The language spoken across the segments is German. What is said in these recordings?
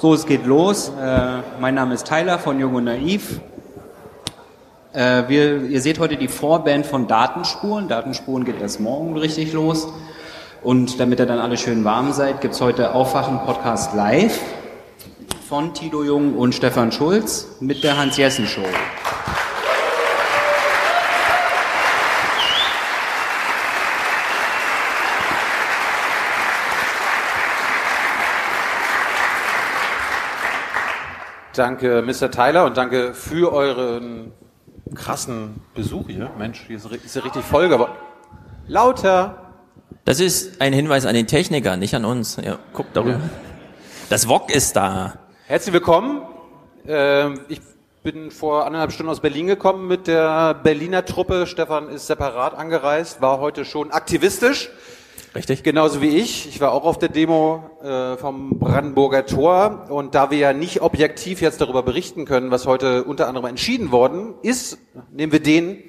So, es geht los. Äh, mein Name ist Tyler von Jung und Naiv. Äh, wir, ihr seht heute die Vorband von Datenspuren. Datenspuren geht erst morgen richtig los. Und damit ihr dann alle schön warm seid, gibt's heute Aufwachen Podcast live von Tito Jung und Stefan Schulz mit der Hans-Jessen-Show. Danke, Mr. Tyler, und danke für euren krassen Besuch hier. Mensch, hier ist, ist ja richtig voll geworden. Lauter! Das ist ein Hinweis an den Techniker, nicht an uns. Ja, guckt darüber. Ja. Das Wok ist da. Herzlich willkommen. Ähm, ich bin vor anderthalb Stunden aus Berlin gekommen mit der Berliner Truppe. Stefan ist separat angereist, war heute schon aktivistisch. Richtig. Genauso wie ich. Ich war auch auf der Demo äh, vom Brandenburger Tor. Und da wir ja nicht objektiv jetzt darüber berichten können, was heute unter anderem entschieden worden ist, nehmen wir den,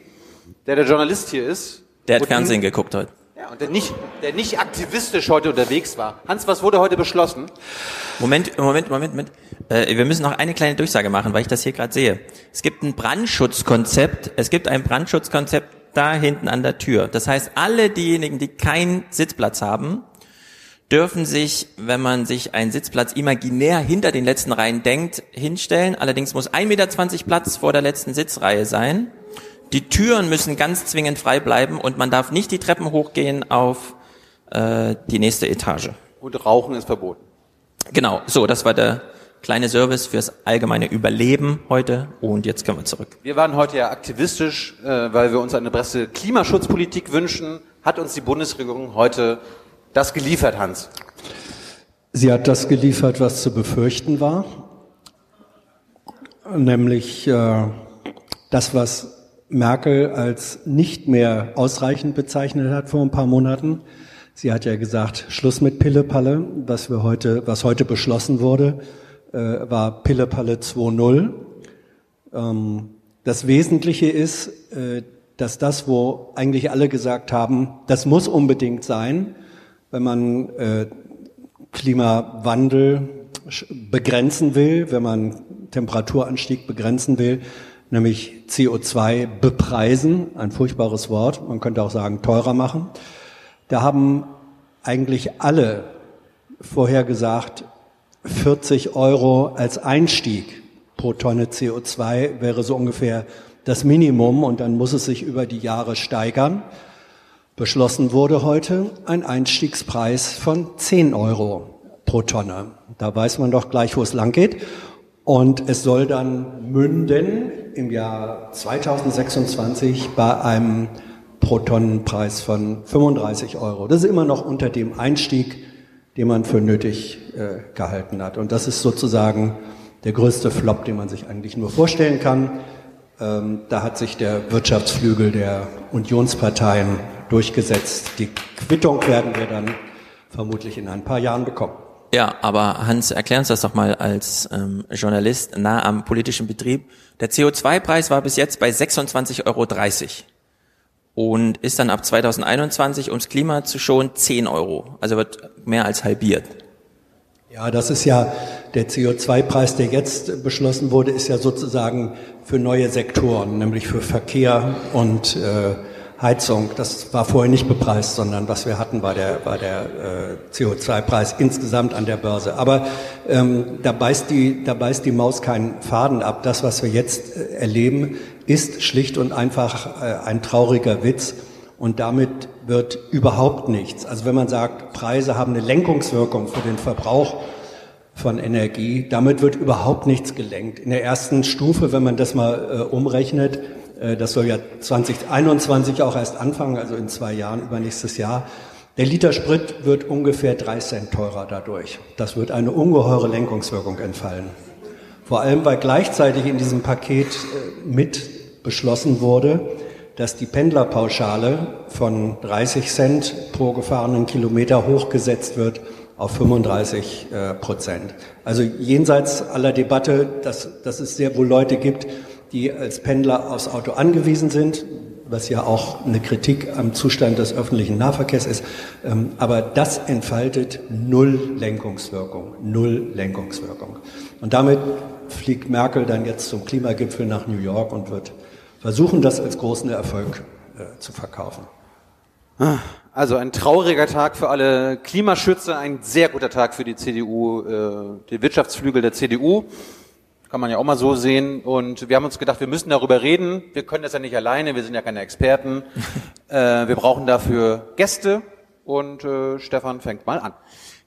der der Journalist hier ist. Der hat Fernsehen geguckt heute. Ja, und der nicht, der nicht aktivistisch heute unterwegs war. Hans, was wurde heute beschlossen? Moment, Moment, Moment, Moment. Äh, wir müssen noch eine kleine Durchsage machen, weil ich das hier gerade sehe. Es gibt ein Brandschutzkonzept. Es gibt ein Brandschutzkonzept da hinten an der Tür. Das heißt, alle diejenigen, die keinen Sitzplatz haben, dürfen sich, wenn man sich einen Sitzplatz imaginär hinter den letzten Reihen denkt, hinstellen. Allerdings muss 1,20 Meter Platz vor der letzten Sitzreihe sein. Die Türen müssen ganz zwingend frei bleiben und man darf nicht die Treppen hochgehen auf äh, die nächste Etage. Und Rauchen ist verboten. Genau, so, das war der kleine Service fürs allgemeine Überleben heute und jetzt können wir zurück. Wir waren heute ja aktivistisch, äh, weil wir uns eine bessere Klimaschutzpolitik wünschen. Hat uns die Bundesregierung heute das geliefert, Hans? Sie hat das geliefert, was zu befürchten war, nämlich äh, das, was Merkel als nicht mehr ausreichend bezeichnet hat vor ein paar Monaten. Sie hat ja gesagt, Schluss mit Pillepalle, was wir heute, was heute beschlossen wurde äh, war Pillepalle 2.0. Ähm, das Wesentliche ist, äh, dass das, wo eigentlich alle gesagt haben, das muss unbedingt sein, wenn man äh, Klimawandel begrenzen will, wenn man Temperaturanstieg begrenzen will, nämlich CO2 bepreisen, ein furchtbares Wort, man könnte auch sagen teurer machen. Da haben eigentlich alle vorher gesagt, 40 Euro als Einstieg pro Tonne CO2 wäre so ungefähr das Minimum und dann muss es sich über die Jahre steigern. Beschlossen wurde heute ein Einstiegspreis von 10 Euro pro Tonne. Da weiß man doch gleich, wo es lang geht. Und es soll dann münden im Jahr 2026 bei einem Pro-Tonnen-Preis von 35 Euro. Das ist immer noch unter dem Einstieg, den man für nötig äh, gehalten hat. Und das ist sozusagen der größte Flop, den man sich eigentlich nur vorstellen kann. Ähm, da hat sich der Wirtschaftsflügel der Unionsparteien durchgesetzt. Die Quittung werden wir dann vermutlich in ein paar Jahren bekommen. Ja, aber Hans, erklär uns das doch mal als ähm, Journalist nah am politischen Betrieb. Der CO2-Preis war bis jetzt bei 26,30 Euro und ist dann ab 2021, ums Klima zu schonen, 10 Euro. Also wird mehr als halbiert. Ja, das ist ja der CO2-Preis, der jetzt beschlossen wurde, ist ja sozusagen für neue Sektoren, nämlich für Verkehr und äh, Heizung. Das war vorher nicht bepreist, sondern was wir hatten, war der, war der äh, CO2-Preis insgesamt an der Börse. Aber ähm, da, beißt die, da beißt die Maus keinen Faden ab. Das, was wir jetzt äh, erleben, ist schlicht und einfach äh, ein trauriger Witz. Und damit wird überhaupt nichts. Also wenn man sagt, Preise haben eine Lenkungswirkung für den Verbrauch von Energie, damit wird überhaupt nichts gelenkt. In der ersten Stufe, wenn man das mal äh, umrechnet, das soll ja 2021 auch erst anfangen, also in zwei Jahren, übernächstes Jahr, der Liter Sprit wird ungefähr drei Cent teurer dadurch. Das wird eine ungeheure Lenkungswirkung entfallen. Vor allem, weil gleichzeitig in diesem Paket äh, mit beschlossen wurde, dass die Pendlerpauschale von 30 Cent pro gefahrenen Kilometer hochgesetzt wird auf 35 äh, Prozent. Also jenseits aller Debatte, dass, dass es sehr wohl Leute gibt, die als Pendler aufs Auto angewiesen sind, was ja auch eine Kritik am Zustand des öffentlichen Nahverkehrs ist. Ähm, aber das entfaltet null Lenkungswirkung, null Lenkungswirkung. Und damit fliegt Merkel dann jetzt zum Klimagipfel nach New York und wird versuchen, das als großen Erfolg äh, zu verkaufen. Also ein trauriger Tag für alle Klimaschützer, ein sehr guter Tag für die CDU, äh, den Wirtschaftsflügel der CDU. Kann man ja auch mal so sehen. Und wir haben uns gedacht, wir müssen darüber reden. Wir können das ja nicht alleine, wir sind ja keine Experten. äh, wir brauchen dafür Gäste. Und äh, Stefan fängt mal an.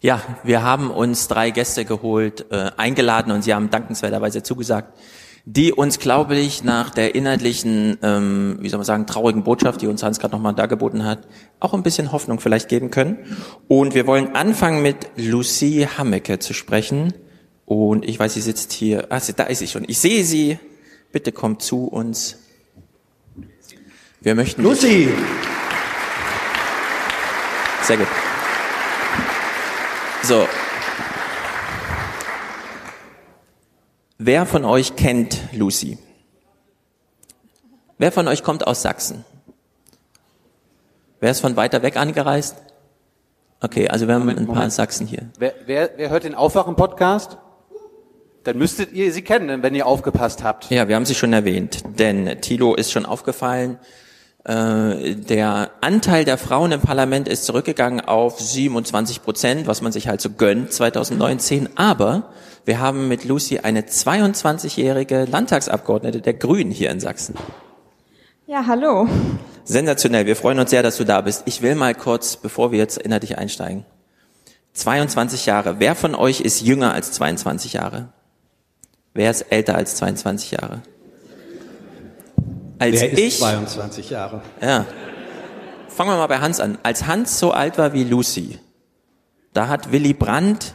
Ja, wir haben uns drei Gäste geholt, äh, eingeladen und sie haben dankenswerterweise zugesagt, die uns, glaube ich, nach der inhaltlichen, ähm, wie soll man sagen, traurigen Botschaft, die uns Hans gerade nochmal dargeboten hat, auch ein bisschen Hoffnung vielleicht geben können. Und wir wollen anfangen mit Lucie Hammecke zu sprechen. Und ich weiß, sie sitzt hier. Ah, da ist sie schon. Ich sehe sie. Bitte kommt zu uns. Wir möchten. Lucy! Sehr gut. So. Wer von euch kennt Lucy? Wer von euch kommt aus Sachsen? Wer ist von weiter weg angereist? Okay, also wir haben Moment, ein paar Moment. Sachsen hier. Wer, wer, wer hört den Aufwachen-Podcast? Dann müsstet ihr sie kennen, wenn ihr aufgepasst habt. Ja, wir haben sie schon erwähnt, denn Thilo ist schon aufgefallen. Äh, der Anteil der Frauen im Parlament ist zurückgegangen auf 27 Prozent, was man sich halt so gönnt 2019. Aber wir haben mit Lucy eine 22-jährige Landtagsabgeordnete der Grünen hier in Sachsen. Ja, hallo. Sensationell. Wir freuen uns sehr, dass du da bist. Ich will mal kurz, bevor wir jetzt inhaltlich einsteigen. 22 Jahre. Wer von euch ist jünger als 22 Jahre? Wer ist älter als 22 Jahre? Als Wer ist ich, 22 Jahre? ja. Fangen wir mal bei Hans an. Als Hans so alt war wie Lucy, da hat Willy Brandt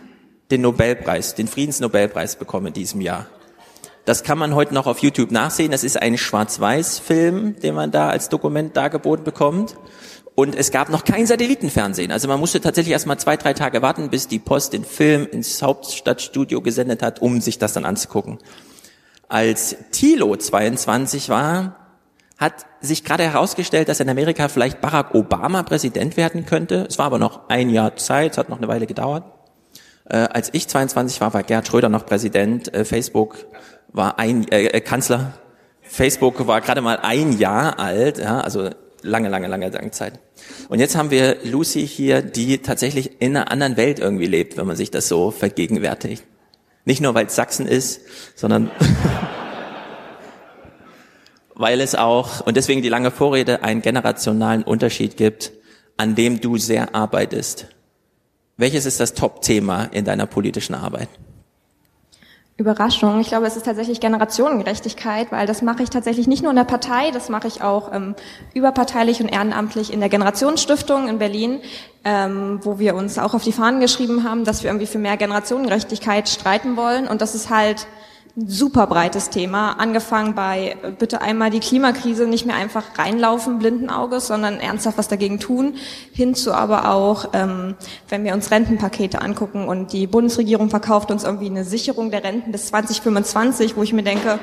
den Nobelpreis, den Friedensnobelpreis bekommen in diesem Jahr. Das kann man heute noch auf YouTube nachsehen. Das ist ein Schwarz-Weiß-Film, den man da als Dokument dargeboten bekommt. Und es gab noch kein Satellitenfernsehen. Also man musste tatsächlich erst mal zwei, drei Tage warten, bis die Post den Film ins Hauptstadtstudio gesendet hat, um sich das dann anzugucken. Als Thilo 22 war, hat sich gerade herausgestellt, dass in Amerika vielleicht Barack Obama Präsident werden könnte. Es war aber noch ein Jahr Zeit, es hat noch eine Weile gedauert. Äh, als ich 22 war, war Gerd Schröder noch Präsident. Äh, Facebook war ein äh, äh, Kanzler. Facebook war gerade mal ein Jahr alt, ja, also lange, lange, lange, lange Zeit. Und jetzt haben wir Lucy hier, die tatsächlich in einer anderen Welt irgendwie lebt, wenn man sich das so vergegenwärtigt. Nicht nur, weil es Sachsen ist, sondern weil es auch, und deswegen die lange Vorrede, einen generationalen Unterschied gibt, an dem du sehr arbeitest. Welches ist das Top-Thema in deiner politischen Arbeit? Überraschung. Ich glaube, es ist tatsächlich Generationengerechtigkeit, weil das mache ich tatsächlich nicht nur in der Partei, das mache ich auch ähm, überparteilich und ehrenamtlich in der Generationsstiftung in Berlin, ähm, wo wir uns auch auf die Fahnen geschrieben haben, dass wir irgendwie für mehr Generationengerechtigkeit streiten wollen. Und das ist halt super breites Thema, angefangen bei bitte einmal die Klimakrise nicht mehr einfach reinlaufen, blinden Auges, sondern ernsthaft was dagegen tun, hin zu aber auch, ähm, wenn wir uns Rentenpakete angucken und die Bundesregierung verkauft uns irgendwie eine Sicherung der Renten bis 2025, wo ich mir denke,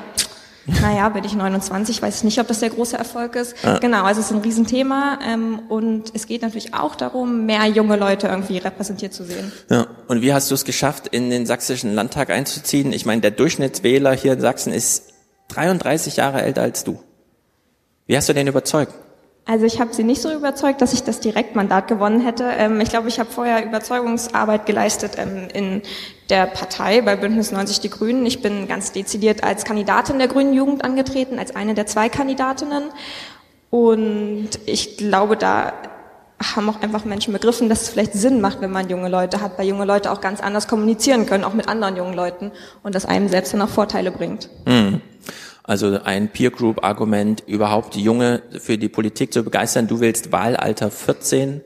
naja, bin ich 29, weiß ich nicht, ob das der große Erfolg ist. Ja. Genau, also es ist ein Riesenthema ähm, und es geht natürlich auch darum, mehr junge Leute irgendwie repräsentiert zu sehen. Ja. Und wie hast du es geschafft, in den sächsischen Landtag einzuziehen? Ich meine, der Durchschnittswähler hier in Sachsen ist 33 Jahre älter als du. Wie hast du den überzeugt? Also ich habe sie nicht so überzeugt, dass ich das Direktmandat gewonnen hätte. Ähm, ich glaube, ich habe vorher Überzeugungsarbeit geleistet ähm, in der Partei bei Bündnis 90 Die Grünen. Ich bin ganz dezidiert als Kandidatin der Grünen Jugend angetreten, als eine der zwei Kandidatinnen. Und ich glaube, da haben auch einfach Menschen begriffen, dass es vielleicht Sinn macht, wenn man junge Leute hat, weil junge Leute auch ganz anders kommunizieren können, auch mit anderen jungen Leuten und das einem selbst dann auch Vorteile bringt. Hm. Also ein Peer Group Argument, überhaupt Junge für die Politik zu begeistern. Du willst Wahlalter 14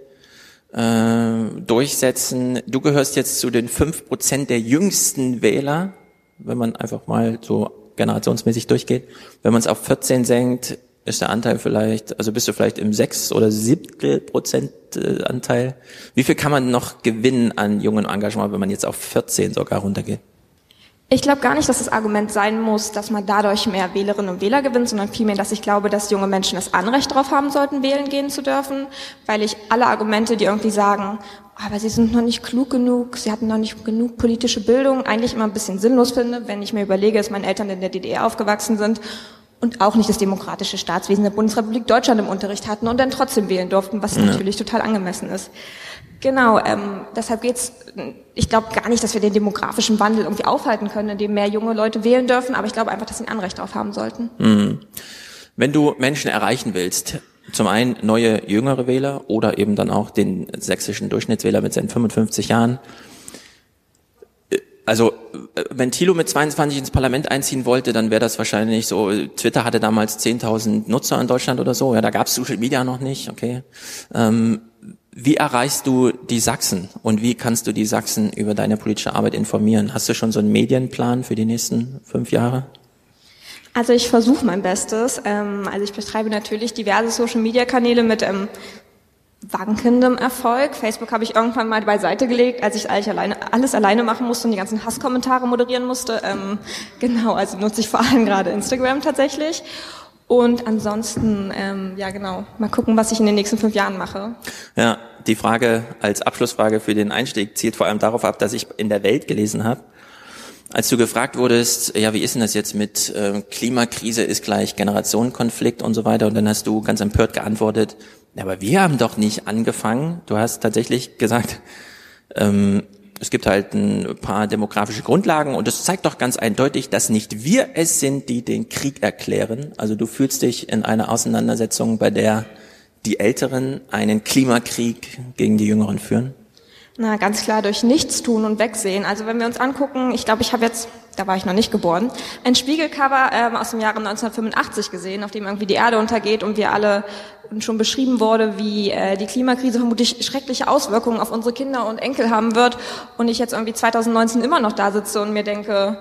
äh, durchsetzen. Du gehörst jetzt zu den fünf Prozent der jüngsten Wähler, wenn man einfach mal so generationsmäßig durchgeht. Wenn man es auf 14 senkt, ist der Anteil vielleicht, also bist du vielleicht im sechs oder siebtel Prozent äh, Anteil. Wie viel kann man noch gewinnen an jungen Engagement, wenn man jetzt auf 14 sogar runtergeht? Ich glaube gar nicht, dass das Argument sein muss, dass man dadurch mehr Wählerinnen und Wähler gewinnt, sondern vielmehr, dass ich glaube, dass junge Menschen das Anrecht darauf haben sollten, wählen gehen zu dürfen, weil ich alle Argumente, die irgendwie sagen, aber sie sind noch nicht klug genug, sie hatten noch nicht genug politische Bildung, eigentlich immer ein bisschen sinnlos finde, wenn ich mir überlege, dass meine Eltern in der DDR aufgewachsen sind und auch nicht das demokratische Staatswesen der Bundesrepublik Deutschland im Unterricht hatten und dann trotzdem wählen durften, was ja. natürlich total angemessen ist. Genau, ähm, deshalb geht's. Ich glaube gar nicht, dass wir den demografischen Wandel irgendwie aufhalten können, indem mehr junge Leute wählen dürfen, aber ich glaube einfach, dass sie ein Anrecht darauf haben sollten. Mhm. Wenn du Menschen erreichen willst, zum einen neue jüngere Wähler oder eben dann auch den sächsischen Durchschnittswähler mit seinen 55 Jahren. Äh, also wenn Thilo mit 22 ins Parlament einziehen wollte, dann wäre das wahrscheinlich so, Twitter hatte damals 10.000 Nutzer in Deutschland oder so, ja, da gab es Social Media noch nicht, okay. Ähm, wie erreichst du die Sachsen und wie kannst du die Sachsen über deine politische Arbeit informieren? Hast du schon so einen Medienplan für die nächsten fünf Jahre? Also ich versuche mein Bestes. Ähm, also ich betreibe natürlich diverse Social-Media-Kanäle mit ähm, wankendem Erfolg. Facebook habe ich irgendwann mal beiseite gelegt, als ich alles alleine, alles alleine machen musste und die ganzen Hasskommentare moderieren musste. Ähm, genau, also nutze ich vor allem gerade Instagram tatsächlich. Und ansonsten, ähm, ja genau, mal gucken, was ich in den nächsten fünf Jahren mache. Ja, die Frage als Abschlussfrage für den Einstieg zielt vor allem darauf ab, dass ich in der Welt gelesen habe, als du gefragt wurdest, ja, wie ist denn das jetzt mit äh, Klimakrise ist gleich Generationenkonflikt und so weiter, und dann hast du ganz empört geantwortet, ja, aber wir haben doch nicht angefangen. Du hast tatsächlich gesagt, ähm, es gibt halt ein paar demografische Grundlagen und es zeigt doch ganz eindeutig, dass nicht wir es sind, die den Krieg erklären. Also du fühlst dich in einer Auseinandersetzung, bei der die Älteren einen Klimakrieg gegen die Jüngeren führen? Na, ganz klar durch Nichtstun und Wegsehen. Also wenn wir uns angucken, ich glaube, ich habe jetzt, da war ich noch nicht geboren, ein Spiegelcover ähm, aus dem Jahre 1985 gesehen, auf dem irgendwie die Erde untergeht und wir alle schon beschrieben wurde, wie äh, die Klimakrise vermutlich schreckliche Auswirkungen auf unsere Kinder und Enkel haben wird und ich jetzt irgendwie 2019 immer noch da sitze und mir denke,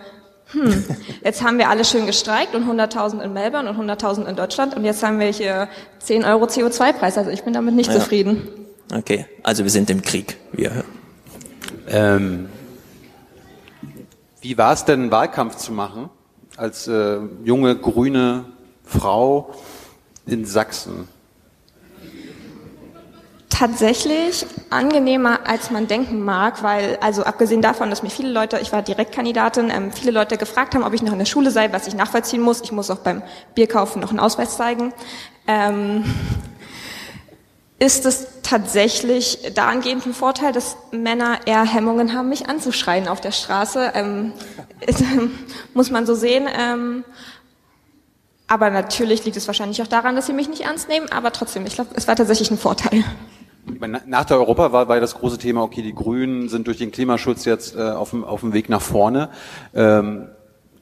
hm, jetzt haben wir alle schön gestreikt und 100.000 in Melbourne und 100.000 in Deutschland und jetzt haben wir hier 10 Euro CO2-Preis. Also ich bin damit nicht ja. zufrieden. Okay, also wir sind im Krieg, wir. Ähm, wie war es denn, Wahlkampf zu machen als äh, junge grüne Frau in Sachsen? tatsächlich angenehmer, als man denken mag, weil, also abgesehen davon, dass mir viele Leute, ich war Direktkandidatin, ähm, viele Leute gefragt haben, ob ich noch in der Schule sei, was ich nachvollziehen muss. Ich muss auch beim Bierkaufen noch einen Ausweis zeigen. Ähm, ist es tatsächlich dahingehend ein Vorteil, dass Männer eher Hemmungen haben, mich anzuschreien auf der Straße. Ähm, muss man so sehen. Ähm, aber natürlich liegt es wahrscheinlich auch daran, dass sie mich nicht ernst nehmen. Aber trotzdem, ich glaube, es war tatsächlich ein Vorteil. Nach der Europawahl war das große Thema, okay, die Grünen sind durch den Klimaschutz jetzt äh, auf, dem, auf dem Weg nach vorne. Ähm,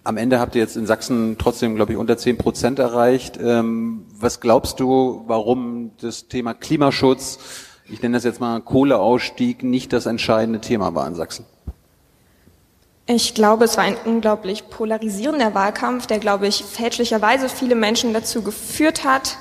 am Ende habt ihr jetzt in Sachsen trotzdem, glaube ich, unter zehn Prozent erreicht. Ähm, was glaubst du, warum das Thema Klimaschutz, ich nenne das jetzt mal Kohleausstieg, nicht das entscheidende Thema war in Sachsen? Ich glaube, es war ein unglaublich polarisierender Wahlkampf, der, glaube ich, fälschlicherweise viele Menschen dazu geführt hat,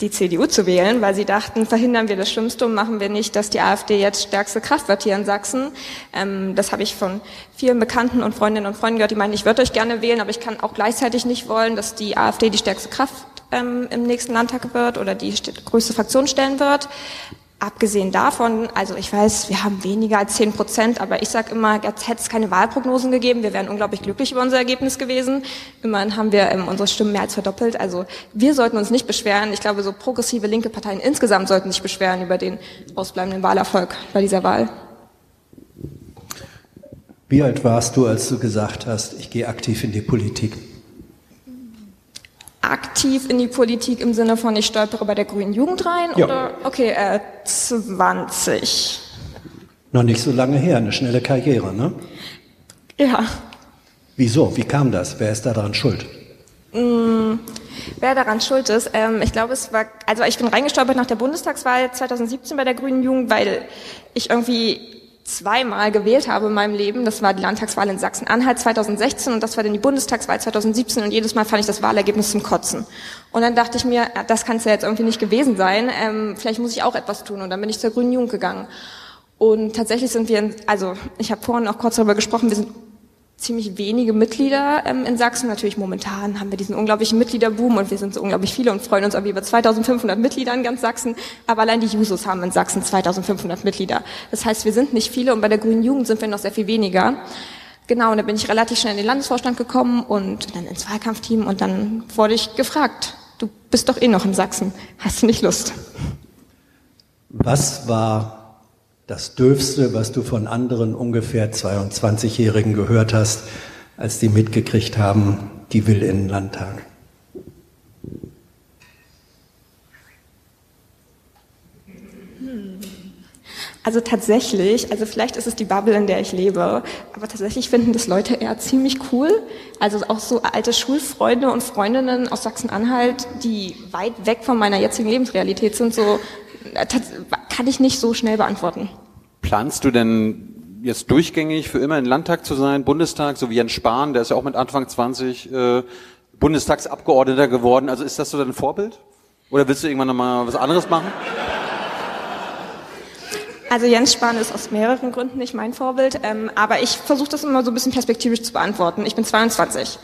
die CDU zu wählen, weil sie dachten, verhindern wir das Schlimmste und machen wir nicht, dass die AfD jetzt stärkste Kraft wird hier in Sachsen. Ähm, das habe ich von vielen Bekannten und Freundinnen und Freunden gehört, die meinen, ich würde euch gerne wählen, aber ich kann auch gleichzeitig nicht wollen, dass die AfD die stärkste Kraft ähm, im nächsten Landtag wird oder die größte Fraktion stellen wird. Abgesehen davon, also ich weiß, wir haben weniger als zehn Prozent, aber ich sage immer, jetzt hätte es keine Wahlprognosen gegeben, wir wären unglaublich glücklich über unser Ergebnis gewesen. Immerhin haben wir ähm, unsere Stimmen mehr als verdoppelt. Also wir sollten uns nicht beschweren. Ich glaube, so progressive linke Parteien insgesamt sollten sich beschweren über den ausbleibenden Wahlerfolg bei dieser Wahl. Wie alt warst du, als du gesagt hast, ich gehe aktiv in die Politik? Aktiv in die Politik im Sinne von, ich stolpere bei der Grünen Jugend rein? Ja. Oder, okay, äh, 20. Noch nicht so lange her, eine schnelle Karriere, ne? Ja. Wieso? Wie kam das? Wer ist daran schuld? Mm, wer daran schuld ist? Ähm, ich glaube, es war, also ich bin reingestolpert nach der Bundestagswahl 2017 bei der Grünen Jugend, weil ich irgendwie zweimal gewählt habe in meinem Leben. Das war die Landtagswahl in Sachsen-Anhalt 2016 und das war dann die Bundestagswahl 2017 und jedes Mal fand ich das Wahlergebnis zum Kotzen. Und dann dachte ich mir, das kann es ja jetzt irgendwie nicht gewesen sein. Ähm, vielleicht muss ich auch etwas tun und dann bin ich zur Grünen Jugend gegangen. Und tatsächlich sind wir, also ich habe vorhin auch kurz darüber gesprochen, wir sind ziemlich wenige Mitglieder ähm, in Sachsen. Natürlich momentan haben wir diesen unglaublichen Mitgliederboom und wir sind so unglaublich viele und freuen uns auch über 2500 Mitglieder in ganz Sachsen. Aber allein die Jusos haben in Sachsen 2500 Mitglieder. Das heißt, wir sind nicht viele und bei der Grünen Jugend sind wir noch sehr viel weniger. Genau, und da bin ich relativ schnell in den Landesvorstand gekommen und dann ins Wahlkampfteam und dann wurde ich gefragt, du bist doch eh noch in Sachsen, hast du nicht Lust? Was war das Dürfste, was du von anderen ungefähr 22-Jährigen gehört hast, als die mitgekriegt haben, die will in den Landtag? Also tatsächlich, also vielleicht ist es die Bubble, in der ich lebe, aber tatsächlich finden das Leute eher ziemlich cool. Also auch so alte Schulfreunde und Freundinnen aus Sachsen-Anhalt, die weit weg von meiner jetzigen Lebensrealität sind, so äh, kann ich nicht so schnell beantworten. Planst du denn jetzt durchgängig für immer in Landtag zu sein, Bundestag, so wie Jens Spahn, der ist ja auch mit Anfang 20 äh, Bundestagsabgeordneter geworden. Also ist das so dein Vorbild? Oder willst du irgendwann nochmal was anderes machen? Also Jens Spahn ist aus mehreren Gründen nicht mein Vorbild, ähm, aber ich versuche das immer so ein bisschen perspektivisch zu beantworten. Ich bin 22.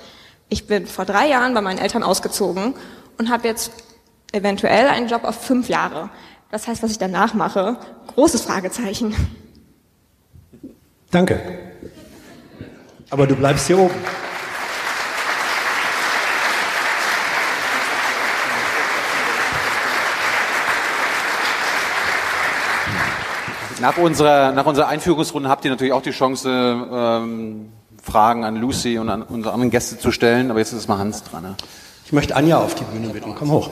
Ich bin vor drei Jahren bei meinen Eltern ausgezogen und habe jetzt eventuell einen Job auf fünf Jahre. Das heißt, was ich danach mache, großes Fragezeichen. Danke. Aber du bleibst hier oben. Nach unserer, nach unserer Einführungsrunde habt ihr natürlich auch die Chance, ähm, Fragen an Lucy und an unsere anderen Gäste zu stellen, aber jetzt ist mal Hans dran. Ne? Ich möchte Anja auf die Bühne bitten. Komm hoch.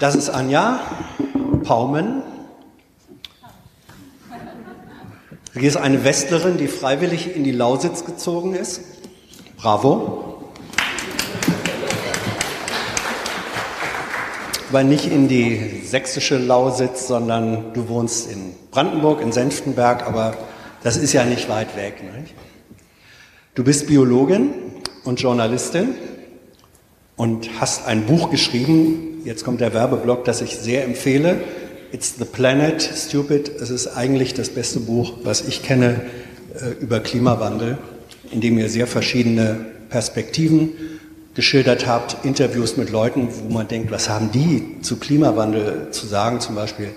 Das ist Anja Paumen. Sie ist eine Westlerin, die freiwillig in die Lausitz gezogen ist. Bravo. Aber nicht in die sächsische Lausitz, sondern du wohnst in Brandenburg, in Senftenberg, aber das ist ja nicht weit weg. Nicht? Du bist Biologin und Journalistin und hast ein Buch geschrieben, jetzt kommt der Werbeblock, das ich sehr empfehle. It's the Planet Stupid. Es ist eigentlich das beste Buch, was ich kenne äh, über Klimawandel, in dem ihr sehr verschiedene Perspektiven geschildert habt, Interviews mit Leuten, wo man denkt, was haben die zu Klimawandel zu sagen? Zum Beispiel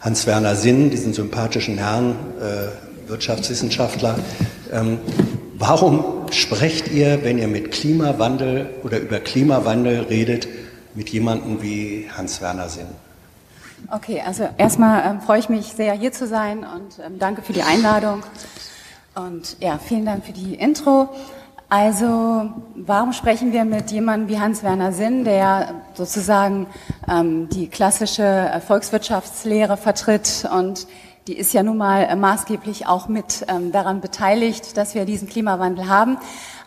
Hans-Werner Sinn, diesen sympathischen Herrn, äh, Wirtschaftswissenschaftler. Ähm, warum sprecht ihr, wenn ihr mit Klimawandel oder über Klimawandel redet, mit jemandem wie Hans-Werner Sinn. Okay, also erstmal ähm, freue ich mich sehr, hier zu sein und ähm, danke für die Einladung. Und ja, vielen Dank für die Intro. Also, warum sprechen wir mit jemandem wie Hans-Werner Sinn, der sozusagen ähm, die klassische Volkswirtschaftslehre vertritt und die ist ja nun mal maßgeblich auch mit ähm, daran beteiligt, dass wir diesen Klimawandel haben.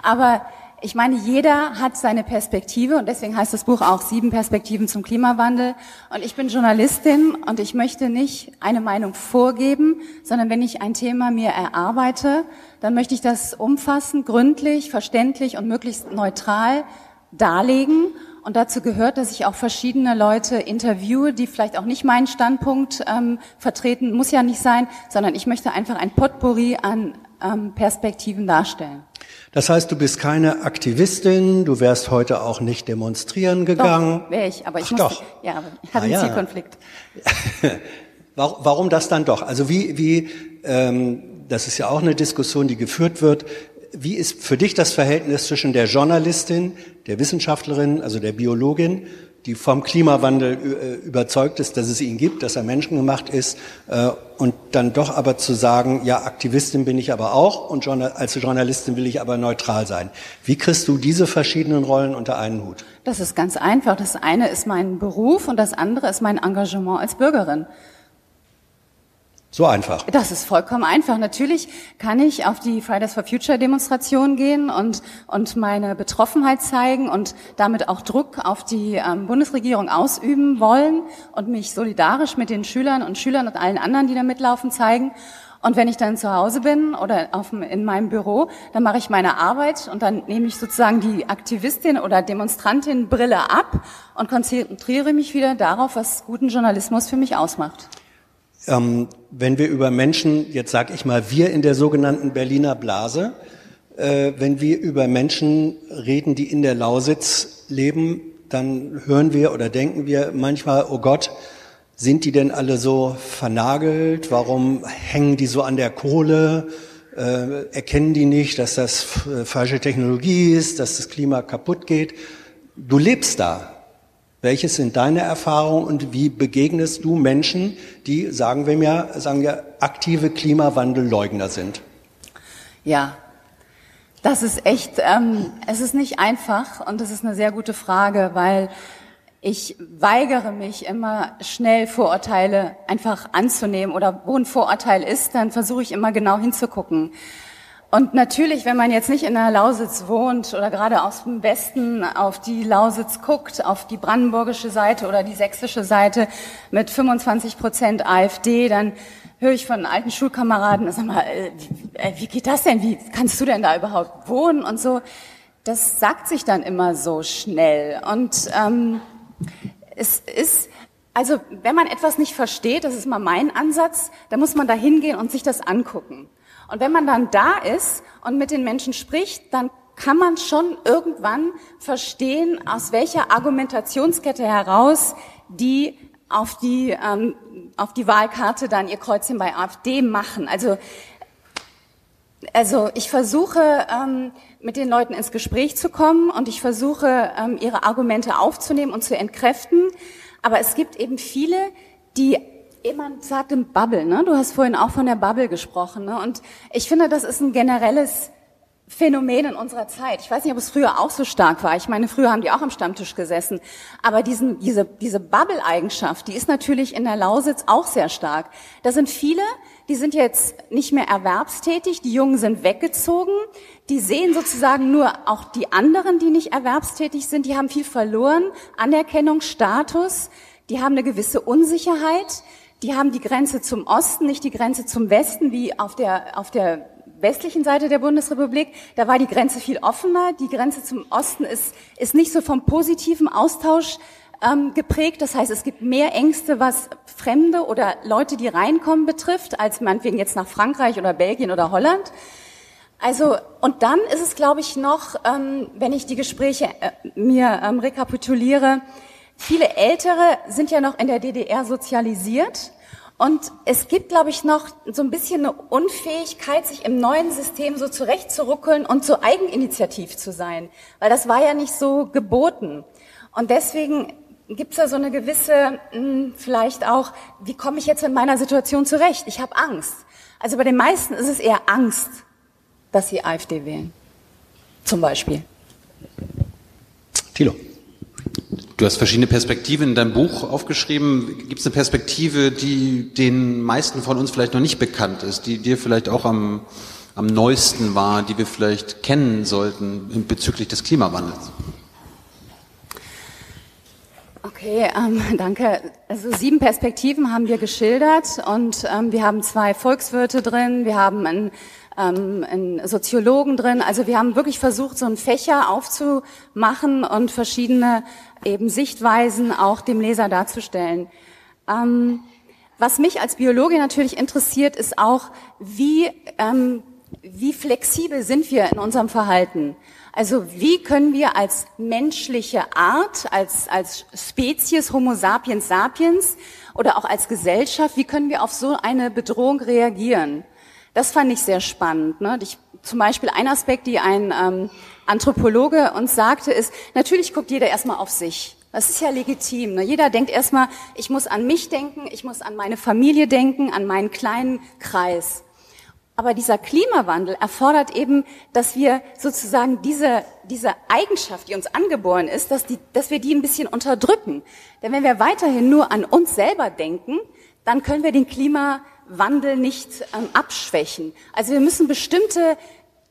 Aber ich meine, jeder hat seine Perspektive und deswegen heißt das Buch auch Sieben Perspektiven zum Klimawandel. Und ich bin Journalistin und ich möchte nicht eine Meinung vorgeben, sondern wenn ich ein Thema mir erarbeite, dann möchte ich das umfassend, gründlich, verständlich und möglichst neutral darlegen. Und dazu gehört, dass ich auch verschiedene Leute interviewe, die vielleicht auch nicht meinen Standpunkt ähm, vertreten, muss ja nicht sein, sondern ich möchte einfach ein Potpourri an ähm, Perspektiven darstellen. Das heißt, du bist keine Aktivistin, du wärst heute auch nicht demonstrieren gegangen. Doch, wäre ich, aber ich Ach, muss, doch. ja, aber ich hatte ah, einen ja. Zielkonflikt. Warum das dann doch? Also wie, wie ähm, das ist ja auch eine Diskussion, die geführt wird. Wie ist für dich das Verhältnis zwischen der Journalistin, der Wissenschaftlerin, also der Biologin die vom Klimawandel äh, überzeugt ist, dass es ihn gibt, dass er menschengemacht ist, äh, und dann doch aber zu sagen, ja, Aktivistin bin ich aber auch und als Journalistin will ich aber neutral sein. Wie kriegst du diese verschiedenen Rollen unter einen Hut? Das ist ganz einfach. Das eine ist mein Beruf und das andere ist mein Engagement als Bürgerin. So einfach. Das ist vollkommen einfach. Natürlich kann ich auf die Fridays for Future Demonstration gehen und, und meine Betroffenheit zeigen und damit auch Druck auf die ähm, Bundesregierung ausüben wollen und mich solidarisch mit den Schülern und Schülern und allen anderen, die da mitlaufen, zeigen. Und wenn ich dann zu Hause bin oder auf, in meinem Büro, dann mache ich meine Arbeit und dann nehme ich sozusagen die Aktivistin oder Demonstrantin Brille ab und konzentriere mich wieder darauf, was guten Journalismus für mich ausmacht. Ähm, wenn wir über Menschen, jetzt sage ich mal, wir in der sogenannten Berliner Blase, äh, wenn wir über Menschen reden, die in der Lausitz leben, dann hören wir oder denken wir manchmal, oh Gott, sind die denn alle so vernagelt? Warum hängen die so an der Kohle? Äh, erkennen die nicht, dass das falsche Technologie ist, dass das Klima kaputt geht? Du lebst da. Welches sind deine Erfahrungen und wie begegnest du Menschen, die, sagen wir mir, sagen wir, aktive Klimawandelleugner sind? Ja, das ist echt, ähm, es ist nicht einfach und das ist eine sehr gute Frage, weil ich weigere mich immer schnell Vorurteile einfach anzunehmen oder wo ein Vorurteil ist, dann versuche ich immer genau hinzugucken. Und natürlich, wenn man jetzt nicht in der Lausitz wohnt oder gerade aus dem Westen auf die Lausitz guckt, auf die brandenburgische Seite oder die sächsische Seite mit 25 Prozent AfD, dann höre ich von alten Schulkameraden, sag mal, äh, äh, wie geht das denn? Wie kannst du denn da überhaupt wohnen und so? Das sagt sich dann immer so schnell. Und ähm, es ist also, wenn man etwas nicht versteht, das ist mal mein Ansatz, dann muss man da hingehen und sich das angucken. Und wenn man dann da ist und mit den Menschen spricht, dann kann man schon irgendwann verstehen, aus welcher Argumentationskette heraus die auf die, ähm, auf die Wahlkarte dann ihr Kreuzchen bei AfD machen. Also, also ich versuche, ähm, mit den Leuten ins Gespräch zu kommen und ich versuche, ähm, ihre Argumente aufzunehmen und zu entkräften. Aber es gibt eben viele, die jemand sagt im Bubble, ne? Du hast vorhin auch von der Bubble gesprochen, ne? Und ich finde, das ist ein generelles Phänomen in unserer Zeit. Ich weiß nicht, ob es früher auch so stark war. Ich meine, früher haben die auch am Stammtisch gesessen. Aber diesen, diese, diese Bubble-Eigenschaft, die ist natürlich in der Lausitz auch sehr stark. Da sind viele, die sind jetzt nicht mehr erwerbstätig, die Jungen sind weggezogen, die sehen sozusagen nur auch die anderen, die nicht erwerbstätig sind, die haben viel verloren, Anerkennung, Status, die haben eine gewisse Unsicherheit, die haben die Grenze zum Osten, nicht die Grenze zum Westen, wie auf der, auf der westlichen Seite der Bundesrepublik. Da war die Grenze viel offener. Die Grenze zum Osten ist, ist nicht so vom positiven Austausch ähm, geprägt. Das heißt, es gibt mehr Ängste, was Fremde oder Leute, die reinkommen, betrifft, als meinetwegen jetzt nach Frankreich oder Belgien oder Holland. Also, und dann ist es, glaube ich, noch, ähm, wenn ich die Gespräche äh, mir ähm, rekapituliere, Viele Ältere sind ja noch in der DDR sozialisiert. Und es gibt, glaube ich, noch so ein bisschen eine Unfähigkeit, sich im neuen System so zurechtzuruckeln und so eigeninitiativ zu sein. Weil das war ja nicht so geboten. Und deswegen gibt es da so eine gewisse, hm, vielleicht auch, wie komme ich jetzt in meiner Situation zurecht? Ich habe Angst. Also bei den meisten ist es eher Angst, dass sie AfD wählen. Zum Beispiel. Thilo. Du hast verschiedene Perspektiven in deinem Buch aufgeschrieben. Gibt es eine Perspektive, die den meisten von uns vielleicht noch nicht bekannt ist, die dir vielleicht auch am, am neuesten war, die wir vielleicht kennen sollten bezüglich des Klimawandels? Okay, ähm, danke. Also sieben Perspektiven haben wir geschildert und ähm, wir haben zwei Volkswirte drin, wir haben einen ähm, einen Soziologen drin. Also wir haben wirklich versucht, so einen Fächer aufzumachen und verschiedene eben Sichtweisen auch dem Leser darzustellen. Ähm, was mich als Biologin natürlich interessiert, ist auch, wie, ähm, wie flexibel sind wir in unserem Verhalten? Also wie können wir als menschliche Art, als, als Spezies Homo sapiens sapiens oder auch als Gesellschaft, wie können wir auf so eine Bedrohung reagieren? Das fand ich sehr spannend. Ne? Ich, zum Beispiel ein Aspekt, die ein ähm, Anthropologe uns sagte, ist, natürlich guckt jeder erstmal auf sich. Das ist ja legitim. Ne? Jeder denkt erstmal, ich muss an mich denken, ich muss an meine Familie denken, an meinen kleinen Kreis. Aber dieser Klimawandel erfordert eben, dass wir sozusagen diese, diese Eigenschaft, die uns angeboren ist, dass, die, dass wir die ein bisschen unterdrücken. Denn wenn wir weiterhin nur an uns selber denken, dann können wir den Klimawandel Wandel nicht ähm, abschwächen. Also wir müssen bestimmte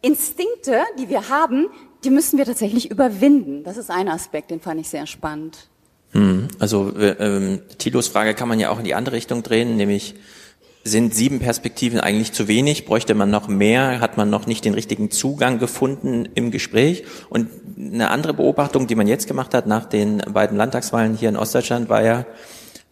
Instinkte, die wir haben, die müssen wir tatsächlich überwinden. Das ist ein Aspekt, den fand ich sehr spannend. Hm, also äh, ähm, Tilos Frage kann man ja auch in die andere Richtung drehen, nämlich sind sieben Perspektiven eigentlich zu wenig? Bräuchte man noch mehr? Hat man noch nicht den richtigen Zugang gefunden im Gespräch? Und eine andere Beobachtung, die man jetzt gemacht hat nach den beiden Landtagswahlen hier in Ostdeutschland, war ja,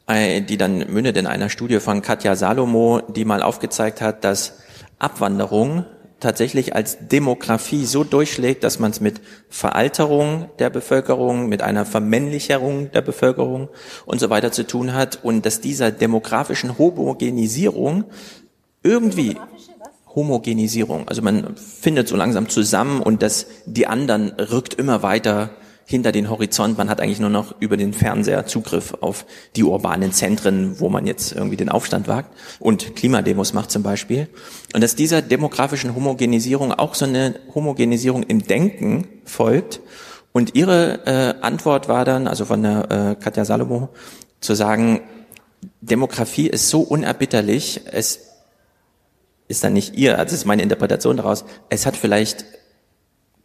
äh, die dann mündet in einer Studie von Katja Salomo, die mal aufgezeigt hat, dass Abwanderung tatsächlich als Demografie so durchschlägt, dass man es mit Veralterung der Bevölkerung, mit einer Vermännlicherung der Bevölkerung und so weiter zu tun hat und dass dieser demografischen Homogenisierung irgendwie Homogenisierung, also man findet so langsam zusammen und dass die anderen rückt immer weiter hinter den Horizont. Man hat eigentlich nur noch über den Fernseher Zugriff auf die urbanen Zentren, wo man jetzt irgendwie den Aufstand wagt und Klimademos macht zum Beispiel. Und dass dieser demografischen Homogenisierung auch so eine Homogenisierung im Denken folgt. Und ihre äh, Antwort war dann, also von der äh, Katja Salomo, zu sagen, Demografie ist so unerbitterlich, es ist dann nicht ihr, also ist meine Interpretation daraus, es hat vielleicht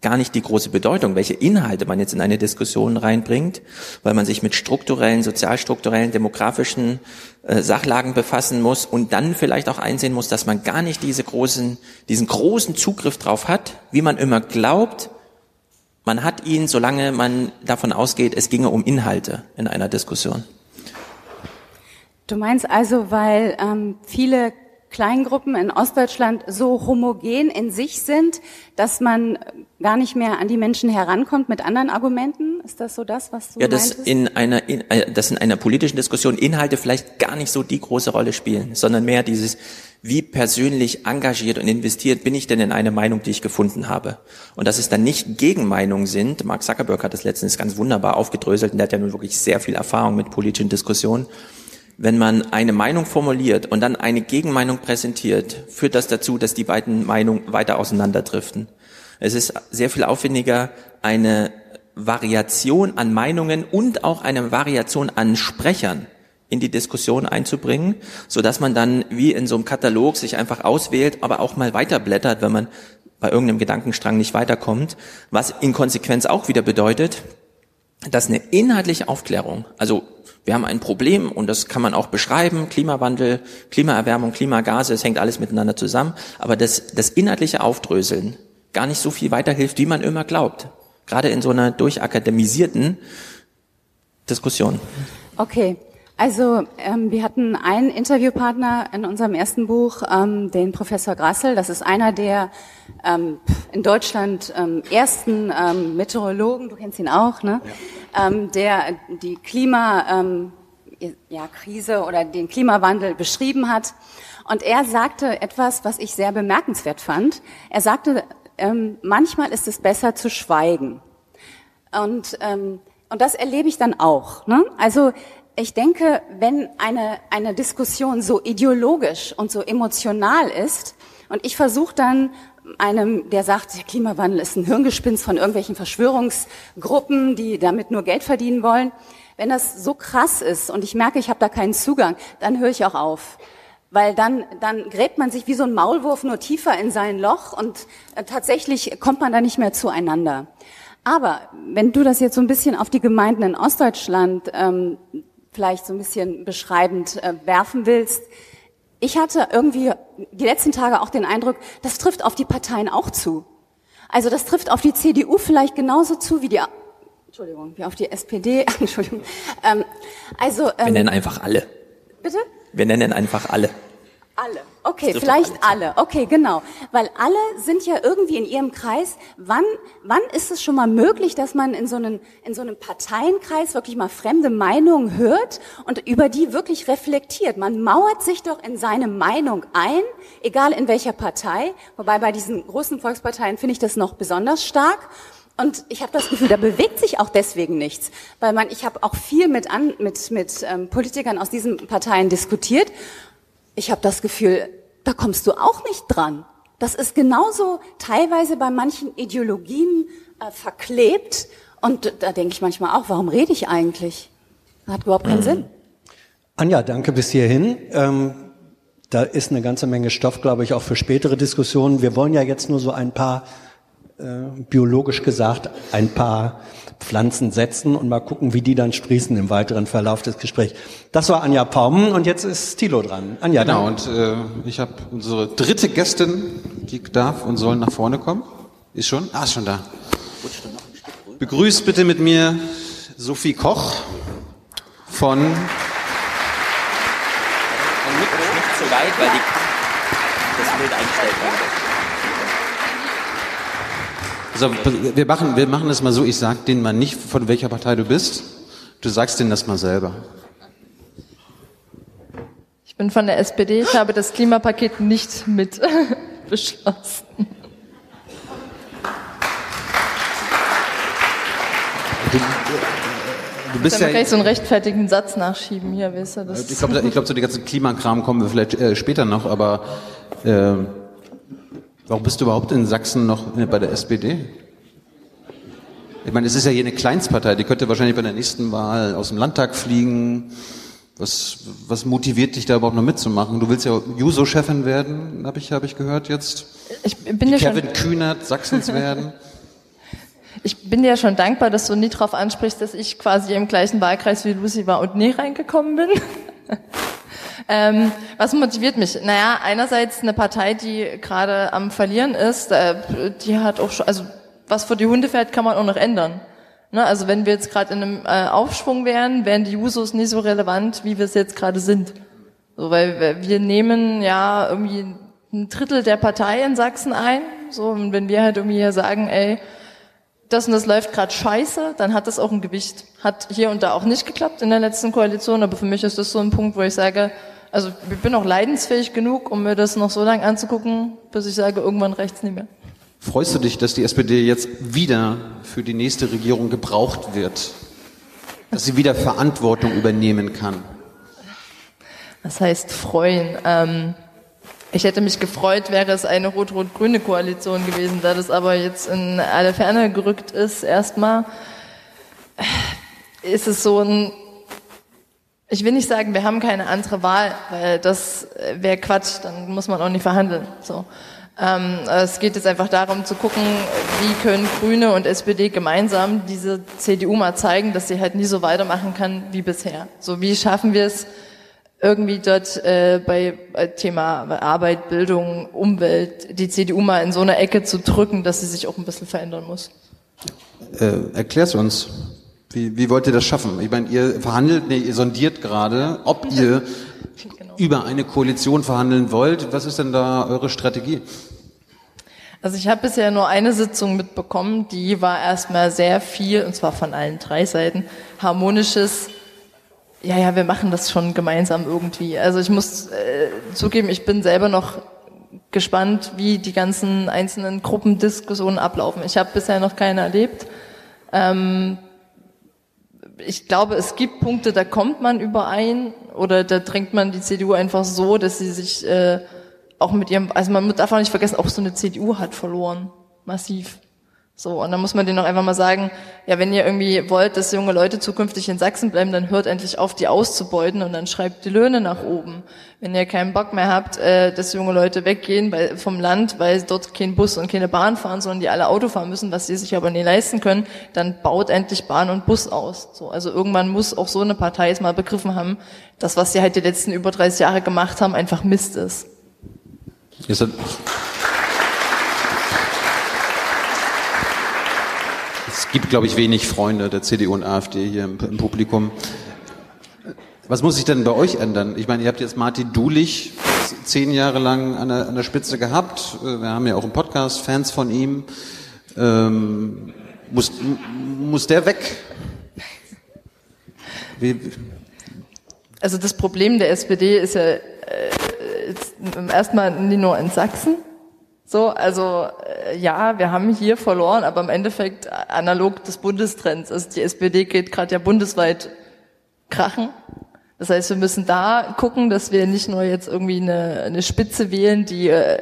gar nicht die große Bedeutung, welche Inhalte man jetzt in eine Diskussion reinbringt, weil man sich mit strukturellen, sozialstrukturellen, demografischen äh, Sachlagen befassen muss und dann vielleicht auch einsehen muss, dass man gar nicht diese großen, diesen großen Zugriff drauf hat, wie man immer glaubt. Man hat ihn, solange man davon ausgeht, es ginge um Inhalte in einer Diskussion. Du meinst also, weil ähm, viele Kleingruppen in Ostdeutschland so homogen in sich sind, dass man gar nicht mehr an die Menschen herankommt mit anderen Argumenten? Ist das so das, was du Ja, dass in einer, in, äh, dass in einer politischen Diskussion Inhalte vielleicht gar nicht so die große Rolle spielen, sondern mehr dieses, wie persönlich engagiert und investiert bin ich denn in eine Meinung, die ich gefunden habe? Und dass es dann nicht Gegenmeinungen sind. Mark Zuckerberg hat das letztens ganz wunderbar aufgedröselt und der hat ja nun wirklich sehr viel Erfahrung mit politischen Diskussionen wenn man eine Meinung formuliert und dann eine Gegenmeinung präsentiert, führt das dazu, dass die beiden Meinungen weiter auseinanderdriften. Es ist sehr viel aufwendiger, eine Variation an Meinungen und auch eine Variation an Sprechern in die Diskussion einzubringen, so dass man dann wie in so einem Katalog sich einfach auswählt, aber auch mal weiterblättert, wenn man bei irgendeinem Gedankenstrang nicht weiterkommt, was in Konsequenz auch wieder bedeutet, dass eine inhaltliche Aufklärung, also wir haben ein Problem und das kann man auch beschreiben, Klimawandel, Klimaerwärmung, Klimagase, es hängt alles miteinander zusammen, aber das, das inhaltliche Aufdröseln gar nicht so viel weiterhilft, wie man immer glaubt. Gerade in so einer durchakademisierten Diskussion. Okay. Also ähm, wir hatten einen Interviewpartner in unserem ersten Buch, ähm, den Professor Grassel. Das ist einer der ähm, in Deutschland ähm, ersten ähm, Meteorologen, du kennst ihn auch, ne? Ja. Ähm, der die Klima, ja, Krise oder den Klimawandel beschrieben hat. Und er sagte etwas, was ich sehr bemerkenswert fand. Er sagte, manchmal ist es besser zu schweigen. Und, und das erlebe ich dann auch. Ne? Also ich denke, wenn eine, eine Diskussion so ideologisch und so emotional ist, und ich versuche dann einem, der sagt, der Klimawandel ist ein Hirngespinst von irgendwelchen Verschwörungsgruppen, die damit nur Geld verdienen wollen, wenn das so krass ist und ich merke, ich habe da keinen Zugang, dann höre ich auch auf. Weil dann, dann gräbt man sich wie so ein Maulwurf nur tiefer in sein Loch und äh, tatsächlich kommt man da nicht mehr zueinander. Aber wenn du das jetzt so ein bisschen auf die Gemeinden in Ostdeutschland ähm, vielleicht so ein bisschen beschreibend äh, werfen willst. Ich hatte irgendwie die letzten Tage auch den Eindruck, das trifft auf die Parteien auch zu. Also das trifft auf die CDU vielleicht genauso zu wie die Entschuldigung, wie auf die SPD. Entschuldigung. Ähm, also ähm, wir nennen einfach alle. Bitte? Wir nennen einfach alle. Alle. Okay, vielleicht alle. Okay, genau. Weil alle sind ja irgendwie in ihrem Kreis. Wann, wann ist es schon mal möglich, dass man in so einem, in so einem Parteienkreis wirklich mal fremde Meinungen hört und über die wirklich reflektiert? Man mauert sich doch in seine Meinung ein, egal in welcher Partei. Wobei bei diesen großen Volksparteien finde ich das noch besonders stark. Und ich habe das Gefühl, da bewegt sich auch deswegen nichts, weil man, ich habe auch viel mit, an, mit, mit ähm, Politikern aus diesen Parteien diskutiert ich habe das Gefühl, da kommst du auch nicht dran. Das ist genauso teilweise bei manchen Ideologien äh, verklebt. Und da denke ich manchmal auch, warum rede ich eigentlich? Das hat überhaupt keinen mhm. Sinn. Anja, danke bis hierhin. Ähm, da ist eine ganze Menge Stoff, glaube ich, auch für spätere Diskussionen. Wir wollen ja jetzt nur so ein paar, biologisch gesagt, ein paar Pflanzen setzen und mal gucken, wie die dann sprießen im weiteren Verlauf des Gesprächs. Das war Anja Paumen und jetzt ist Thilo dran. Anja, Genau, dann. und äh, ich habe unsere dritte Gästin, die darf und soll nach vorne kommen. Ist schon? Ah, ist schon da. Begrüßt bitte mit mir Sophie Koch von Nicht zu weit, weil die das Bild eingestellt wurde. Also wir machen, wir machen es mal so, ich sag denen mal nicht, von welcher Partei du bist. Du sagst denen das mal selber. Ich bin von der SPD, ich habe das Klimapaket nicht mit beschlossen. Du bist Dann ja, kann ich so einen rechtfertigen Satz nachschieben hier, weißt du, das ich glaube, glaub, zu den ganzen Klimakram kommen wir vielleicht äh, später noch, aber äh, warum bist du überhaupt in Sachsen noch bei der SPD? Ich meine, es ist ja hier eine Kleinstpartei, die könnte wahrscheinlich bei der nächsten Wahl aus dem Landtag fliegen. Was, was motiviert dich da überhaupt noch mitzumachen? Du willst ja Juso-Chefin werden, habe ich, hab ich gehört jetzt. ich bin schon, Kevin Kühnert Sachsens werden. ich bin dir ja schon dankbar, dass du nie drauf ansprichst, dass ich quasi im gleichen Wahlkreis wie Lucy war und nie reingekommen bin. ähm, was motiviert mich? Naja, einerseits eine Partei, die gerade am Verlieren ist, äh, die hat auch schon, also was vor die Hunde fährt, kann man auch noch ändern. Ne, also wenn wir jetzt gerade in einem äh, Aufschwung wären, wären die Jusos nie so relevant, wie wir es jetzt gerade sind. So, weil wir- wir nehmen ja irgendwie ein Drittel der Partei in Sachsen ein. So, und wenn wir halt irgendwie hier sagen, ey, das und das läuft gerade scheiße, dann hat das auch ein Gewicht. Hat hier und da auch nicht geklappt in der letzten Koalition, aber für mich ist das so ein Punkt, wo ich sage, also ich bin auch leidensfähig genug, um mir das noch so lange anzugucken, bis ich sage, irgendwann reicht's nicht mehr. Freust du dich, dass die SPD jetzt wieder für die nächste Regierung gebraucht wird? Dass sie wieder Verantwortung übernehmen kann? Das heißt freuen. Ähm, ich hätte mich gefreut, wäre es eine rot-rot-grüne Koalition gewesen, da das aber jetzt in alle Ferne gerückt ist, erstmal ist es so ein, ich will nicht sagen, wir haben keine andere Wahl, weil das wäre Quatsch, dann muss man auch nicht verhandeln. So. Ähm, es geht jetzt einfach darum zu gucken, wie können Grüne und SPD gemeinsam diese CDU mal zeigen, dass sie halt nie so weitermachen kann wie bisher. So wie schaffen wir es, irgendwie dort äh, bei äh, Thema Arbeit, Bildung, Umwelt die CDU mal in so eine Ecke zu drücken, dass sie sich auch ein bisschen verändern muss. Äh, erklär's uns. Wie, wie wollt ihr das schaffen? Ich meine, ihr verhandelt, nee, ihr sondiert gerade, ob ihr Genau. über eine Koalition verhandeln wollt. Was ist denn da eure Strategie? Also ich habe bisher nur eine Sitzung mitbekommen, die war erstmal sehr viel, und zwar von allen drei Seiten, harmonisches, ja, ja, wir machen das schon gemeinsam irgendwie. Also ich muss äh, zugeben, ich bin selber noch gespannt, wie die ganzen einzelnen Gruppendiskussionen ablaufen. Ich habe bisher noch keine erlebt. Ähm, ich glaube, es gibt Punkte, da kommt man überein oder da drängt man die CDU einfach so, dass sie sich äh, auch mit ihrem, also man darf auch nicht vergessen, auch so eine CDU hat verloren, massiv. So, und dann muss man denen auch einfach mal sagen, ja, wenn ihr irgendwie wollt, dass junge Leute zukünftig in Sachsen bleiben, dann hört endlich auf, die auszubeuten und dann schreibt die Löhne nach oben. Wenn ihr keinen Bock mehr habt, äh, dass junge Leute weggehen weil, vom Land, weil dort kein Bus und keine Bahn fahren, sondern die alle Auto fahren müssen, was sie sich aber nie leisten können, dann baut endlich Bahn und Bus aus. So, also irgendwann muss auch so eine Partei es mal begriffen haben, dass was sie halt die letzten über 30 Jahre gemacht haben, einfach Mist ist. Ist das es gibt, glaube ich, wenig Freunde der CDU und AfD hier im, im Publikum. Was muss sich denn bei euch ändern? Ich meine, ihr habt jetzt Martin Dulich zehn Jahre lang an der, an der Spitze gehabt. Wir haben ja auch im Podcast Fans von ihm. Ähm, muss, muss der weg? Wie, Also das Problem der SPD ist ja äh, erstmal nicht nur in Sachsen. So, also äh, ja, wir haben hier verloren, aber im Endeffekt analog des Bundestrends. Also die SPD geht gerade ja bundesweit krachen. Das heißt, wir müssen da gucken, dass wir nicht nur jetzt irgendwie eine, eine Spitze wählen, die äh,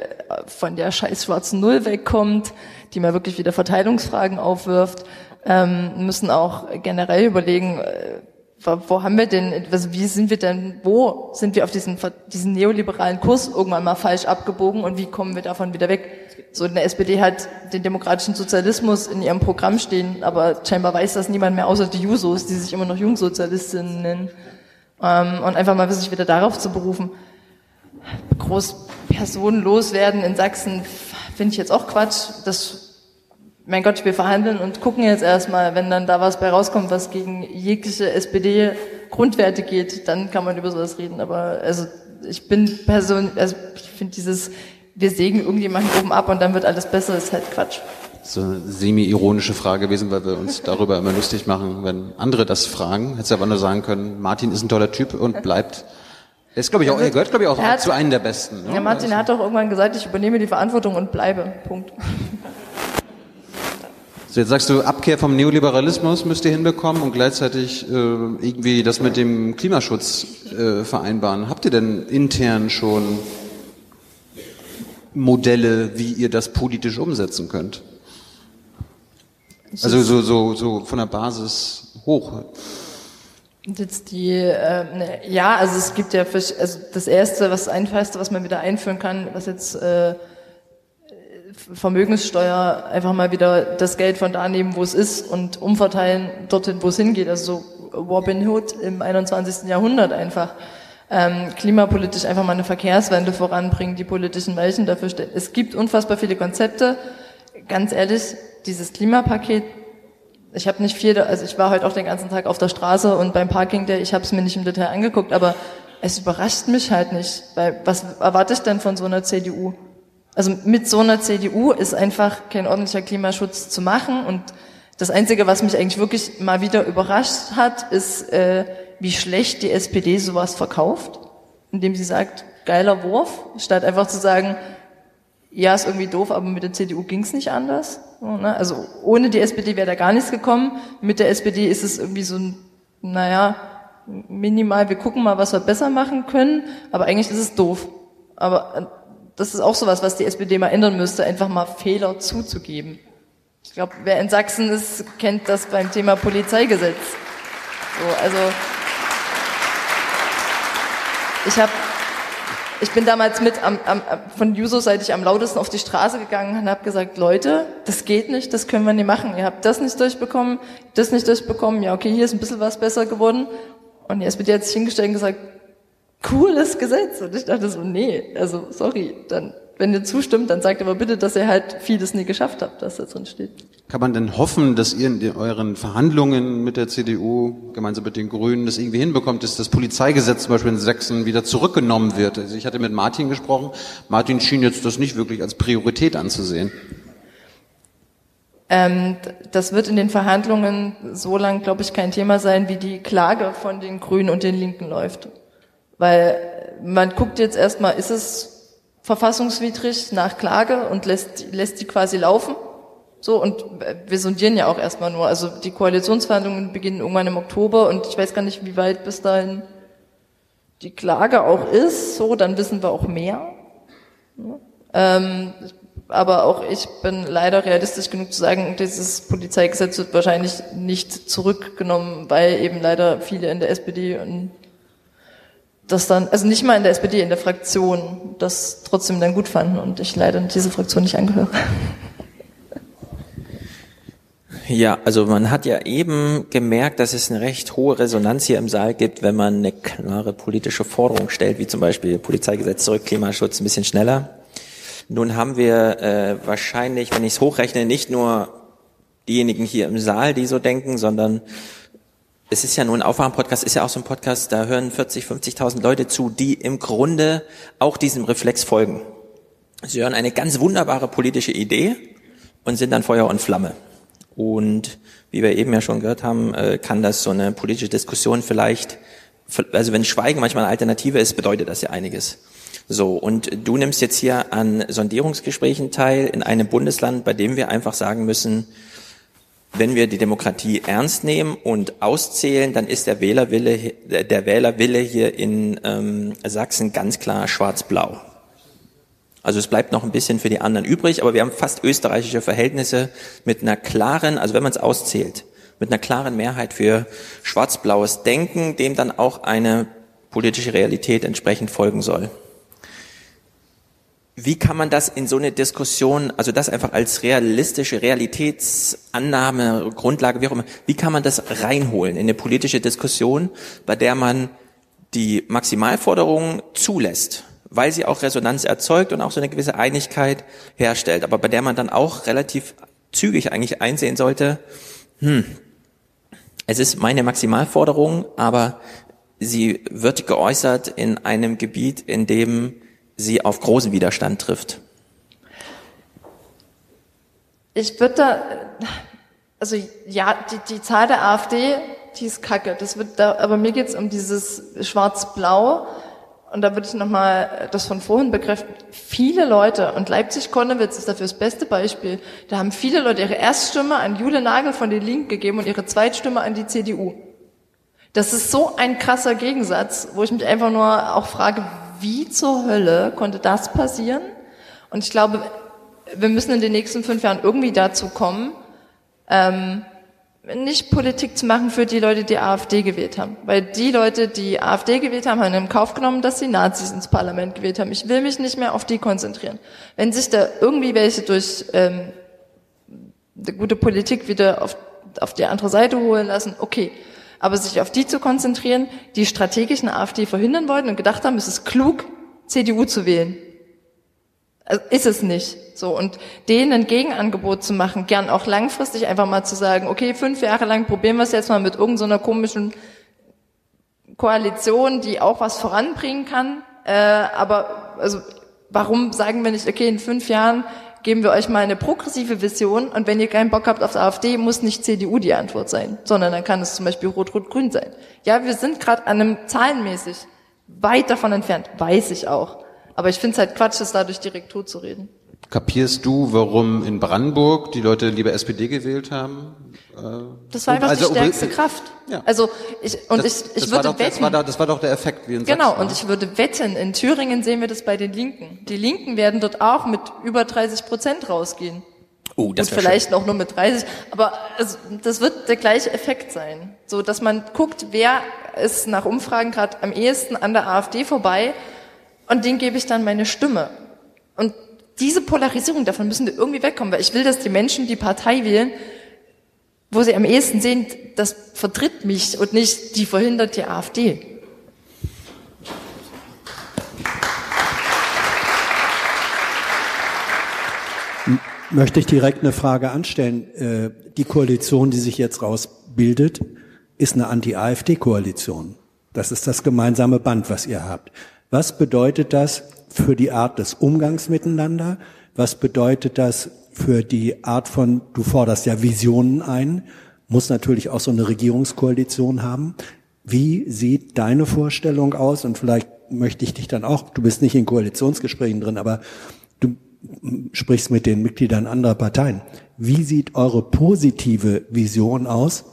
von der scheiß schwarzen Null wegkommt, die mal wirklich wieder Verteilungsfragen aufwirft, ähm, müssen auch generell überlegen, äh, wo haben wir denn, also wie sind wir denn, wo sind wir auf diesen, diesen neoliberalen Kurs irgendwann mal falsch abgebogen und wie kommen wir davon wieder weg? So, eine SPD hat den demokratischen Sozialismus in ihrem Programm stehen, aber scheinbar weiß das niemand mehr außer die Jusos, die sich immer noch Jungsozialistinnen nennen. Ähm, und einfach mal sich wieder darauf zu berufen. Groß Personen loswerden in Sachsen finde ich jetzt auch Quatsch. Das mein Gott, wir verhandeln und gucken jetzt erstmal, wenn dann da was bei rauskommt, was gegen jegliche SPD-Grundwerte geht, dann kann man über sowas reden. Aber also ich bin Person, also ich finde dieses, wir sägen irgendjemanden oben ab und dann wird alles besser, ist halt Quatsch. So eine semi-ironische Frage gewesen, weil wir uns darüber immer lustig machen, wenn andere das fragen. Hättest du aber nur sagen können, Martin ist ein toller Typ und bleibt er ist, glaube ich, auch, er gehört, glaube ich, auch hat, zu einem der Besten. Ne? Ja, Martin hat doch irgendwann gesagt, ich übernehme die Verantwortung und bleibe. Punkt. So, jetzt sagst du, Abkehr vom Neoliberalismus müsst ihr hinbekommen und gleichzeitig äh, irgendwie das mit dem Klimaschutz äh, vereinbaren. Habt ihr denn intern schon Modelle, wie ihr das politisch umsetzen könnt? Also so, so, so von der Basis hoch. Jetzt die, äh, ne, ja, also es gibt ja, also das erste, was einfachste, was man wieder einführen kann, was jetzt äh, Vermögenssteuer einfach mal wieder das Geld von da nehmen, wo es ist und umverteilen dorthin, wo es hingeht. Also so Robin Hood im 21. Jahrhundert einfach. Ähm, klimapolitisch einfach mal eine Verkehrswende voranbringen, die politischen Weichen dafür stellen. Es gibt unfassbar viele Konzepte. Ganz ehrlich, dieses Klimapaket, ich habe nicht viel, also ich war heute auch den ganzen Tag auf der Straße und beim Parking Day, ich habe es mir nicht im Detail angeguckt, aber es überrascht mich halt nicht, weil was erwarte ich denn von so einer CDU? Also mit so einer CDU ist einfach kein ordentlicher Klimaschutz zu machen. Und das Einzige, was mich eigentlich wirklich mal wieder überrascht hat, ist, äh, wie schlecht die SPD sowas verkauft, indem sie sagt, geiler Wurf, statt einfach zu sagen, ja, ist irgendwie doof, aber mit der CDU ging's nicht anders. Ne? Also ohne die SPD wäre da gar nichts gekommen. Mit der SPD ist es irgendwie so ein, naja, minimal, wir gucken mal, was wir besser machen können, aber eigentlich ist es doof. Aber das ist auch sowas, was die SPD mal ändern müsste, einfach mal Fehler zuzugeben. Ich glaube, wer in Sachsen ist, kennt das beim Thema Polizeigesetz. So, also ich habe ich bin damals mit am, am, von Juso-seitig am lautesten auf die Straße gegangen und habe gesagt, Leute, das geht nicht, das können wir nicht machen. Ihr habt das nicht durchbekommen, das nicht durchbekommen. Ja, okay, hier ist ein bisschen was besser geworden. Und die SPD hat sich hingestellt und gesagt, cooles Gesetz. Und ich dachte so, nee, also sorry, dann, wenn ihr zustimmt, dann sagt aber bitte, dass ihr halt vieles nie geschafft habt, dass da drin steht. Kann man denn hoffen, dass ihr in euren Verhandlungen mit der CDU, gemeinsam mit den Grünen, das irgendwie hinbekommt, dass das Polizeigesetz zum Beispiel in Sachsen wieder zurückgenommen wird? Also ich hatte mit Martin gesprochen. Martin schien jetzt das nicht wirklich als Priorität anzusehen. Ähm, das wird in den Verhandlungen so lang, glaube ich, kein Thema sein, wie die Klage von den Grünen und den Linken läuft. Weil man guckt jetzt erstmal, ist es verfassungswidrig nach Klage und lässt, lässt die quasi laufen. So, und wir sondieren ja auch erstmal nur. Also die Koalitionsverhandlungen beginnen irgendwann im Oktober und ich weiß gar nicht, wie weit bis dahin die Klage auch ist. So, dann wissen wir auch mehr. Ähm, aber auch ich bin leider realistisch genug zu sagen, dieses Polizeigesetz wird wahrscheinlich nicht zurückgenommen, weil eben leider viele in der SPD und das dann, also nicht mal in der SPD, in der Fraktion, das trotzdem dann gut fanden und ich leider diese Fraktion nicht angehöre. Ja, also man hat ja eben gemerkt, dass es eine recht hohe Resonanz hier im Saal gibt, wenn man eine klare politische Forderung stellt, wie zum Beispiel Polizeigesetz zurück, Klimaschutz ein bisschen schneller. Nun haben wir äh, wahrscheinlich, wenn ich es hochrechne, nicht nur diejenigen hier im Saal, die so denken, sondern es ist ja nur ein Aufwachen-Podcast, ist ja auch so ein Podcast, da hören 40, 50.000 Leute zu, die im Grunde auch diesem Reflex folgen. Sie hören eine ganz wunderbare politische Idee und sind dann Feuer und Flamme. Und wie wir eben ja schon gehört haben, äh, kann das so eine politische Diskussion vielleicht, also wenn Schweigen manchmal eine Alternative ist, bedeutet das ja einiges. So, und du nimmst jetzt hier an Sondierungsgesprächen teil in einem Bundesland, bei dem wir einfach sagen müssen, wenn wir die Demokratie ernst nehmen und auszählen, dann ist der Wählerwille, der Wählerwille hier in ähm, Sachsen ganz klar schwarz-blau. Also es bleibt noch ein bisschen für die anderen übrig, aber wir haben fast österreichische Verhältnisse mit einer klaren, also wenn man es auszählt, mit einer klaren Mehrheit für schwarz-blaues Denken, dem dann auch eine politische Realität entsprechend folgen soll. Wie kann man das in so eine Diskussion, also das einfach als realistische Realitätsannahme, Grundlage, wie auch immer, wie kann man das reinholen in eine politische Diskussion, bei der man die Maximalforderungen zulässt, weil sie auch Resonanz erzeugt und auch so eine gewisse Einigkeit herstellt, aber bei der man dann auch relativ zügig eigentlich einsehen sollte, hm, es ist meine Maximalforderung, aber sie wird geäußert in einem Gebiet, in dem sie auf großen Widerstand trifft? Ich würde also ja, die, die Zahl der AfD, die ist kacke. Das wird da, aber mir geht's um dieses Schwarz-Blau. Und da würde ich nochmal das von vorhin bekräftigen. Viele Leute, und Leipzig-Konnewitz ist dafür das beste Beispiel, da haben viele Leute ihre Erststimme an Jule Nagel von den Linken gegeben und ihre Zweitstimme an die CDU. Das ist so ein krasser Gegensatz, wo ich mich einfach nur auch frage, wie zur Hölle konnte das passieren? Und ich glaube, wir müssen in den nächsten fünf Jahren irgendwie dazu kommen, ähm, nicht Politik zu machen für die Leute, die AfD gewählt haben. Weil die Leute, die AfD gewählt haben, haben in Kauf genommen, dass sie Nazis ins Parlament gewählt haben. Ich will mich nicht mehr auf die konzentrieren. Wenn sich da irgendwie welche durch ähm, eine gute Politik wieder auf, auf die andere Seite holen lassen, okay aber sich auf die zu konzentrieren, die strategischen AfD verhindern wollten und gedacht haben, es ist klug, CDU zu wählen. Also ist es nicht. So. Und denen ein Gegenangebot zu machen, gern auch langfristig einfach mal zu sagen, okay, fünf Jahre lang probieren wir es jetzt mal mit irgendeiner so komischen Koalition, die auch was voranbringen kann. Äh, aber also warum sagen wir nicht, okay, in fünf Jahren geben wir euch mal eine progressive Vision und wenn ihr keinen Bock habt auf AfD, muss nicht CDU die Antwort sein, sondern dann kann es zum Beispiel Rot-Rot-Grün sein. Ja, wir sind gerade an einem zahlenmäßig weit davon entfernt, weiß ich auch. Aber ich finde es halt Quatsch, das dadurch direkt tot zu reden. Kapierst du, warum in Brandenburg die Leute lieber SPD gewählt haben? Äh, das war einfach also, die stärkste Kraft. Ja. Also ich und das, ich, ich das würde doch, wetten. Das war, doch, das war doch der Effekt wie in Genau. Sachsen, und ich würde wetten, in Thüringen sehen wir das bei den Linken. Die Linken werden dort auch mit über 30 Prozent rausgehen. Oh, das und vielleicht schön. noch nur mit 30, aber also, das wird der gleiche Effekt sein, so dass man guckt, wer ist nach Umfragen gerade am ehesten an der AfD vorbei und den gebe ich dann meine Stimme. Und diese Polarisierung, davon müssen wir irgendwie wegkommen, weil ich will, dass die Menschen die Partei wählen, wo sie am ehesten sehen, das vertritt mich und nicht die verhindert die AfD. Möchte ich direkt eine Frage anstellen. Äh, die Koalition, die sich jetzt rausbildet, ist eine Anti-AfD-Koalition. Das ist das gemeinsame Band, was ihr habt. Was bedeutet das für die Art des Umgangs miteinander? Was bedeutet das für die Art von, du forderst ja Visionen ein, muss natürlich auch so eine Regierungskoalition haben. Wie sieht deine Vorstellung aus? Und vielleicht möchte ich dich dann auch, du bist nicht in Koalitionsgesprächen drin, aber du sprichst mit den Mitgliedern anderer Parteien. Wie sieht eure positive Vision aus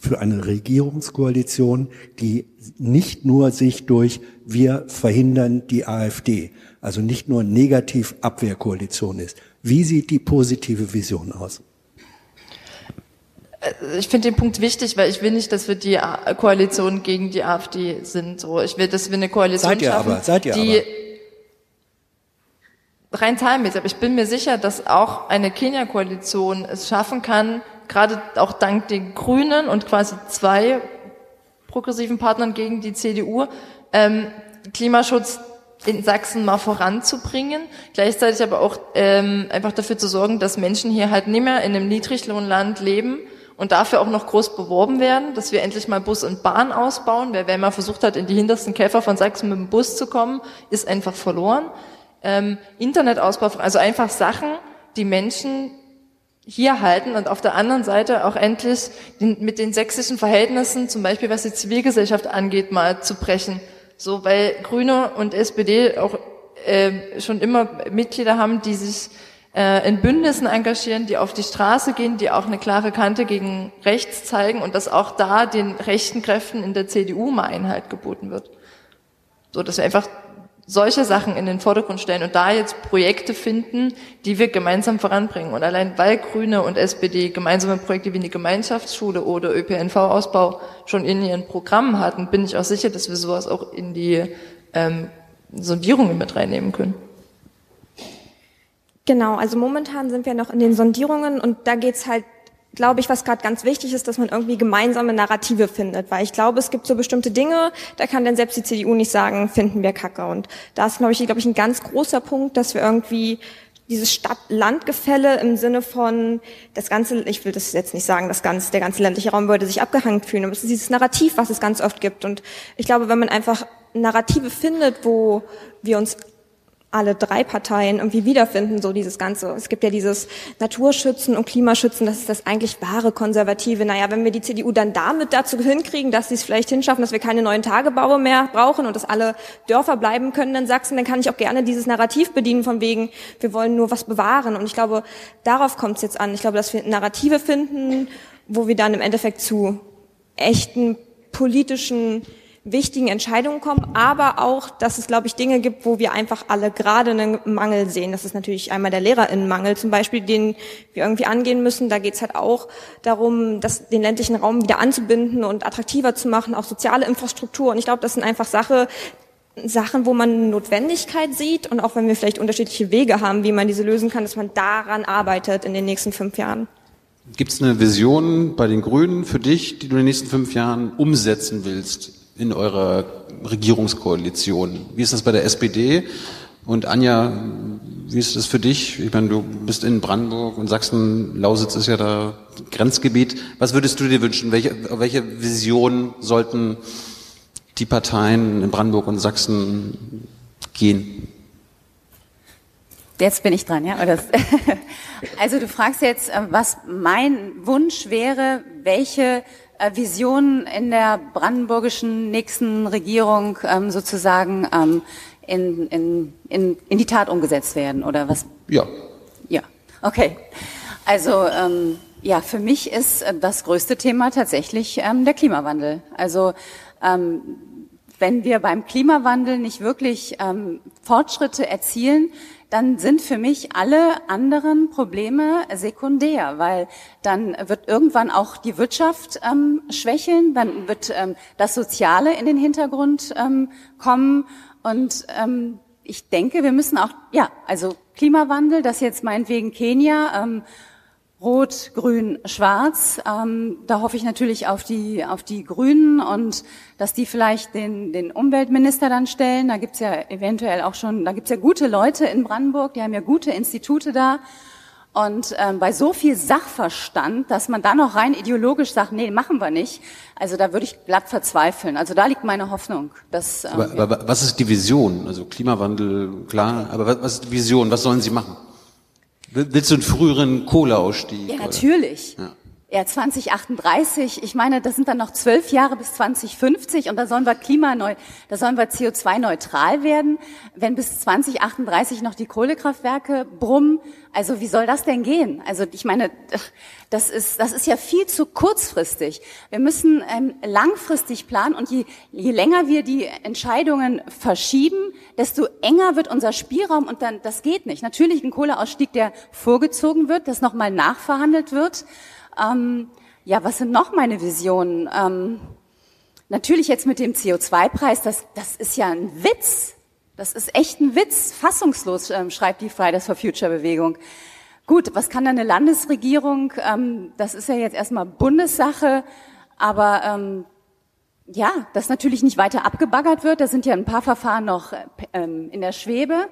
für eine Regierungskoalition, die nicht nur sich durch wir verhindern die AfD, also nicht nur negativ Abwehrkoalition ist. Wie sieht die positive Vision aus? Äh, ich finde den Punkt wichtig, weil ich will nicht, dass wir die Koalition gegen die AfD sind. So, ich will, dass wir eine Koalition seid ihr schaffen, aber, seid ihr die aber. rein zahlenmäßig. Aber ich bin mir sicher, dass auch eine Kenia-Koalition es schaffen kann, gerade auch dank den Grünen und quasi zwei progressiven Partnern gegen die CDU, ähm, Klimaschutz in Sachsen mal voranzubringen, gleichzeitig aber auch ähm, einfach dafür zu sorgen, dass Menschen hier halt nicht mehr in einem Niedriglohnland leben und dafür auch noch groß beworben werden, dass wir endlich mal Bus und Bahn ausbauen, weil wer mal versucht hat, in die hintersten Käfer von Sachsen mit dem Bus zu kommen, ist einfach verloren. Ähm, Internetausbau, also einfach Sachen, die Menschen hier halten und auf der anderen Seite auch endlich mit den sächsischen Verhältnissen, zum Beispiel was die Zivilgesellschaft angeht, mal zu brechen. So, weil Grüne und SPD auch äh, schon immer Mitglieder haben, die sich äh, in Bündnissen engagieren, die auf die Straße gehen, die auch eine klare Kante gegen rechts zeigen und dass auch da den rechten Kräften in der CDU mal Einhalt geboten wird. So, dass wir einfach solche Sachen in den Vordergrund stellen und da jetzt Projekte finden, die wir gemeinsam voranbringen. Und allein weil Grüne und SPD gemeinsame Projekte wie eine Gemeinschaftsschule oder ÖPNV-Ausbau schon in ihren Programmen hatten, bin ich auch sicher, dass wir sowas auch in die ähm, Sondierungen mit reinnehmen können. Genau, also momentan sind wir noch in den Sondierungen und da geht's halt glaube ich, was gerade ganz wichtig ist, dass man irgendwie gemeinsame Narrative findet, weil ich glaube, es gibt so bestimmte Dinge, da kann dann selbst die CDU nicht sagen, finden wir Kacke. Und da ist, glaube ich, glaube ich, ein ganz großer Punkt, dass wir irgendwie dieses Stadt-Land-Gefälle im Sinne von das ganze, ich will das jetzt nicht sagen, das ganze, der ganze ländliche Raum würde sich abgehangen fühlen, aber es ist dieses Narrativ, was es ganz oft gibt. Und ich glaube, wenn man einfach Narrative findet, wo wir uns alle drei Parteien irgendwie wiederfinden, so dieses Ganze. Es gibt ja dieses Naturschützen und Klimaschützen, das ist das eigentlich wahre Konservative. Naja, wenn wir die CDU dann damit dazu hinkriegen, dass sie es vielleicht hinschaffen, dass wir keine neuen Tagebaue mehr brauchen und dass alle Dörfer bleiben können in Sachsen, dann kann ich auch gerne dieses Narrativ bedienen von wegen, wir wollen nur was bewahren. Und ich glaube, darauf kommt es jetzt an. Ich glaube, dass wir Narrative finden, wo wir dann im Endeffekt zu echten politischen wichtigen Entscheidungen kommen, aber auch, dass es, glaube ich, Dinge gibt, wo wir einfach alle gerade einen Mangel sehen. Das ist natürlich einmal der Lehrerinnenmangel zum Beispiel, den wir irgendwie angehen müssen. Da geht es halt auch darum, das, den ländlichen Raum wieder anzubinden und attraktiver zu machen, auch soziale Infrastruktur. Und ich glaube, das sind einfach Sache, Sachen, wo man Notwendigkeit sieht und auch wenn wir vielleicht unterschiedliche Wege haben, wie man diese lösen kann, dass man daran arbeitet in den nächsten fünf Jahren. Gibt es eine Vision bei den Grünen für dich, die du in den nächsten fünf Jahren umsetzen willst? In eurer Regierungskoalition. Wie ist das bei der SPD? Und Anja, wie ist das für dich? Ich meine, du bist in Brandenburg und Sachsen, Lausitz ist ja da Grenzgebiet. Was würdest du dir wünschen? Welche, welche Vision sollten die Parteien in Brandenburg und Sachsen gehen? Jetzt bin ich dran, ja? also du fragst jetzt, äh, was mein Wunsch wäre, welche Visionen in der brandenburgischen nächsten Regierung ähm, sozusagen ähm, in, in, in, in die Tat umgesetzt werden oder was? Ja. Ja, okay. Also ähm, ja, für mich ist äh, das größte Thema tatsächlich ähm, der Klimawandel. Also ähm, wenn wir beim Klimawandel nicht wirklich ähm, Fortschritte erzielen, dann sind für mich alle anderen Probleme sekundär, weil dann wird irgendwann auch die Wirtschaft ähm, schwächeln, dann wird ähm, das Soziale in den Hintergrund ähm, kommen. Und ähm, ich denke, wir müssen auch, ja, also Klimawandel, das jetzt meinetwegen Kenia, ähm, Rot, Grün, Schwarz. Ähm, da hoffe ich natürlich auf die, auf die Grünen und dass die vielleicht den, den Umweltminister dann stellen. Da gibt's ja eventuell auch schon, da gibt's ja gute Leute in Brandenburg, die haben ja gute Institute da. Und ähm, bei so viel Sachverstand, dass man da noch rein ideologisch sagt, nee, machen wir nicht, also da würde ich glatt verzweifeln. Also da liegt meine Hoffnung. Dass, ähm, aber, aber was ist die Vision? Also Klimawandel, klar, aber was, was ist die Vision? Was sollen Sie machen? Willst du einen früheren Kohleausstieg? Ja, natürlich. Ja. Ja, 2038, ich meine, das sind dann noch zwölf Jahre bis 2050 und da sollen wir klimaneu, da sollen wir CO2-neutral werden, wenn bis 2038 noch die Kohlekraftwerke brummen. Also wie soll das denn gehen? Also ich meine, das ist, das ist ja viel zu kurzfristig. Wir müssen ähm, langfristig planen und je, je länger wir die Entscheidungen verschieben, desto enger wird unser Spielraum und dann, das geht nicht. Natürlich ein Kohleausstieg, der vorgezogen wird, das nochmal nachverhandelt wird. Ähm, ja, was sind noch meine Visionen? Ähm, natürlich jetzt mit dem CO2-Preis, das, das ist ja ein Witz. Das ist echt ein Witz. Fassungslos ähm, schreibt die Fridays for Future Bewegung. Gut, was kann da eine Landesregierung? Ähm, das ist ja jetzt erstmal Bundessache, aber ähm, ja, dass natürlich nicht weiter abgebaggert wird. Da sind ja ein paar Verfahren noch äh, ähm, in der Schwebe,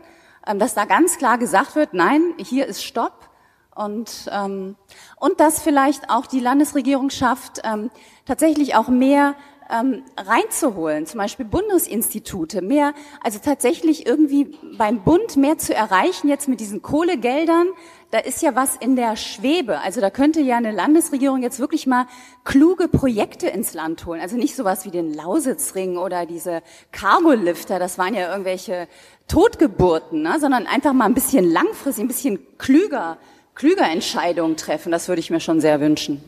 ähm, dass da ganz klar gesagt wird, nein, hier ist Stopp. Und, ähm, und dass vielleicht auch die Landesregierung schafft, ähm, tatsächlich auch mehr ähm, reinzuholen, zum Beispiel Bundesinstitute, mehr, also tatsächlich irgendwie beim Bund mehr zu erreichen, jetzt mit diesen Kohlegeldern, da ist ja was in der Schwebe. Also da könnte ja eine Landesregierung jetzt wirklich mal kluge Projekte ins Land holen. Also nicht sowas wie den Lausitzring oder diese Cargolifter, das waren ja irgendwelche Totgeburten, ne? sondern einfach mal ein bisschen langfristig, ein bisschen klüger klüger Entscheidungen treffen. Das würde ich mir schon sehr wünschen.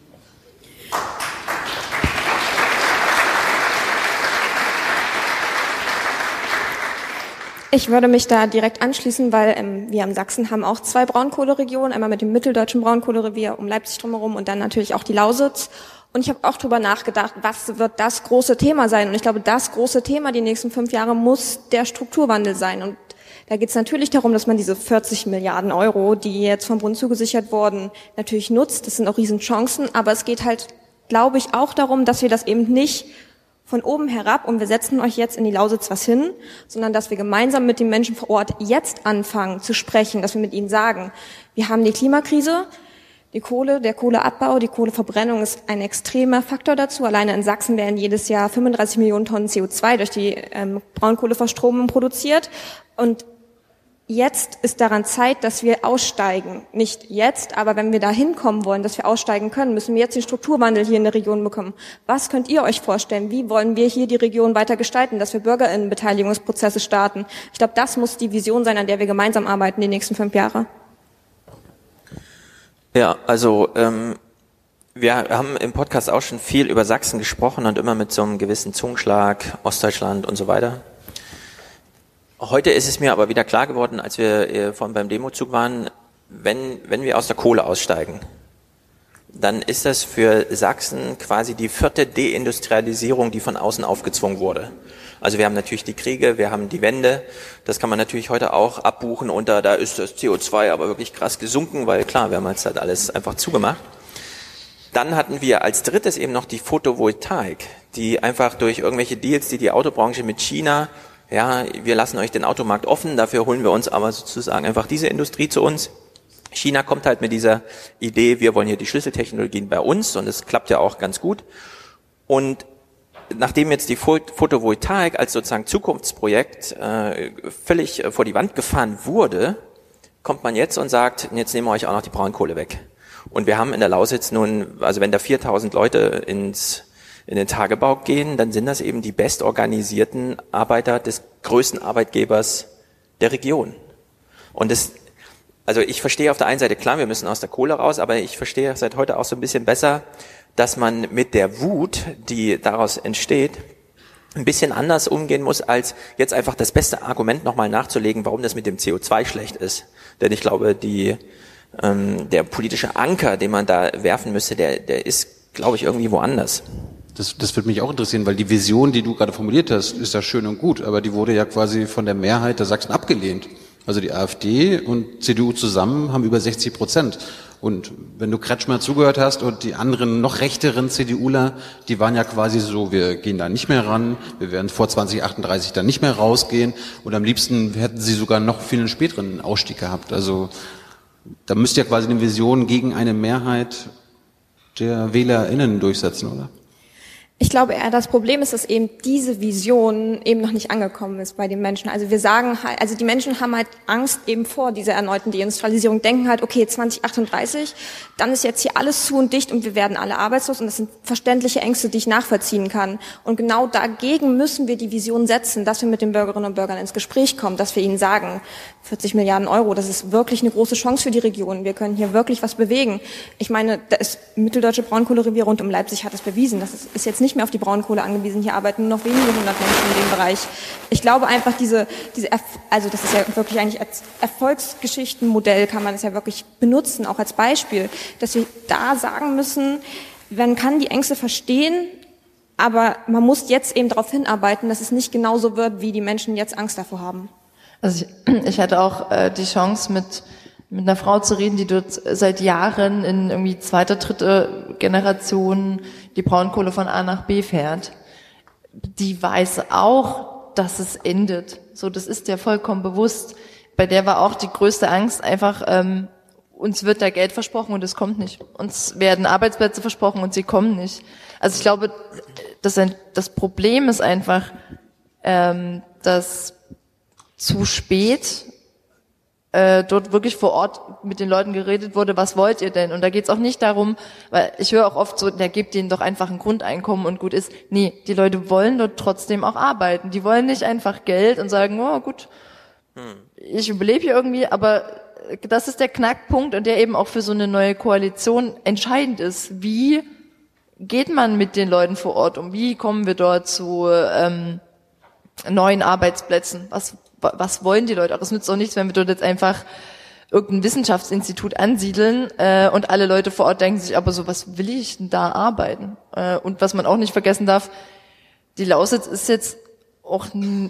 Ich würde mich da direkt anschließen, weil ähm, wir in Sachsen haben auch zwei Braunkohleregionen, einmal mit dem mitteldeutschen Braunkohlerevier um Leipzig drumherum und dann natürlich auch die Lausitz. Und ich habe auch drüber nachgedacht, was wird das große Thema sein? Und ich glaube, das große Thema die nächsten fünf Jahre muss der Strukturwandel sein. Und da geht es natürlich darum, dass man diese 40 Milliarden Euro, die jetzt vom Bund zugesichert wurden, natürlich nutzt. Das sind auch Riesenchancen. Aber es geht halt, glaube ich, auch darum, dass wir das eben nicht von oben herab und wir setzen euch jetzt in die Lausitz was hin, sondern dass wir gemeinsam mit den Menschen vor Ort jetzt anfangen zu sprechen, dass wir mit ihnen sagen, wir haben die Klimakrise, die Kohle, der Kohleabbau, die Kohleverbrennung ist ein extremer Faktor dazu. Alleine in Sachsen werden jedes Jahr 35 Millionen Tonnen CO2 durch die ähm, Braunkohleverstromung produziert. Und jetzt ist daran Zeit, dass wir aussteigen. Nicht jetzt, aber wenn wir da hinkommen wollen, dass wir aussteigen können, müssen wir jetzt den Strukturwandel hier in der Region bekommen. Was könnt ihr euch vorstellen? Wie wollen wir hier die Region weiter gestalten, dass wir Bürgerinnenbeteiligungsprozesse starten? Ich glaube, das muss die Vision sein, an der wir gemeinsam arbeiten die nächsten fünf Jahre. Ja, also ähm, wir haben im Podcast auch schon viel über Sachsen gesprochen und immer mit so einem gewissen Zungenschlag, Ostdeutschland und so weiter. Heute ist es mir aber wieder klar geworden, als wir äh, von beim Demozug waren, wenn, wenn wir aus der Kohle aussteigen, dann ist das für Sachsen quasi die vierte Deindustrialisierung, die von außen aufgezwungen wurde. Also wir haben natürlich die Kriege, wir haben die Wende, das kann man natürlich heute auch abbuchen da, da ist das CO2 aber wirklich krass gesunken, weil klar, wir haben jetzt halt alles einfach zugemacht. Dann hatten wir als drittes eben noch die Photovoltaik, die einfach durch irgendwelche Deals, die die Autobranche mit China ja, wir lassen euch den Automarkt offen, dafür holen wir uns aber sozusagen einfach diese Industrie zu uns. China kommt halt mit dieser Idee, wir wollen hier die Schlüsseltechnologien bei uns und es klappt ja auch ganz gut. Und nachdem jetzt die Photovoltaik als sozusagen Zukunftsprojekt äh, völlig vor die Wand gefahren wurde, kommt man jetzt und sagt, jetzt nehmen wir euch auch noch die Braunkohle weg. Und wir haben in der Lausitz nun, also wenn da 4000 Leute ins in den Tagebau gehen, dann sind das eben die bestorganisierten Arbeiter des größten Arbeitgebers der Region. Und das, also ich verstehe auf der einen Seite, klar, wir müssen aus der Kohle raus, aber ich verstehe seit heute auch so ein bisschen besser, dass man mit der Wut, die daraus entsteht, ein bisschen anders umgehen muss, als jetzt einfach das beste Argument nochmal nachzulegen, warum das mit dem CO2 schlecht ist. Denn ich glaube, die, ähm, der politische Anker, den man da werfen müsste, der, der ist, glaube ich, irgendwie woanders. Das, das würde mich auch interessieren, weil die Vision, die du gerade formuliert hast, ist ja schön und gut, aber die wurde ja quasi von der Mehrheit der Sachsen abgelehnt. Also die AfD und CDU zusammen haben über 60 Prozent. Und wenn du Kretschmer zugehört hast und die anderen noch rechteren CDUler, die waren ja quasi so, wir gehen da nicht mehr ran, wir werden vor 2038 dann nicht mehr rausgehen und am liebsten hätten sie sogar noch viel einen späteren Ausstieg gehabt. Also da müsste ja quasi eine Vision gegen eine Mehrheit der WählerInnen durchsetzen, oder? Ich glaube eher, das Problem ist, dass eben diese Vision eben noch nicht angekommen ist bei den Menschen. Also wir sagen halt, also die Menschen haben halt Angst eben vor dieser erneuten Deindustrialisierung, denken halt, okay, 2038, dann ist jetzt hier alles zu und dicht und wir werden alle arbeitslos und das sind verständliche Ängste, die ich nachvollziehen kann. Und genau dagegen müssen wir die Vision setzen, dass wir mit den Bürgerinnen und Bürgern ins Gespräch kommen, dass wir ihnen sagen, 40 Milliarden Euro, das ist wirklich eine große Chance für die Region. Wir können hier wirklich was bewegen. Ich meine, das mitteldeutsche Braunkohlerevier rund um Leipzig hat es bewiesen. Das ist jetzt nicht mehr auf die Braunkohle angewiesen. Hier arbeiten nur noch wenige hundert Menschen in dem Bereich. Ich glaube einfach, diese, diese, also das ist ja wirklich eigentlich als Erfolgsgeschichtenmodell kann man es ja wirklich benutzen, auch als Beispiel, dass wir da sagen müssen, man kann die Ängste verstehen, aber man muss jetzt eben darauf hinarbeiten, dass es nicht genauso wird, wie die Menschen jetzt Angst davor haben. Also ich, ich hatte auch äh, die Chance mit mit einer Frau zu reden, die dort seit Jahren in irgendwie zweiter, dritte Generation die Braunkohle von A nach B fährt. Die weiß auch, dass es endet. So, das ist der vollkommen bewusst. Bei der war auch die größte Angst einfach, ähm, uns wird da Geld versprochen und es kommt nicht. Uns werden Arbeitsplätze versprochen und sie kommen nicht. Also ich glaube, das, das Problem ist einfach, ähm, dass zu spät äh, dort wirklich vor Ort mit den Leuten geredet wurde, was wollt ihr denn? Und da geht's auch nicht darum, weil ich höre auch oft so, der gibt denen doch einfach ein Grundeinkommen und gut ist. Nee, die Leute wollen dort trotzdem auch arbeiten. Die wollen nicht einfach Geld und sagen, oh gut, ich überlebe hier irgendwie, aber das ist der Knackpunkt und der eben auch für so eine neue Koalition entscheidend ist. Wie geht man mit den Leuten vor Ort um? Wie kommen wir dort zu ähm, neuen Arbeitsplätzen? Was was wollen die Leute auch. Es nützt auch nichts, wenn wir dort jetzt einfach irgendein Wissenschaftsinstitut ansiedeln äh, und alle Leute vor Ort denken sich, aber so, was will ich denn da arbeiten? Äh, und was man auch nicht vergessen darf, die Lausitz ist jetzt auch,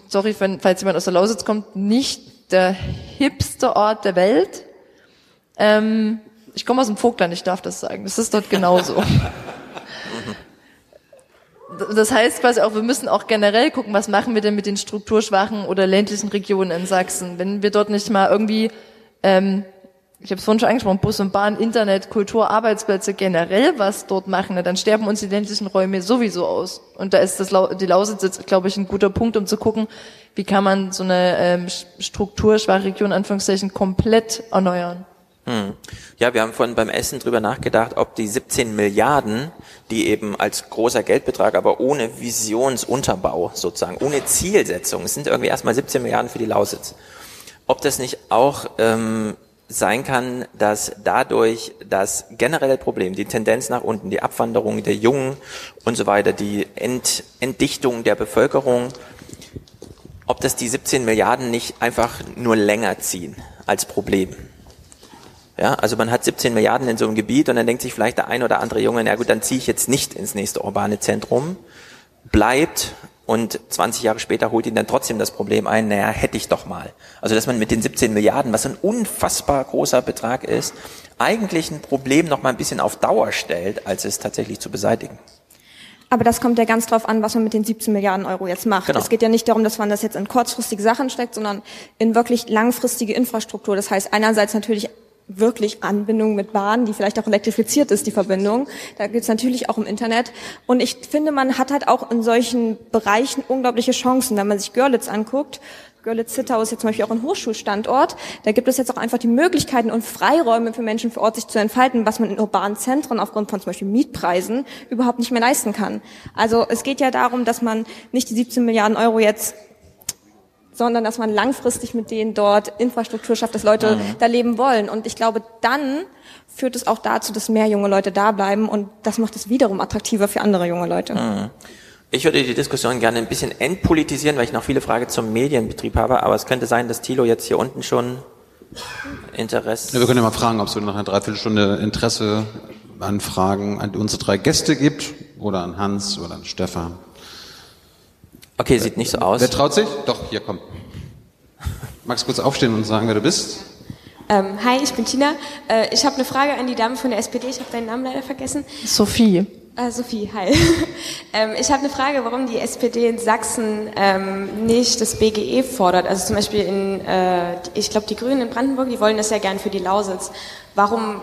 sorry, wenn, falls jemand aus der Lausitz kommt, nicht der hipste Ort der Welt. Ähm, ich komme aus dem Vogtland, ich darf das sagen. Das ist dort genauso. Das heißt quasi auch, wir müssen auch generell gucken, was machen wir denn mit den strukturschwachen oder ländlichen Regionen in Sachsen. Wenn wir dort nicht mal irgendwie, ähm, ich habe es vorhin schon angesprochen, Bus und Bahn, Internet, Kultur, Arbeitsplätze generell was dort machen, dann sterben uns die ländlichen Räume sowieso aus. Und da ist das, die Lausitz jetzt, glaube ich, ein guter Punkt, um zu gucken, wie kann man so eine ähm, strukturschwache Region, Anführungszeichen, komplett erneuern. Hm. Ja, wir haben vorhin beim Essen drüber nachgedacht, ob die 17 Milliarden, die eben als großer Geldbetrag, aber ohne Visionsunterbau sozusagen, ohne Zielsetzung, es sind irgendwie erstmal 17 Milliarden für die Lausitz, ob das nicht auch ähm, sein kann, dass dadurch das generelle Problem, die Tendenz nach unten, die Abwanderung der Jungen und so weiter, die Ent, Entdichtung der Bevölkerung, ob das die 17 Milliarden nicht einfach nur länger ziehen als Problem. Ja, also man hat 17 Milliarden in so einem Gebiet und dann denkt sich vielleicht der ein oder andere Junge, na gut, dann ziehe ich jetzt nicht ins nächste urbane Zentrum, bleibt und 20 Jahre später holt ihn dann trotzdem das Problem ein, naja, hätte ich doch mal. Also dass man mit den 17 Milliarden, was ein unfassbar großer Betrag ist, eigentlich ein Problem noch mal ein bisschen auf Dauer stellt, als es tatsächlich zu beseitigen. Aber das kommt ja ganz drauf an, was man mit den 17 Milliarden Euro jetzt macht. Genau. Es geht ja nicht darum, dass man das jetzt in kurzfristige Sachen steckt, sondern in wirklich langfristige Infrastruktur. Das heißt einerseits natürlich wirklich Anbindung mit Bahn, die vielleicht auch elektrifiziert ist, die Verbindung. Da geht es natürlich auch im Internet. Und ich finde, man hat halt auch in solchen Bereichen unglaubliche Chancen. Wenn man sich Görlitz anguckt, Görlitz-Zittau ist jetzt zum Beispiel auch ein Hochschulstandort. Da gibt es jetzt auch einfach die Möglichkeiten und Freiräume für Menschen vor Ort, sich zu entfalten, was man in urbanen Zentren aufgrund von zum Beispiel Mietpreisen überhaupt nicht mehr leisten kann. Also es geht ja darum, dass man nicht die 17 Milliarden Euro jetzt sondern dass man langfristig mit denen dort Infrastruktur schafft, dass Leute mhm. da leben wollen. Und ich glaube, dann führt es auch dazu, dass mehr junge Leute da bleiben und das macht es wiederum attraktiver für andere junge Leute. Mhm. Ich würde die Diskussion gerne ein bisschen entpolitisieren, weil ich noch viele Fragen zum Medienbetrieb habe, aber es könnte sein, dass Thilo jetzt hier unten schon Interesse. Ja, wir können ja mal fragen, ob es nach einer Dreiviertelstunde Interesse an Fragen an unsere drei Gäste gibt oder an Hans oder an Stefan. Okay, sieht nicht so aus. Wer traut sich? Doch, hier komm. Magst du kurz aufstehen und sagen, wer du bist? Ähm, hi, ich bin Tina. Äh, ich habe eine Frage an die Dame von der SPD. Ich habe deinen Namen leider vergessen. Sophie. Äh, Sophie, hi. ähm, ich habe eine Frage, warum die SPD in Sachsen ähm, nicht das BGE fordert. Also zum Beispiel in, äh, ich glaube, die Grünen in Brandenburg, die wollen das ja gern für die Lausitz. Warum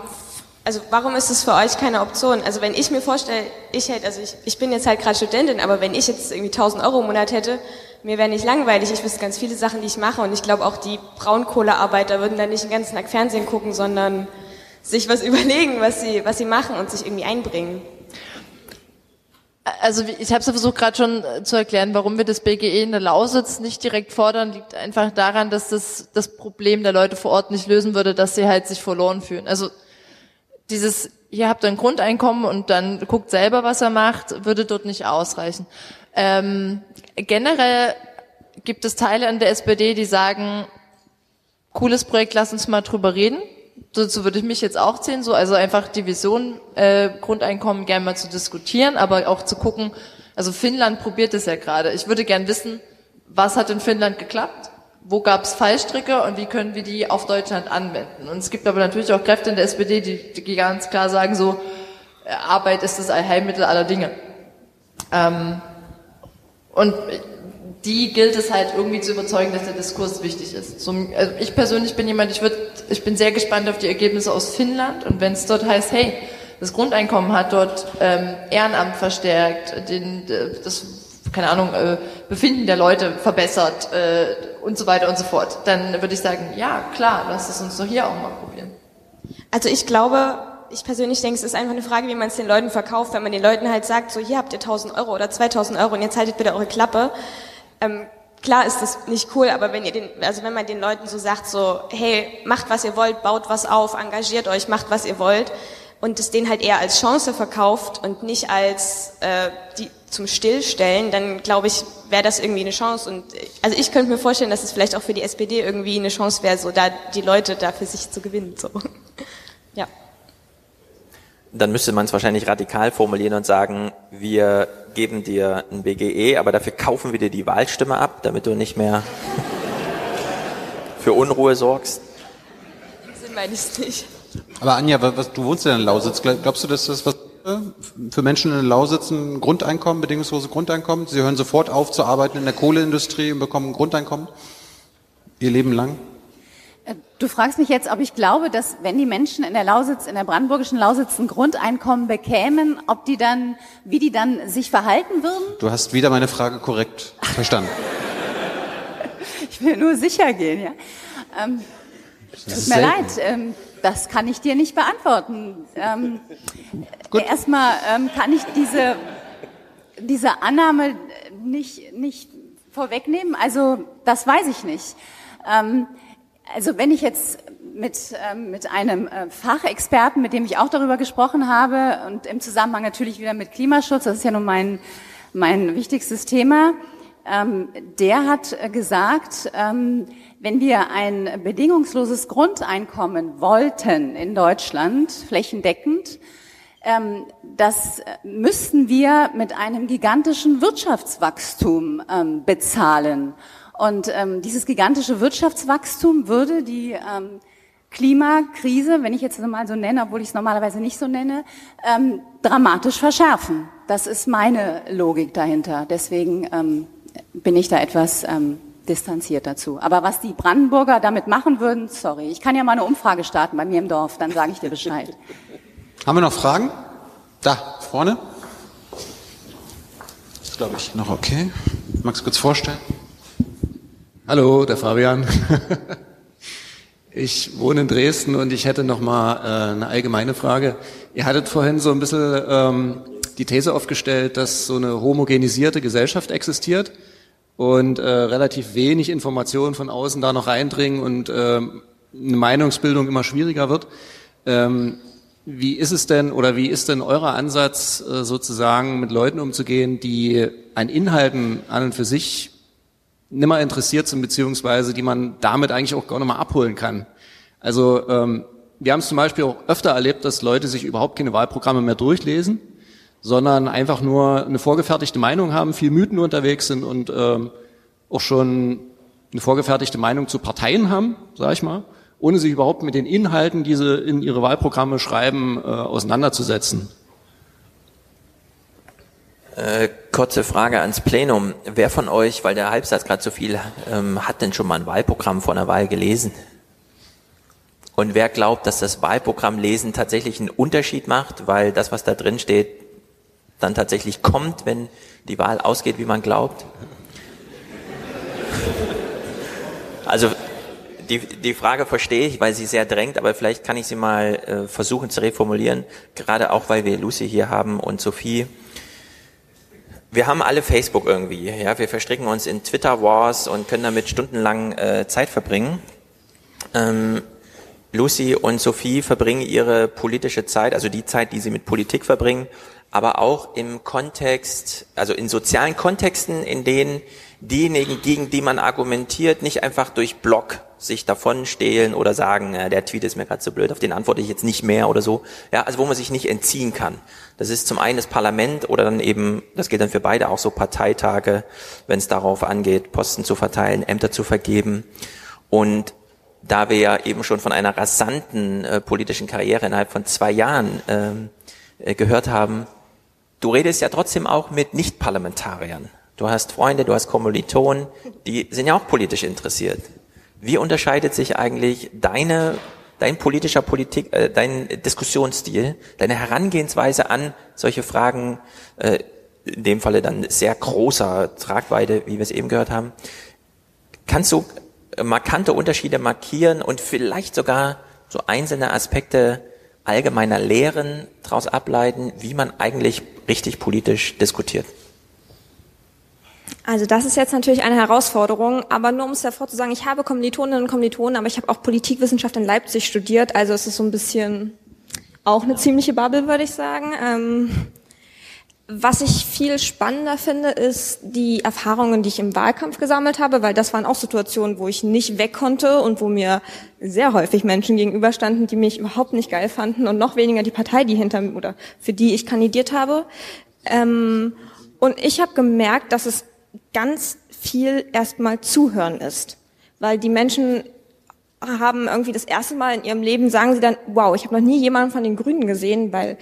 also warum ist es für euch keine Option? Also wenn ich mir vorstelle, ich hätte, also ich, ich bin jetzt halt gerade Studentin, aber wenn ich jetzt irgendwie 1000 Euro im Monat hätte, mir wäre nicht langweilig. Ich wüsste ganz viele Sachen, die ich mache und ich glaube auch die Braunkohlearbeiter würden da nicht den ganzen Tag Fernsehen gucken, sondern sich was überlegen, was sie, was sie machen und sich irgendwie einbringen. Also ich habe es versucht gerade schon äh, zu erklären, warum wir das BGE in der Lausitz nicht direkt fordern, liegt einfach daran, dass das das Problem der Leute vor Ort nicht lösen würde, dass sie halt sich verloren fühlen. Also dieses, ihr habt ein Grundeinkommen und dann guckt selber, was er macht, würde dort nicht ausreichen. Ähm, generell gibt es Teile an der SPD, die sagen, cooles Projekt, lass uns mal drüber reden. Dazu würde ich mich jetzt auch zählen, so also einfach die Vision äh, Grundeinkommen gerne mal zu diskutieren, aber auch zu gucken. Also Finnland probiert es ja gerade. Ich würde gern wissen, was hat in Finnland geklappt? Wo gab es Fallstricke und wie können wir die auf Deutschland anwenden. Und es gibt aber natürlich auch Kräfte in der SPD, die, die ganz klar sagen so, äh, Arbeit ist das Allheilmittel aller Dinge. Ähm, und die gilt es halt irgendwie zu überzeugen, dass der Diskurs wichtig ist. So, also ich persönlich bin jemand, ich, würd, ich bin sehr gespannt auf die Ergebnisse aus Finnland und wenn es dort heißt, hey, das Grundeinkommen hat dort ähm, Ehrenamt verstärkt, den, das keine Ahnung, äh, Befinden der Leute verbessert äh, und so weiter und so fort, dann würde ich sagen, ja, klar, lass es uns doch hier auch mal probieren. Also ich glaube, ich persönlich denke, es ist einfach eine Frage, wie man es den Leuten verkauft. Wenn man den Leuten halt sagt, so hier habt ihr 1000 Euro oder 2000 Euro und jetzt haltet bitte eure Klappe. Ähm, klar ist das nicht cool, aber wenn ihr den, also wenn man den Leuten so sagt, so hey, macht was ihr wollt, baut was auf, engagiert euch, macht was ihr wollt und es denen halt eher als Chance verkauft und nicht als äh, die zum Stillstellen, dann glaube ich, wäre das irgendwie eine Chance. Und also ich könnte mir vorstellen, dass es vielleicht auch für die SPD irgendwie eine Chance wäre, so da die Leute da für sich zu gewinnen. So. Ja. Dann müsste man es wahrscheinlich radikal formulieren und sagen, wir geben dir ein BGE, aber dafür kaufen wir dir die Wahlstimme ab, damit du nicht mehr für Unruhe sorgst. Sinn meine ich nicht. Aber Anja, was, du wohnst ja in Lausitz. Glaubst du, dass das was für Menschen in Lausitz ein Grundeinkommen, bedingungslose Grundeinkommen? Sie hören sofort auf zu arbeiten in der Kohleindustrie und bekommen ein Grundeinkommen? Ihr Leben lang? Äh, du fragst mich jetzt, ob ich glaube, dass wenn die Menschen in der Lausitz, in der brandenburgischen Lausitz ein Grundeinkommen bekämen, ob die dann, wie die dann sich verhalten würden? Du hast wieder meine Frage korrekt verstanden. ich will nur sicher gehen, ja. Ähm, tut mir leid. Ähm, das kann ich dir nicht beantworten. Ähm, erstmal ähm, kann ich diese, diese Annahme nicht, nicht vorwegnehmen. Also das weiß ich nicht. Ähm, also wenn ich jetzt mit, ähm, mit einem äh, Fachexperten, mit dem ich auch darüber gesprochen habe und im Zusammenhang natürlich wieder mit Klimaschutz, das ist ja nun mein, mein wichtigstes Thema, ähm, der hat äh, gesagt, ähm, wenn wir ein bedingungsloses Grundeinkommen wollten in Deutschland, flächendeckend, ähm, das müssten wir mit einem gigantischen Wirtschaftswachstum ähm, bezahlen. Und ähm, dieses gigantische Wirtschaftswachstum würde die Klimakrise, wenn ich jetzt mal so nenne, obwohl ich es normalerweise nicht so nenne, dramatisch verschärfen. Das ist meine Logik dahinter. Deswegen bin ich da etwas distanziert dazu. Aber was die Brandenburger damit machen würden, sorry. Ich kann ja mal eine Umfrage starten bei mir im Dorf, dann sage ich dir Bescheid. Haben wir noch Fragen? Da, vorne. Ist, glaube ich, noch okay. Magst du kurz vorstellen? Hallo, der Fabian. Ich wohne in Dresden und ich hätte noch mal äh, eine allgemeine Frage. Ihr hattet vorhin so ein bisschen ähm, die These aufgestellt, dass so eine homogenisierte Gesellschaft existiert und äh, relativ wenig Informationen von außen da noch reindringen und äh, eine Meinungsbildung immer schwieriger wird. Ähm, wie ist es denn oder wie ist denn euer Ansatz, äh, sozusagen mit Leuten umzugehen, die an Inhalten an und für sich nimmer interessiert sind, beziehungsweise die man damit eigentlich auch gar nicht mal abholen kann? Also ähm, wir haben es zum Beispiel auch öfter erlebt, dass Leute sich überhaupt keine Wahlprogramme mehr durchlesen sondern einfach nur eine vorgefertigte Meinung haben, viel Mythen unterwegs sind und ähm, auch schon eine vorgefertigte Meinung zu Parteien haben, sage ich mal, ohne sich überhaupt mit den Inhalten, die sie in ihre Wahlprogramme schreiben, äh, auseinanderzusetzen. Äh, kurze Frage ans Plenum. Wer von euch, weil der Halbsatz gerade so viel, ähm, hat denn schon mal ein Wahlprogramm vor einer Wahl gelesen? Und wer glaubt, dass das Wahlprogramm lesen tatsächlich einen Unterschied macht, weil das, was da drin steht, dann tatsächlich kommt, wenn die Wahl ausgeht, wie man glaubt? Also die, die Frage verstehe ich, weil sie sehr drängt, aber vielleicht kann ich sie mal äh, versuchen zu reformulieren, gerade auch, weil wir Lucy hier haben und Sophie. Wir haben alle Facebook irgendwie, ja, wir verstricken uns in Twitter Wars und können damit stundenlang äh, Zeit verbringen. Ähm, Lucy und Sophie verbringen ihre politische Zeit, also die Zeit, die sie mit Politik verbringen, aber auch im Kontext, also in sozialen Kontexten, in denen diejenigen, gegen die man argumentiert, nicht einfach durch Blog sich davon stehlen oder sagen, äh, der Tweet ist mir gerade so blöd, auf den antworte ich jetzt nicht mehr oder so. Ja, also wo man sich nicht entziehen kann. Das ist zum einen das Parlament oder dann eben, das geht dann für beide auch so Parteitage, wenn es darauf angeht, Posten zu verteilen, Ämter zu vergeben. Und da wir ja eben schon von einer rasanten äh, politischen Karriere innerhalb von zwei Jahren ähm, äh, gehört haben, du redest ja trotzdem auch mit Nichtparlamentariern. Du hast Freunde, du hast Kommilitonen, die sind ja auch politisch interessiert. Wie unterscheidet sich eigentlich deine, dein politischer Politik, äh, dein Diskussionsstil, deine Herangehensweise an solche Fragen, äh, in dem Falle dann sehr großer Tragweite, wie wir es eben gehört haben? Kannst du markante Unterschiede markieren und vielleicht sogar so einzelne Aspekte allgemeiner Lehren daraus ableiten, wie man eigentlich richtig politisch diskutiert? Also das ist jetzt natürlich eine Herausforderung, aber nur um es davor zu sagen, ich habe Kommilitoninnen und Kommilitonen, aber ich habe auch Politikwissenschaft in Leipzig studiert, also es ist so ein bisschen auch eine ziemliche Bubble, würde ich sagen. Ähm, Was ich viel spannender finde, ist die Erfahrungen, die ich im Wahlkampf gesammelt habe, weil das waren auch Situationen, wo ich nicht weg konnte und wo mir sehr häufig Menschen gegenüberstanden, die mich überhaupt nicht geil fanden und noch weniger die Partei, die hinter oder für die ich kandidiert habe. Ähm, und ich habe gemerkt, dass es ganz viel erstmal zuhören ist, weil die Menschen haben irgendwie das erste Mal in ihrem Leben sagen sie dann, wow, ich habe noch nie jemanden von den Grünen gesehen, weil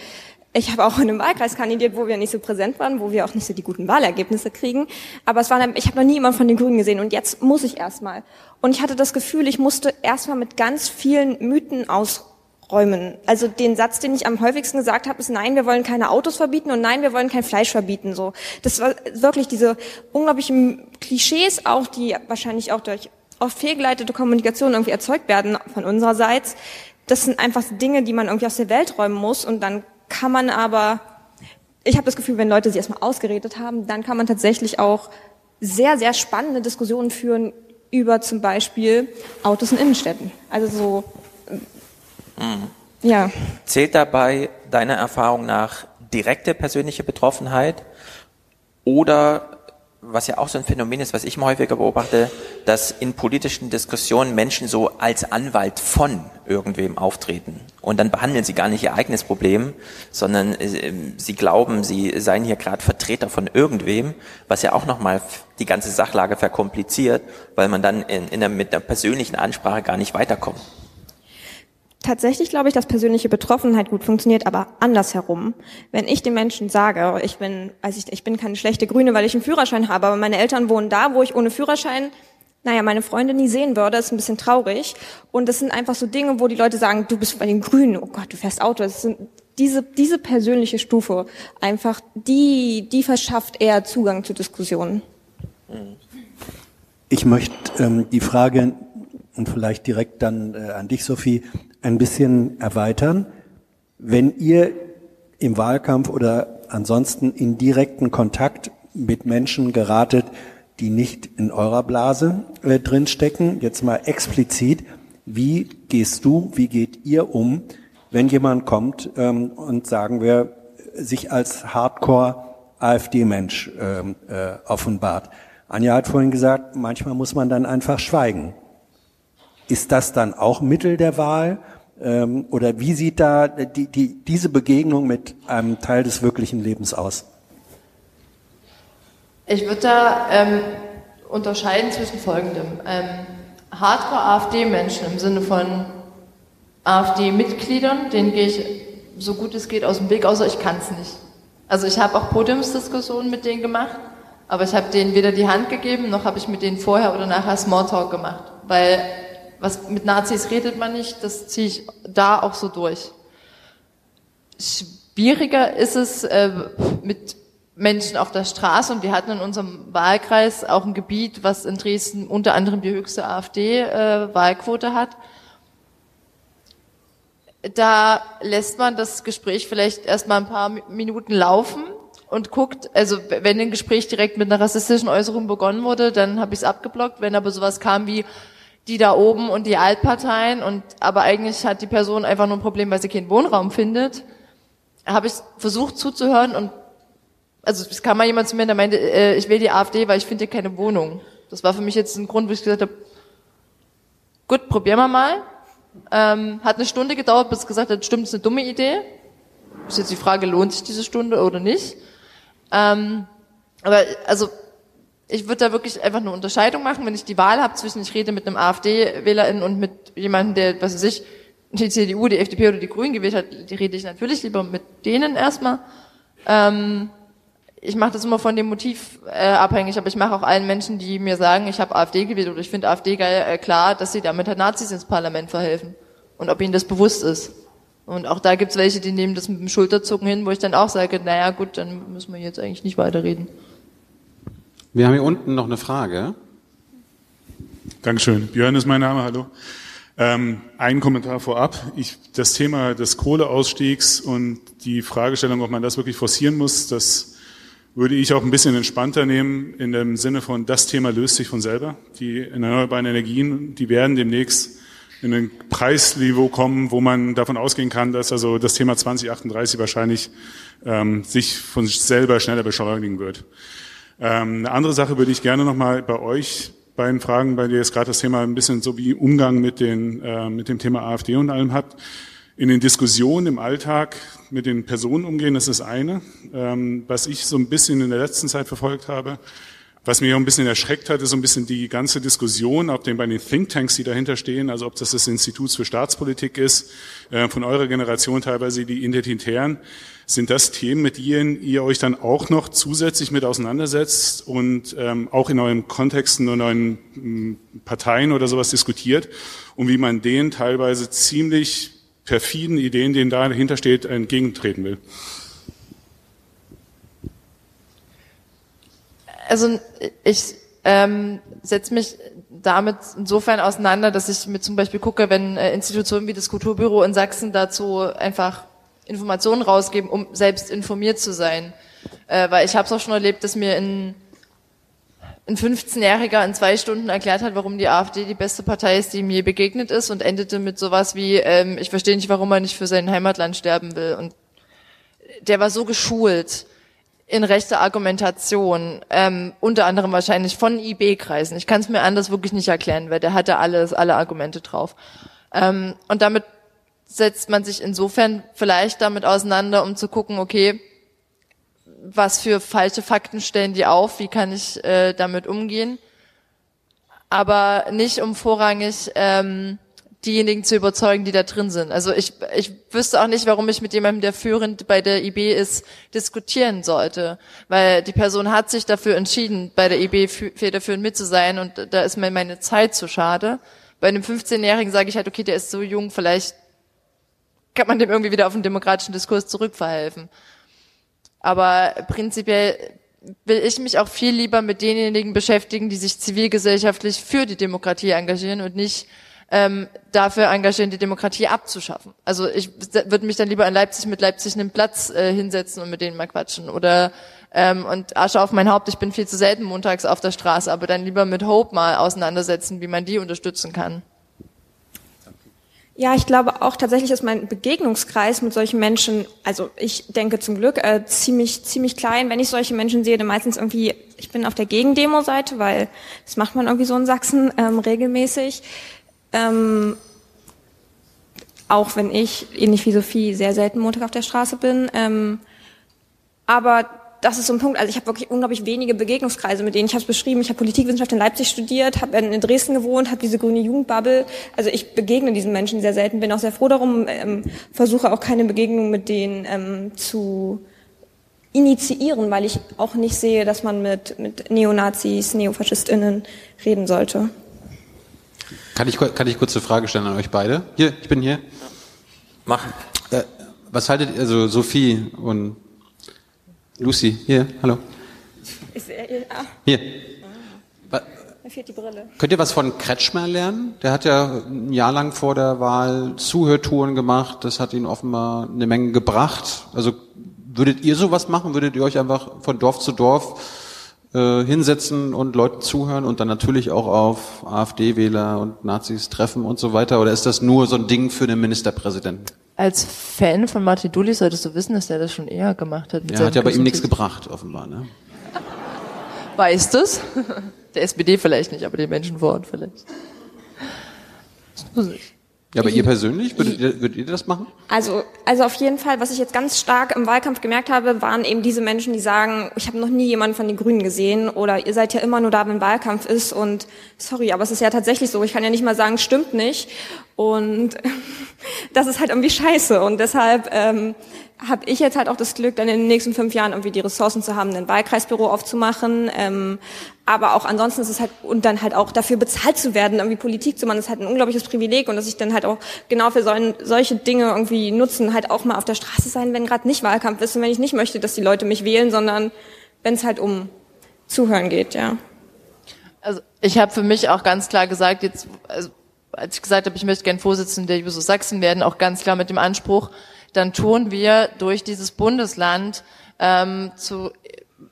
ich habe auch in einem Wahlkreis kandidiert, wo wir nicht so präsent waren, wo wir auch nicht so die guten Wahlergebnisse kriegen. Aber es war, ich habe noch nie jemanden von den Grünen gesehen und jetzt muss ich erstmal. Und ich hatte das Gefühl, ich musste erstmal mit ganz vielen Mythen ausräumen. Also den Satz, den ich am häufigsten gesagt habe, ist Nein, wir wollen keine Autos verbieten und Nein, wir wollen kein Fleisch verbieten. So, das war wirklich diese unglaublichen Klischees auch, die wahrscheinlich auch durch oft fehlgeleitete Kommunikation irgendwie erzeugt werden von unsererseits. Das sind einfach Dinge, die man irgendwie aus der Welt räumen muss und dann kann man aber, ich habe das Gefühl, wenn Leute sie erstmal ausgeredet haben, dann kann man tatsächlich auch sehr, sehr spannende Diskussionen führen über zum Beispiel Autos in Innenstädten. Also so, Mhm. ja. Zählt dabei deiner Erfahrung nach direkte persönliche Betroffenheit oder was ja auch so ein Phänomen ist, was ich mal häufiger beobachte, dass in politischen Diskussionen Menschen so als Anwalt von irgendwem auftreten. Und dann behandeln sie gar nicht ihr eigenes Problem, sondern äh, sie glauben, sie seien hier gerade Vertreter von irgendwem, was ja auch nochmal die ganze Sachlage verkompliziert, weil man dann in, in der, mit der persönlichen Ansprache gar nicht weiterkommt. Tatsächlich glaube ich, dass persönliche Betroffenheit gut funktioniert, aber andersherum. Wenn ich den Menschen sage, ich bin, also ich, ich bin keine schlechte Grüne, weil ich einen Führerschein habe, aber meine Eltern wohnen da, wo ich ohne Führerschein, naja, meine Freunde nie sehen würde, ist ein bisschen traurig. Und das sind einfach so Dinge, wo die Leute sagen, du bist bei den Grünen, oh Gott, du fährst Auto. Das sind diese, diese persönliche Stufe einfach, die, die verschafft eher Zugang zu Diskussionen. Ich möchte ähm, die Frage und vielleicht direkt dann äh, an dich, Sophie, ein bisschen erweitern. Wenn ihr im Wahlkampf oder ansonsten in direkten Kontakt mit Menschen geratet, die nicht in eurer Blase äh, drinstecken, jetzt mal explizit, wie gehst du, wie geht ihr um, wenn jemand kommt ähm, und sagen wir, sich als Hardcore-AfD-Mensch ähm, äh, offenbart? Anja hat vorhin gesagt, manchmal muss man dann einfach schweigen. Ist das dann auch Mittel der Wahl? Ähm, oder wie sieht da die, die, diese Begegnung mit einem Teil des wirklichen Lebens aus? Ich würde da ähm, unterscheiden zwischen Folgendem. Ähm, Hardcore-AfD-Menschen im Sinne von AfD-Mitgliedern, denen gehe ich so gut es geht aus dem Weg, außer ich kann es nicht. Also ich habe auch Podiumsdiskussionen mit denen gemacht, aber ich habe denen weder die Hand gegeben, noch habe ich mit denen vorher oder nachher Smalltalk gemacht, weil was mit Nazis redet man nicht, das ziehe ich da auch so durch. Schwieriger ist es äh, mit Menschen auf der Straße und wir hatten in unserem Wahlkreis auch ein Gebiet, was in Dresden unter anderem die höchste AfD-Wahlquote äh, hat. Da lässt man das Gespräch vielleicht erstmal ein paar Minuten laufen und guckt, also wenn ein Gespräch direkt mit einer rassistischen Äußerung begonnen wurde, dann habe ich es abgeblockt. Wenn aber sowas kam wie, die da oben und die Altparteien und aber eigentlich hat die Person einfach nur ein Problem, weil sie keinen Wohnraum findet. Habe ich versucht zuzuhören und also es kam mal jemand zu mir, der meinte, äh, ich will die AfD, weil ich finde keine Wohnung. Das war für mich jetzt ein Grund, wo ich gesagt habe, gut, probieren wir mal. Ähm, hat eine Stunde gedauert, bis gesagt hat, stimmt, ist eine dumme Idee. Ist jetzt die Frage, lohnt sich diese Stunde oder nicht? Ähm, aber also ich würde da wirklich einfach eine Unterscheidung machen, wenn ich die Wahl habe zwischen, ich rede mit einem AfD-WählerInnen und mit jemandem, der, was weiß ich, die CDU, die FDP oder die Grünen gewählt hat, die rede ich natürlich lieber mit denen erstmal. Ähm, ich mache das immer von dem Motiv äh, abhängig, aber ich mache auch allen Menschen, die mir sagen, ich habe AfD gewählt oder ich finde AfD geil, äh, klar, dass sie damit halt Nazis ins Parlament verhelfen. Und ob ihnen das bewusst ist. Und auch da gibt's welche, die nehmen das mit dem Schulterzucken hin, wo ich dann auch sage, naja gut, dann müssen wir jetzt eigentlich nicht weiterreden. Wir haben hier unten noch eine Frage. Dankeschön. Björn ist mein Name, hallo. Ähm, ein Kommentar vorab. Ich, das Thema des Kohleausstiegs und die Fragestellung, ob man das wirklich forcieren muss, das würde ich auch ein bisschen entspannter nehmen, in dem Sinne von, das Thema löst sich von selber. Die erneuerbaren Energien, die werden demnächst in ein Preisniveau kommen, wo man davon ausgehen kann, dass also das Thema 2038 wahrscheinlich ähm, sich von selber schneller beschleunigen wird. Ähm, eine andere Sache würde ich gerne nochmal bei euch beiden Fragen, bei dir jetzt gerade das Thema ein bisschen so wie Umgang mit, den, äh, mit dem Thema AfD und allem habt. In den Diskussionen im Alltag mit den Personen umgehen, das ist eine. Ähm, was ich so ein bisschen in der letzten Zeit verfolgt habe, was mich auch ein bisschen erschreckt hat, ist so ein bisschen die ganze Diskussion, ob den bei den Thinktanks, die dahinter stehen, also ob das das Institut für Staatspolitik ist, äh, von eurer Generation teilweise die Identitären, sind das Themen, mit denen ihr euch dann auch noch zusätzlich mit auseinandersetzt und ähm, auch in euren Kontexten und euren ähm, Parteien oder sowas diskutiert und wie man denen teilweise ziemlich perfiden Ideen, denen dahinter steht, entgegentreten will? Also ich ähm, setze mich damit insofern auseinander, dass ich mir zum Beispiel gucke, wenn äh, Institutionen wie das Kulturbüro in Sachsen dazu einfach Informationen rausgeben, um selbst informiert zu sein. Äh, weil ich habe es auch schon erlebt, dass mir ein, ein 15-Jähriger in zwei Stunden erklärt hat, warum die AfD die beste Partei ist, die ihm je begegnet ist und endete mit sowas wie, ähm, ich verstehe nicht, warum er nicht für sein Heimatland sterben will. Und der war so geschult in rechter Argumentation, ähm, unter anderem wahrscheinlich von IB-Kreisen. Ich kann es mir anders wirklich nicht erklären, weil der hatte alles, alle Argumente drauf. Ähm, und damit setzt man sich insofern vielleicht damit auseinander, um zu gucken, okay, was für falsche Fakten stellen die auf, wie kann ich äh, damit umgehen, aber nicht um vorrangig ähm, diejenigen zu überzeugen, die da drin sind. Also ich, ich wüsste auch nicht, warum ich mit jemandem, der führend bei der IB ist, diskutieren sollte. Weil die Person hat sich dafür entschieden, bei der IB federführend mit zu sein und da ist mir meine Zeit zu schade. Bei einem 15-Jährigen sage ich halt, okay, der ist so jung, vielleicht kann man dem irgendwie wieder auf den demokratischen Diskurs zurückverhelfen. Aber prinzipiell will ich mich auch viel lieber mit denjenigen beschäftigen, die sich zivilgesellschaftlich für die Demokratie engagieren und nicht ähm, dafür engagieren, die Demokratie abzuschaffen. Also ich würde mich dann lieber in Leipzig mit Leipzig einen Platz äh, hinsetzen und mit denen mal quatschen. Oder ähm, und Asche auf mein Haupt, ich bin viel zu selten montags auf der Straße, aber dann lieber mit Hope mal auseinandersetzen, wie man die unterstützen kann. Ja, ich glaube auch tatsächlich ist mein Begegnungskreis mit solchen Menschen, also ich denke zum Glück äh, ziemlich ziemlich klein. Wenn ich solche Menschen sehe, dann meistens irgendwie, ich bin auf der Gegendemo-Seite, weil das macht man irgendwie so in Sachsen ähm, regelmäßig. Ähm, auch wenn ich, ähnlich wie Sophie, sehr selten Montag auf der Straße bin. Ähm, aber das ist so ein Punkt. Also ich habe wirklich unglaublich wenige Begegnungskreise mit denen. Ich habe es beschrieben, ich habe Politikwissenschaft in Leipzig studiert, habe in Dresden gewohnt, habe diese grüne Jugendbubble. Also ich begegne diesen Menschen sehr selten, bin auch sehr froh darum, ähm, versuche auch keine Begegnung mit denen ähm, zu initiieren, weil ich auch nicht sehe, dass man mit, mit Neonazis, NeofaschistInnen reden sollte. Kann ich, kann ich kurz eine Frage stellen an euch beide? Hier, ich bin hier. Mach. Äh, was haltet ihr, also Sophie und Lucy, hier, hallo. Ist er, ah. Hier. Mir fehlt die Brille. Könnt ihr was von Kretschmer lernen? Der hat ja ein Jahr lang vor der Wahl Zuhörtouren gemacht. Das hat ihn offenbar eine Menge gebracht. Also würdet ihr sowas machen? Würdet ihr euch einfach von Dorf zu Dorf äh, hinsetzen und Leuten zuhören und dann natürlich auch auf AfD-Wähler und Nazis treffen und so weiter? Oder ist das nur so ein Ding für den Ministerpräsidenten? Als Fan von Martin Dulli solltest du wissen, dass er das schon eher gemacht hat. Ja, hat ja bei ihm nichts gebracht, offenbar. Ne? Weißt du's? Der SPD vielleicht nicht, aber den Menschen vor Ort vielleicht. Ja, aber ihr persönlich, würdet ihr, würdet ihr das machen? Also, also auf jeden Fall, was ich jetzt ganz stark im Wahlkampf gemerkt habe, waren eben diese Menschen, die sagen, ich habe noch nie jemanden von den Grünen gesehen oder ihr seid ja immer nur da, wenn Wahlkampf ist und sorry, aber es ist ja tatsächlich so, ich kann ja nicht mal sagen, stimmt nicht und das ist halt irgendwie scheiße und deshalb ähm, habe ich jetzt halt auch das Glück, dann in den nächsten fünf Jahren irgendwie die Ressourcen zu haben, ein Wahlkreisbüro aufzumachen. Ähm, aber auch ansonsten ist es halt, und dann halt auch dafür bezahlt zu werden, irgendwie Politik zu machen, ist halt ein unglaubliches Privileg und dass ich dann halt auch genau für solchen, solche Dinge irgendwie nutzen, halt auch mal auf der Straße sein, wenn gerade nicht Wahlkampf ist und wenn ich nicht möchte, dass die Leute mich wählen, sondern wenn es halt um Zuhören geht, ja. Also ich habe für mich auch ganz klar gesagt, jetzt, also, als ich gesagt habe, ich möchte gern Vorsitzende der Juso Sachsen werden, auch ganz klar mit dem Anspruch, dann tun wir durch dieses Bundesland ähm, zu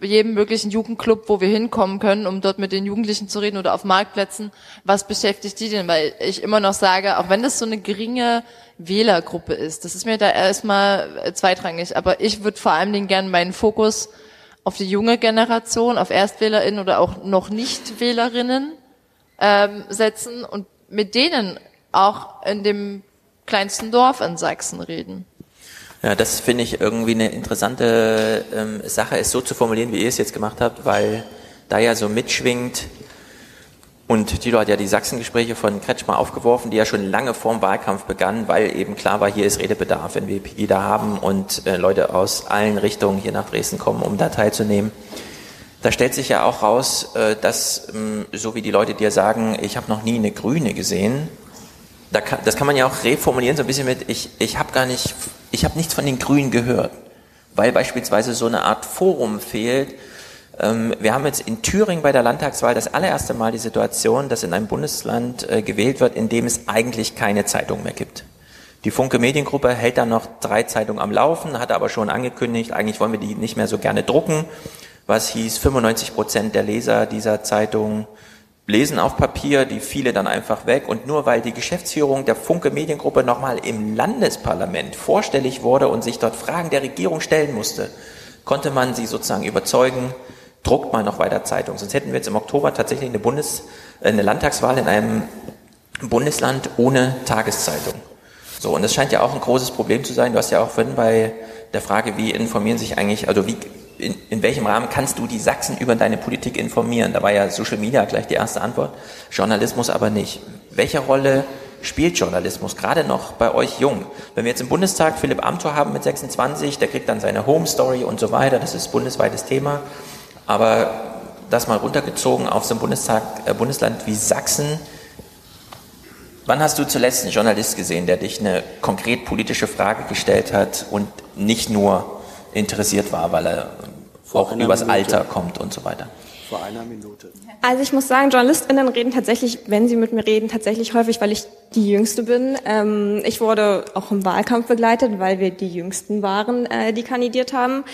jedem möglichen Jugendclub, wo wir hinkommen können, um dort mit den Jugendlichen zu reden oder auf Marktplätzen. Was beschäftigt die denn? Weil ich immer noch sage, auch wenn das so eine geringe Wählergruppe ist, das ist mir da erstmal zweitrangig, aber ich würde vor allen Dingen gerne meinen Fokus auf die junge Generation, auf ErstwählerInnen oder auch noch nicht Wählerinnen ähm, setzen und mit denen auch in dem kleinsten Dorf in Sachsen reden. Ja, das finde ich irgendwie eine interessante ähm, Sache, es so zu formulieren, wie ihr es jetzt gemacht habt, weil da ja so mitschwingt, und Tilo hat ja die Sachsengespräche von Kretschmer aufgeworfen, die ja schon lange vor dem Wahlkampf begannen, weil eben klar war, hier ist Redebedarf, wenn wir Pegida haben und äh, Leute aus allen Richtungen hier nach Dresden kommen, um da teilzunehmen. Da stellt sich ja auch raus, äh, dass, ähm, so wie die Leute dir sagen, ich habe noch nie eine Grüne gesehen, da kann, das kann man ja auch reformulieren so ein bisschen mit, ich, ich habe gar nicht, ich habe nichts von den Grünen gehört, weil beispielsweise so eine Art Forum fehlt, ähm, wir haben jetzt in Thüringen bei der Landtagswahl das allererste Mal die Situation, dass in einem Bundesland äh, gewählt wird, in dem es eigentlich keine Zeitung mehr gibt. Die Funke Mediengruppe hält da noch drei Zeitungen am Laufen, hat aber schon angekündigt, eigentlich wollen wir die nicht mehr so gerne drucken. Was hieß, 95 Prozent der Leser dieser Zeitung lesen auf Papier, die viele dann einfach weg. Und nur weil die Geschäftsführung der Funke Mediengruppe nochmal im Landesparlament vorstellig wurde und sich dort Fragen der Regierung stellen musste, konnte man sie sozusagen überzeugen, druckt mal noch weiter Zeitung. Sonst hätten wir jetzt im Oktober tatsächlich eine, Bundes-, äh, eine Landtagswahl in einem Bundesland ohne Tageszeitung. So, und das scheint ja auch ein großes Problem zu sein. Du hast ja auch vorhin bei der Frage, wie informieren sich eigentlich, also wie, in, in welchem Rahmen kannst du die Sachsen über deine Politik informieren? Da war ja Social Media gleich die erste Antwort, Journalismus aber nicht. Welche Rolle spielt Journalismus, gerade noch bei euch jung? Wenn wir jetzt im Bundestag Philipp Amthor haben mit 26, der kriegt dann seine Home Story und so weiter, das ist bundesweites Thema. Aber das mal runtergezogen auf so ein Bundestag, äh, Bundesland wie Sachsen. Wann hast du zuletzt einen Journalist gesehen, der dich eine konkret politische Frage gestellt hat und nicht nur interessiert war, weil er Vor auch übers Minute. Alter kommt und so weiter? Vor einer Minute. Also ich muss sagen, JournalistInnen reden tatsächlich, wenn sie mit mir reden, tatsächlich häufig, weil ich die Jüngste bin. Ähm, ich wurde auch im Wahlkampf begleitet, weil wir die Jüngsten waren, äh, die kandidiert haben.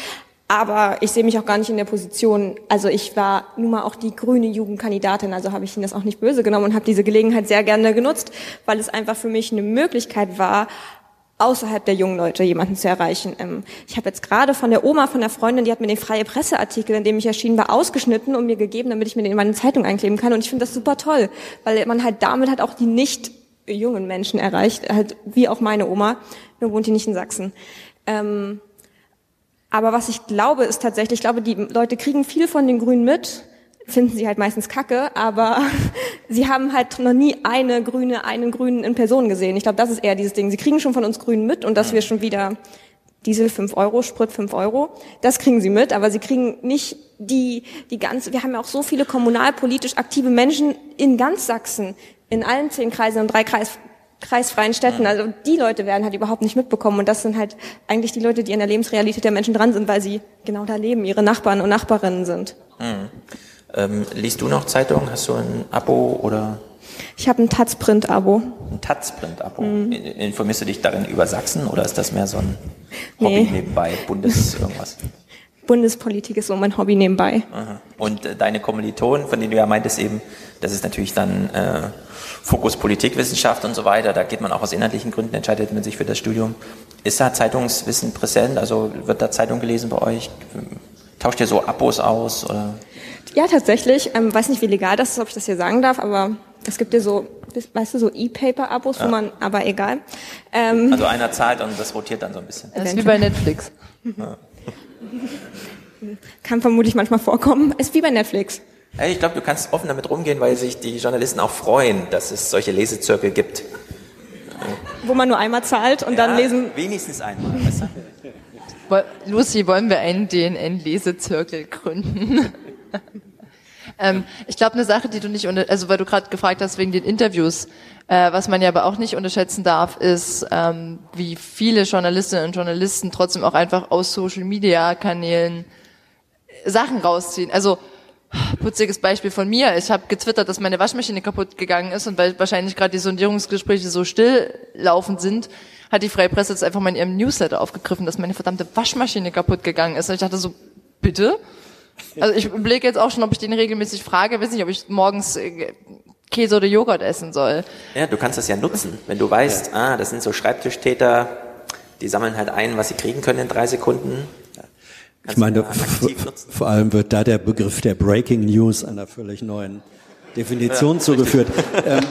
Aber ich sehe mich auch gar nicht in der Position, also ich war nun mal auch die grüne Jugendkandidatin, also habe ich Ihnen das auch nicht böse genommen und habe diese Gelegenheit sehr gerne genutzt, weil es einfach für mich eine Möglichkeit war, außerhalb der jungen Leute jemanden zu erreichen. Ähm, ich habe jetzt gerade von der Oma, von der Freundin, die hat mir den freie Presseartikel, in dem ich erschienen war, ausgeschnitten und mir gegeben, damit ich mir den in meine Zeitung einkleben kann. Und ich finde das super toll, weil man halt damit halt auch die nicht jungen Menschen erreicht, halt wie auch meine Oma, nur wohnt die nicht in Sachsen. Ähm, aber was ich glaube, ist tatsächlich, ich glaube, die Leute kriegen viel von den Grünen mit, finden sie halt meistens kacke, aber sie haben halt noch nie eine Grüne, einen Grünen in Person gesehen. Ich glaube, das ist eher dieses Ding. Sie kriegen schon von uns Grünen mit und dass wir schon wieder Diesel 5 Euro, Sprit 5 Euro, das kriegen sie mit, aber sie kriegen nicht die, die ganze, wir haben ja auch so viele kommunalpolitisch aktive Menschen in ganz Sachsen, in allen zehn Kreisen und drei Kreis, kreisfreien Städten. Also die Leute werden halt überhaupt nicht mitbekommen. Und das sind halt eigentlich die Leute, die in der Lebensrealität der Menschen dran sind, weil sie genau da leben, ihre Nachbarn und Nachbarinnen sind. Mhm. Ähm, liest du noch Zeitungen? Hast du ein Abo oder? Ich habe ein Taz-Print-Abo. Ein Taz-Print-Abo. Mhm. Informierst du dich darin über Sachsen oder ist das mehr so ein Hobby nee. nebenbei, Bundes irgendwas? Bundespolitik ist so mein Hobby nebenbei. Aha. Und äh, deine Kommilitonen, von denen du ja meintest eben, das ist natürlich dann äh, Fokus Politikwissenschaft und so weiter, da geht man auch aus inhaltlichen Gründen, entscheidet man sich für das Studium. Ist da Zeitungswissen präsent? Also wird da Zeitung gelesen bei euch? Tauscht ihr so Abos aus? Oder? Ja, tatsächlich. Ähm, weiß nicht, wie legal das ist, ob ich das hier sagen darf, aber es gibt ja so, weißt du, so E-Paper-Abos, ja. wo man, aber egal. Ähm, also einer zahlt und das rotiert dann so ein bisschen. Das ist wie bei Netflix. Ja. Kann vermutlich manchmal vorkommen. Ist wie bei Netflix. Hey, ich glaube, du kannst offen damit rumgehen, weil sich die Journalisten auch freuen, dass es solche Lesezirkel gibt. Wo man nur einmal zahlt und ja, dann lesen. Wenigstens einmal, weißt du? Lucy, wollen wir einen DNN-Lesezirkel gründen? ähm, ich glaube, eine Sache, die du nicht, unter also weil du gerade gefragt hast wegen den Interviews, äh, was man ja aber auch nicht unterschätzen darf, ist, ähm, wie viele Journalistinnen und Journalisten trotzdem auch einfach aus Social-Media-Kanälen Sachen rausziehen. Also Putziges Beispiel von mir. Ich habe getwittert, dass meine Waschmaschine kaputt gegangen ist und weil wahrscheinlich gerade die Sondierungsgespräche so still laufend sind, hat die Freie Presse jetzt einfach mal in ihrem Newsletter aufgegriffen, dass meine verdammte Waschmaschine kaputt gegangen ist. Und ich dachte so, bitte? Also ich überlege jetzt auch schon, ob ich den regelmäßig frage. Weiß nicht, ob ich morgens äh, Käse oder Joghurt essen soll. Ja, du kannst das ja nutzen. Wenn du weißt, ah, das sind so Schreibtischtäter, die sammeln halt ein, was sie kriegen können in drei Sekunden. Ich meine, vor allem wird da der Begriff der Breaking News einer völlig neuen Definition ja, zugeführt. Ähm,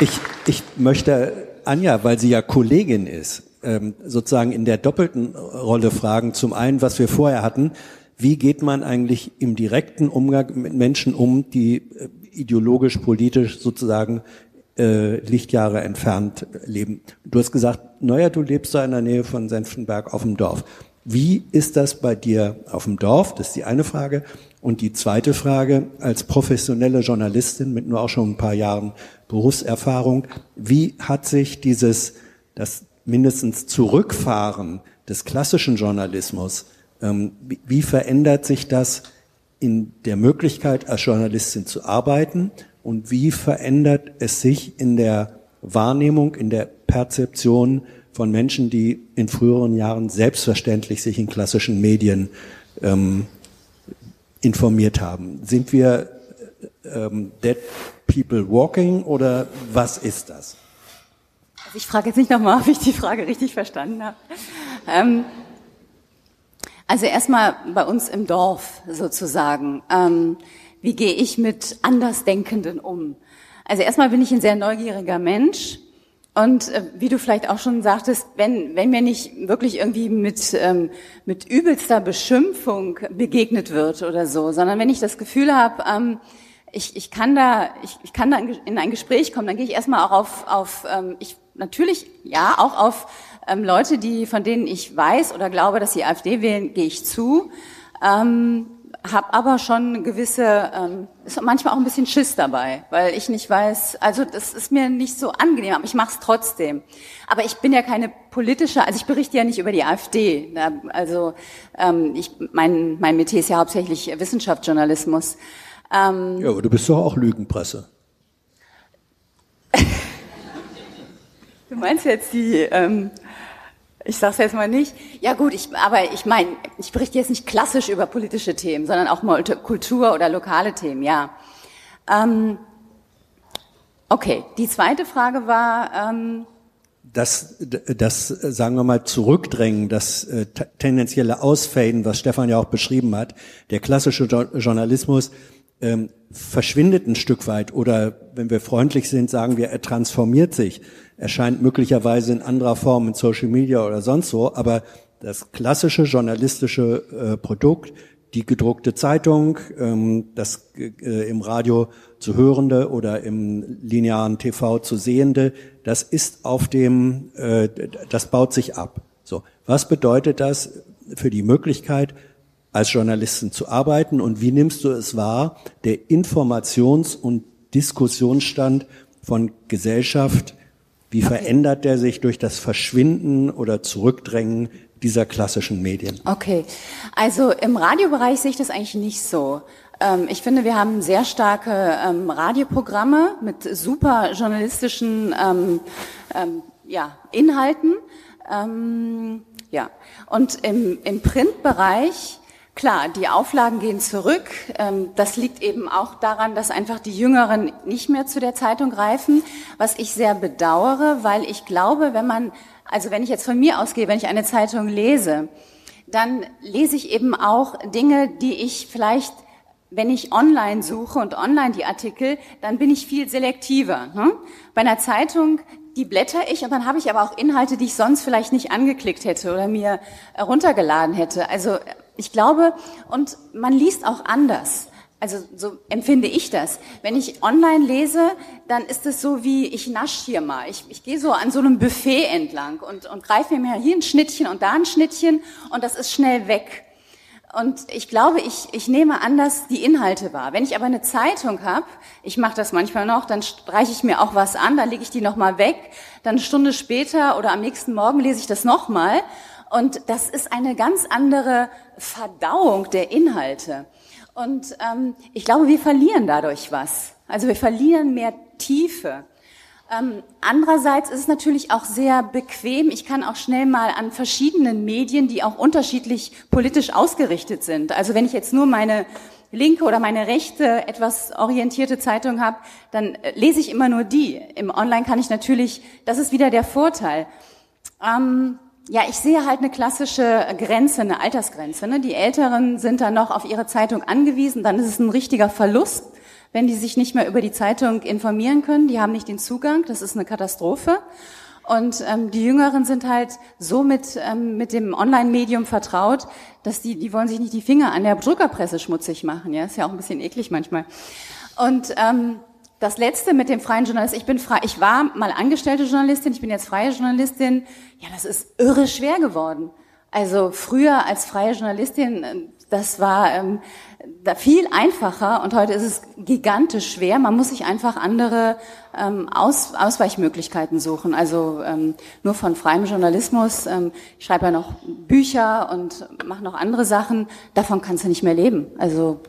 ich, ich möchte Anja, weil sie ja Kollegin ist, ähm, sozusagen in der doppelten Rolle fragen. Zum einen, was wir vorher hatten, wie geht man eigentlich im direkten Umgang mit Menschen um, die äh, ideologisch, politisch sozusagen äh, Lichtjahre entfernt leben. Du hast gesagt, naja, du lebst da in der Nähe von Senftenberg auf dem Dorf. Wie ist das bei dir auf dem Dorf? Das ist die eine Frage. Und die zweite Frage, als professionelle Journalistin mit nur auch schon ein paar Jahren Berufserfahrung, wie hat sich dieses, das mindestens Zurückfahren des klassischen Journalismus, ähm, wie, verändert sich das in der Möglichkeit, als Journalistin zu arbeiten und wie verändert es sich in der Wahrnehmung, in der Perzeption von Menschen, die in früheren Jahren selbstverständlich sich in klassischen Medien ähm, informiert haben? Sind wir ähm, Dead People Walking oder was ist das? Ich frage jetzt nicht nochmal, ob ich die Frage richtig verstanden habe. Ähm, also erstmal bei uns im Dorf sozusagen. Ähm, wie gehe ich mit Andersdenkenden um? Also erstmal bin ich ein sehr neugieriger Mensch. Und äh, wie du vielleicht auch schon sagtest, wenn, wenn mir nicht wirklich irgendwie mit, ähm, mit übelster Beschimpfung begegnet wird oder so, sondern wenn ich das Gefühl habe, ähm, ich, ich kann da, ich, ich kann da in ein Gespräch kommen, dann gehe ich erstmal auch auf, auf ähm, ich natürlich ja auch auf ähm, Leute, die von denen ich weiß oder glaube, dass sie AfD wählen, gehe ich zu. Ähm, habe aber schon gewisse, ähm, ist manchmal auch ein bisschen Schiss dabei, weil ich nicht weiß, also das ist mir nicht so angenehm, aber ich mache es trotzdem. Aber ich bin ja keine politische, also ich berichte ja nicht über die AfD. Also ähm, ich, mein, mein Metier ist ja hauptsächlich Wissenschaftsjournalismus. Ähm, ja, aber du bist doch auch Lügenpresse. Du meinst jetzt die, ähm, ich sag's jetzt mal nicht. Ja gut, ich, aber ich meine, ich berichte jetzt nicht klassisch über politische Themen, sondern auch mal Kultur oder lokale Themen, ja. Ähm, okay, die zweite Frage war, ähm, das, das, sagen wir mal, Zurückdrängen, das äh, tendenzielle Ausfaden, was Stefan ja auch beschrieben hat, der klassische jo Journalismus ähm, verschwindet ein Stück weit oder wenn wir freundlich sind, sagen wir, er transformiert sich, erscheint möglicherweise in anderer Form in Social Media oder sonst so, aber das klassische journalistische äh, Produkt, die gedruckte Zeitung, ähm, das äh, im Radio zu hörende oder im linearen TV zu sehende, das ist auf dem, äh, das baut sich ab. So, was bedeutet das für die Möglichkeit, als Journalisten zu arbeiten und wie nimmst du es wahr, der Informations- und Diskussionsstand von Gesellschaft, wie verändert der sich durch das Verschwinden oder Zurückdrängen dieser klassischen Medien? Okay, also im Radiobereich sehe ich das eigentlich nicht so. Ähm, ich finde, wir haben sehr starke ähm, Radioprogramme mit super journalistischen ähm, ja, Inhalten. ja, und im, im Printbereich Klar, die Auflagen gehen zurück. Ähm, das liegt eben auch daran, dass einfach die Jüngeren nicht mehr zu der Zeitung greifen, was ich sehr bedauere, weil ich glaube, wenn man, also wenn ich jetzt von mir ausgehe, wenn ich eine Zeitung lese, dann lese ich eben auch Dinge, die ich vielleicht wenn ich online suche und online die Artikel, dann bin ich viel selektiver. Ne? Bei einer Zeitung, die blätter ich und dann habe ich aber auch Inhalte, die ich sonst vielleicht nicht angeklickt hätte oder mir runtergeladen hätte. Also ich glaube, und man liest auch anders. Also so empfinde ich das. Wenn ich online lese, dann ist es so wie, ich nasch hier mal. Ich, ich gehe so an so einem Buffet entlang und, und greife mir hier ein Schnittchen und da ein Schnittchen und das ist schnell weg. Und ich glaube, ich, ich nehme anders die Inhalte wahr. Wenn ich aber eine Zeitung habe, ich mache das manchmal noch, dann streiche ich mir auch was an, dann lege ich die nochmal weg, dann eine Stunde später oder am nächsten Morgen lese ich das nochmal und das ist eine ganz andere Verdauung der Inhalte. Und ähm, ich glaube, wir verlieren dadurch was. Also wir verlieren mehr Tiefe. Ähm, andererseits ist es natürlich auch sehr bequem. Ich kann auch schnell mal an verschiedenen Medien, die auch unterschiedlich politisch ausgerichtet sind. Also wenn ich jetzt nur meine linke oder meine rechte etwas orientierte Zeitung habe, dann äh, lese ich immer nur die. Im Online kann ich natürlich, das ist wieder der Vorteil. Ähm, ja, ich sehe halt eine klassische Grenze, eine Altersgrenze. Ne? Die Älteren sind dann noch auf ihre Zeitung angewiesen, dann ist es ein richtiger Verlust wenn die sich nicht mehr über die Zeitung informieren können. Die haben nicht den Zugang. Das ist eine Katastrophe. Und ähm, die Jüngeren sind halt so mit, ähm, mit dem Online-Medium vertraut, dass die, die wollen sich nicht die Finger an der Druckerpresse schmutzig machen. Ja, ist ja auch ein bisschen eklig manchmal. Und ähm, das letzte mit dem freien Journalist, ich bin frei, ich war mal angestellte Journalistin, ich bin jetzt freie Journalistin. Ja, das ist irre schwer geworden. Also früher als freie Journalistin, äh, das war ähm, da viel einfacher und heute ist es gigantisch schwer. Man muss sich einfach andere ähm, Aus, Ausweichmöglichkeiten suchen. Also ähm, nur von freiem Journalismus. Ähm, ich schreibe ja noch Bücher und mache noch andere Sachen. Davon kannst du nicht mehr leben. Also.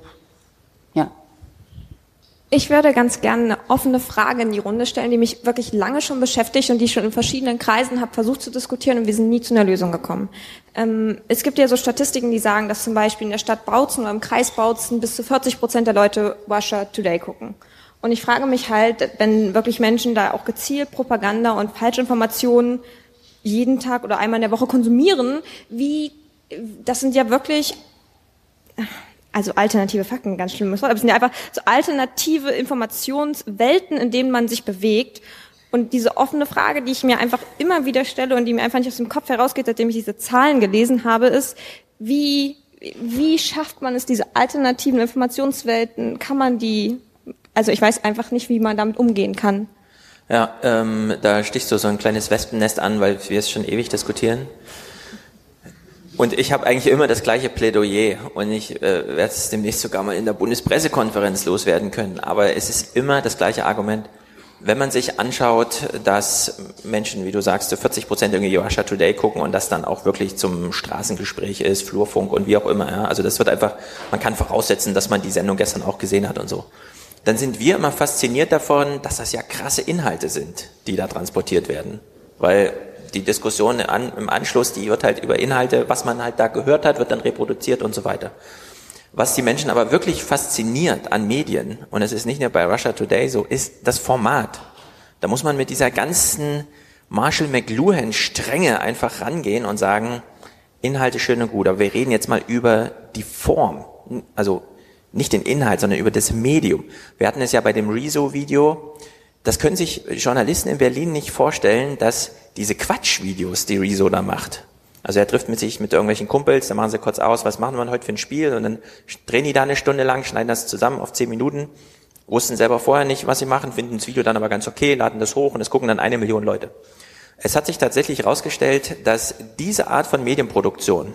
Ich würde ganz gerne eine offene Frage in die Runde stellen, die mich wirklich lange schon beschäftigt und die ich schon in verschiedenen Kreisen habe versucht zu diskutieren und wir sind nie zu einer Lösung gekommen. Ähm, es gibt ja so Statistiken, die sagen, dass zum Beispiel in der Stadt Bautzen oder im Kreis Bautzen bis zu 40 Prozent der Leute Russia Today gucken. Und ich frage mich halt, wenn wirklich Menschen da auch gezielt Propaganda und Falschinformationen jeden Tag oder einmal in der Woche konsumieren, wie, das sind ja wirklich, also alternative Fakten, ganz schlimmes Wort, aber es sind ja einfach so alternative Informationswelten, in denen man sich bewegt. Und diese offene Frage, die ich mir einfach immer wieder stelle und die mir einfach nicht aus dem Kopf herausgeht, seitdem ich diese Zahlen gelesen habe, ist, wie, wie schafft man es, diese alternativen Informationswelten, kann man die, also ich weiß einfach nicht, wie man damit umgehen kann. Ja, ähm, da stichst du so ein kleines Wespennest an, weil wir es schon ewig diskutieren. Und ich habe eigentlich immer das gleiche Plädoyer und ich äh, werde es demnächst sogar mal in der Bundespressekonferenz loswerden können. Aber es ist immer das gleiche Argument. Wenn man sich anschaut, dass Menschen, wie du sagst, zu 40 Prozent irgendwie Russia Today gucken und das dann auch wirklich zum Straßengespräch ist, Flurfunk und wie auch immer, ja, also das wird einfach, man kann voraussetzen, dass man die Sendung gestern auch gesehen hat und so. Dann sind wir immer fasziniert davon, dass das ja krasse Inhalte sind, die da transportiert werden. Weil die Diskussion an, im Anschluss, die wird halt über Inhalte, was man halt da gehört hat, wird dann reproduziert und so weiter. Was die Menschen aber wirklich fasziniert an Medien, und es ist nicht nur bei Russia Today so, ist das Format. Da muss man mit dieser ganzen Marshall McLuhan Strenge einfach rangehen und sagen, Inhalte schön und gut, aber wir reden jetzt mal über die Form. Also nicht den Inhalt, sondern über das Medium. Wir hatten es ja bei dem Rezo-Video, das können sich Journalisten in Berlin nicht vorstellen, dass diese Quatschvideos, die Rezo da macht. Also er trifft mit sich mit irgendwelchen Kumpels, dann machen sie kurz aus, was machen wir heute für ein Spiel und dann drehen die da eine Stunde lang, schneiden das zusammen auf zehn Minuten, wussten selber vorher nicht, was sie machen, finden das Video dann aber ganz okay, laden das hoch und es gucken dann eine Million Leute. Es hat sich tatsächlich herausgestellt, dass diese Art von Medienproduktion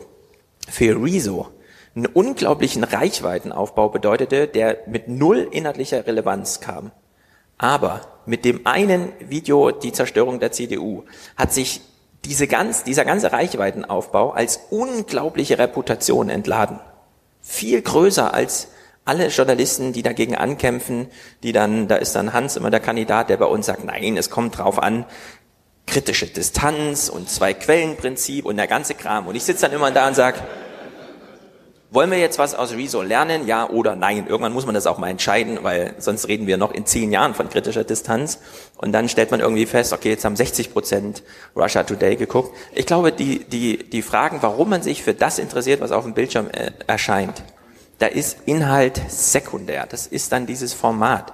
für Rezo einen unglaublichen Reichweitenaufbau bedeutete, der mit null inhaltlicher Relevanz kam. Aber mit dem einen Video, die Zerstörung der CDU, hat sich diese ganz, dieser ganze Reichweitenaufbau als unglaubliche Reputation entladen. Viel größer als alle Journalisten, die dagegen ankämpfen, die dann, da ist dann Hans immer der Kandidat, der bei uns sagt, nein, es kommt drauf an, kritische Distanz und Zwei-Quellen-Prinzip und der ganze Kram. Und ich sitze dann immer da und sage, wollen wir jetzt was aus Rezo lernen? Ja oder nein? Irgendwann muss man das auch mal entscheiden, weil sonst reden wir noch in zehn Jahren von kritischer Distanz. Und dann stellt man irgendwie fest, okay, jetzt haben 60 Prozent Russia Today geguckt. Ich glaube, die, die, die Fragen, warum man sich für das interessiert, was auf dem Bildschirm äh, erscheint, da ist Inhalt sekundär. Das ist dann dieses Format.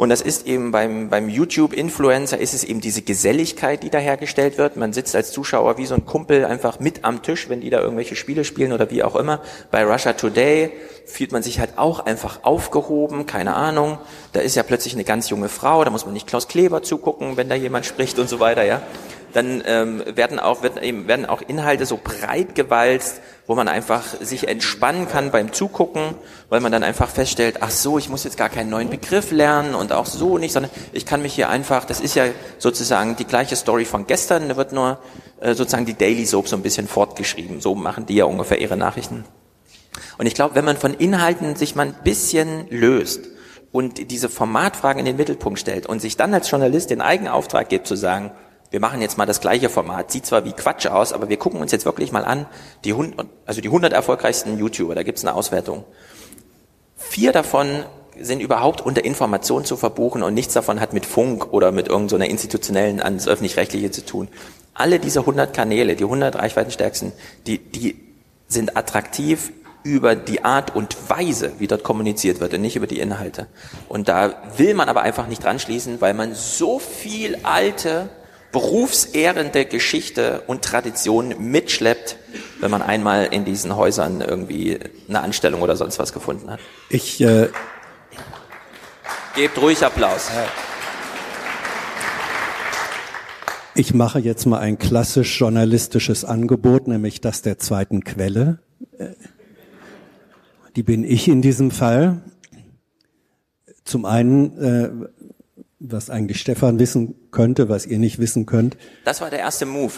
Und das ist eben beim, beim YouTube-Influencer ist es eben diese Geselligkeit, die da hergestellt wird. Man sitzt als Zuschauer wie so ein Kumpel einfach mit am Tisch, wenn die da irgendwelche Spiele spielen oder wie auch immer. Bei Russia Today fühlt man sich halt auch einfach aufgehoben, keine Ahnung. Da ist ja plötzlich eine ganz junge Frau, da muss man nicht Klaus Kleber zugucken, wenn da jemand spricht und so weiter, ja dann ähm, werden auch wird eben, werden auch Inhalte so breit gewalzt, wo man einfach sich entspannen kann beim Zugucken, weil man dann einfach feststellt, ach so, ich muss jetzt gar keinen neuen Begriff lernen und auch so nicht, sondern ich kann mich hier einfach, das ist ja sozusagen die gleiche Story von gestern, da wird nur äh, sozusagen die Daily Soap so ein bisschen fortgeschrieben. So machen die ja ungefähr ihre Nachrichten. Und ich glaube, wenn man von Inhalten sich mal ein bisschen löst, und diese Formatfragen in den Mittelpunkt stellt und sich dann als Journalist den eigenen Auftrag gibt zu sagen, wir machen jetzt mal das gleiche Format, sieht zwar wie Quatsch aus, aber wir gucken uns jetzt wirklich mal an, die 100, also die 100 erfolgreichsten YouTuber, da gibt's eine Auswertung. Vier davon sind überhaupt unter Information zu verbuchen und nichts davon hat mit Funk oder mit irgendeiner so institutionellen ans öffentlich-rechtliche zu tun. Alle diese 100 Kanäle, die 100 reichweitenstärksten, die, die sind attraktiv über die Art und Weise, wie dort kommuniziert wird und nicht über die Inhalte. Und da will man aber einfach nicht dran schließen, weil man so viel alte, berufsehrende Geschichte und Tradition mitschleppt, wenn man einmal in diesen Häusern irgendwie eine Anstellung oder sonst was gefunden hat. Ich äh, Gebt ruhig Applaus. Ich mache jetzt mal ein klassisch journalistisches Angebot, nämlich das der zweiten Quelle. Die bin ich in diesem Fall. Zum einen, äh, was eigentlich Stefan wissen könnte, was ihr nicht wissen könnt. Das war der erste Move.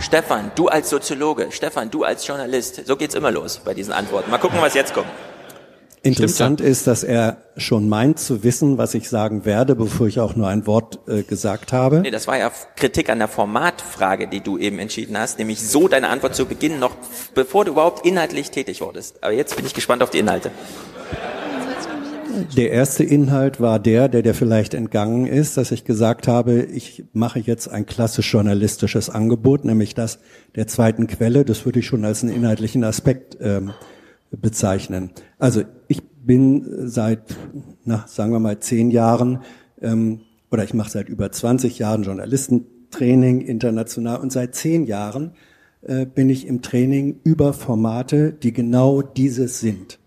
Stefan, du als Soziologe, Stefan, du als Journalist, so geht's immer los bei diesen Antworten. Mal gucken, was jetzt kommt. Interessant ist, dass er schon meint zu wissen, was ich sagen werde, bevor ich auch nur ein Wort äh, gesagt habe. Nee, das war ja Kritik an der Formatfrage, die du eben entschieden hast, nämlich so deine Antwort zu beginnen, noch bevor du überhaupt inhaltlich tätig wurdest. Aber jetzt bin ich gespannt auf die Inhalte. Der erste Inhalt war der, der dir vielleicht entgangen ist, dass ich gesagt habe, ich mache jetzt ein klassisch journalistisches Angebot, nämlich das der zweiten Quelle. Das würde ich schon als einen inhaltlichen Aspekt ähm, bezeichnen. Also ich bin seit, na, sagen wir mal, zehn Jahren ähm, oder ich mache seit über 20 Jahren Journalistentraining international und seit zehn Jahren äh, bin ich im Training über Formate, die genau dieses sind.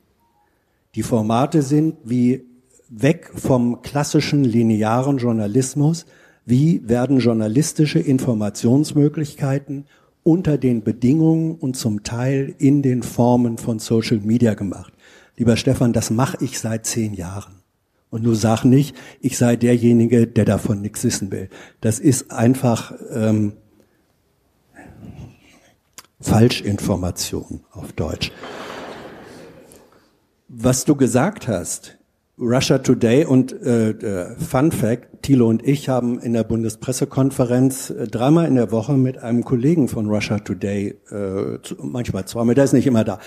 Die Formate sind wie weg vom klassischen linearen Journalismus, wie werden journalistische Informationsmöglichkeiten unter den Bedingungen und zum Teil in den Formen von Social Media gemacht. Lieber Stefan, das mache ich seit zehn Jahren. Und du sag nicht, ich sei derjenige, der davon nichts wissen will. Das ist einfach ähm, Falschinformation auf Deutsch. Was du gesagt hast, Russia Today und äh, äh, Fun Fact, Thilo und ich haben in der Bundespressekonferenz äh, dreimal in der Woche mit einem Kollegen von Russia Today, äh, zu, manchmal zweimal, der ist nicht immer da,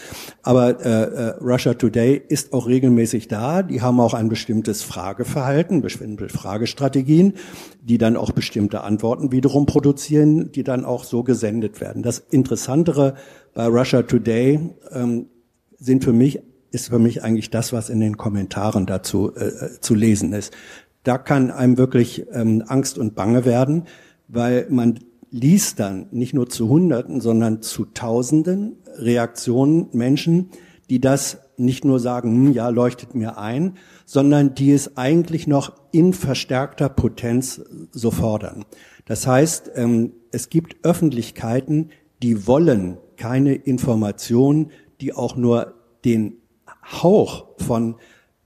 aber äh, äh, Russia Today ist auch regelmäßig da. Die haben auch ein bestimmtes Frageverhalten, bestimmte Fragestrategien, die dann auch bestimmte Antworten wiederum produzieren, die dann auch so gesendet werden. Das Interessantere bei Russia Today ähm, sind für mich ist für mich eigentlich das, was in den Kommentaren dazu äh, zu lesen ist. Da kann einem wirklich ähm, Angst und Bange werden, weil man liest dann nicht nur zu Hunderten, sondern zu Tausenden Reaktionen Menschen, die das nicht nur sagen, hm, ja, leuchtet mir ein, sondern die es eigentlich noch in verstärkter Potenz so fordern. Das heißt, ähm, es gibt Öffentlichkeiten, die wollen keine Information, die auch nur den Hauch von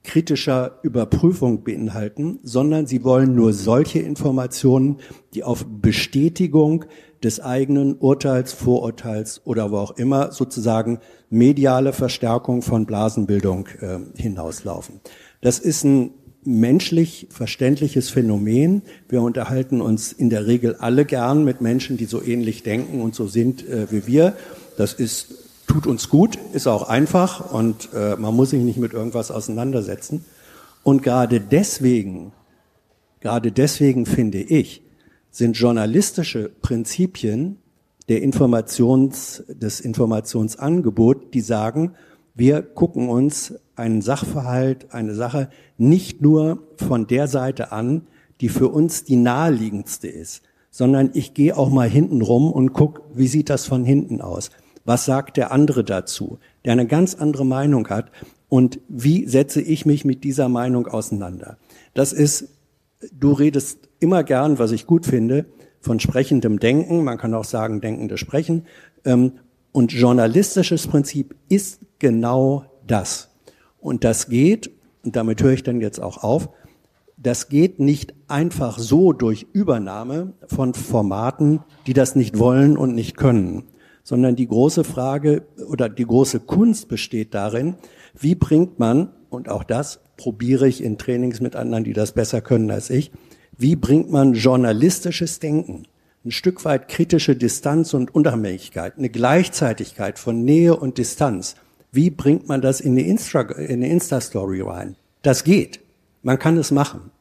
kritischer Überprüfung beinhalten, sondern sie wollen nur solche Informationen, die auf Bestätigung des eigenen Urteils, Vorurteils oder wo auch immer sozusagen mediale Verstärkung von Blasenbildung äh, hinauslaufen. Das ist ein menschlich verständliches Phänomen. Wir unterhalten uns in der Regel alle gern mit Menschen, die so ähnlich denken und so sind äh, wie wir. Das ist tut uns gut, ist auch einfach und äh, man muss sich nicht mit irgendwas auseinandersetzen. Und gerade deswegen, gerade deswegen finde ich, sind journalistische Prinzipien der Informations, des Informationsangebots, die sagen, wir gucken uns einen Sachverhalt, eine Sache nicht nur von der Seite an, die für uns die naheliegendste ist, sondern ich gehe auch mal hinten rum und guck, wie sieht das von hinten aus? Was sagt der andere dazu, der eine ganz andere Meinung hat? Und wie setze ich mich mit dieser Meinung auseinander? Das ist, du redest immer gern, was ich gut finde, von sprechendem Denken. Man kann auch sagen, denkendes Sprechen. Ähm, und journalistisches Prinzip ist genau das. Und das geht, und damit höre ich dann jetzt auch auf, das geht nicht einfach so durch Übernahme von Formaten, die das nicht wollen und nicht können, sondern die große Frage oder die große Kunst besteht darin, wie bringt man und auch das probiere ich in Trainings mit anderen, die das besser können als ich, wie bringt man journalistisches Denken, ein Stück weit kritische Distanz und Unabhängigkeit, eine Gleichzeitigkeit von Nähe und Distanz, wie bringt man das in eine Insta-Story Insta rein? Das geht. Man kann es machen.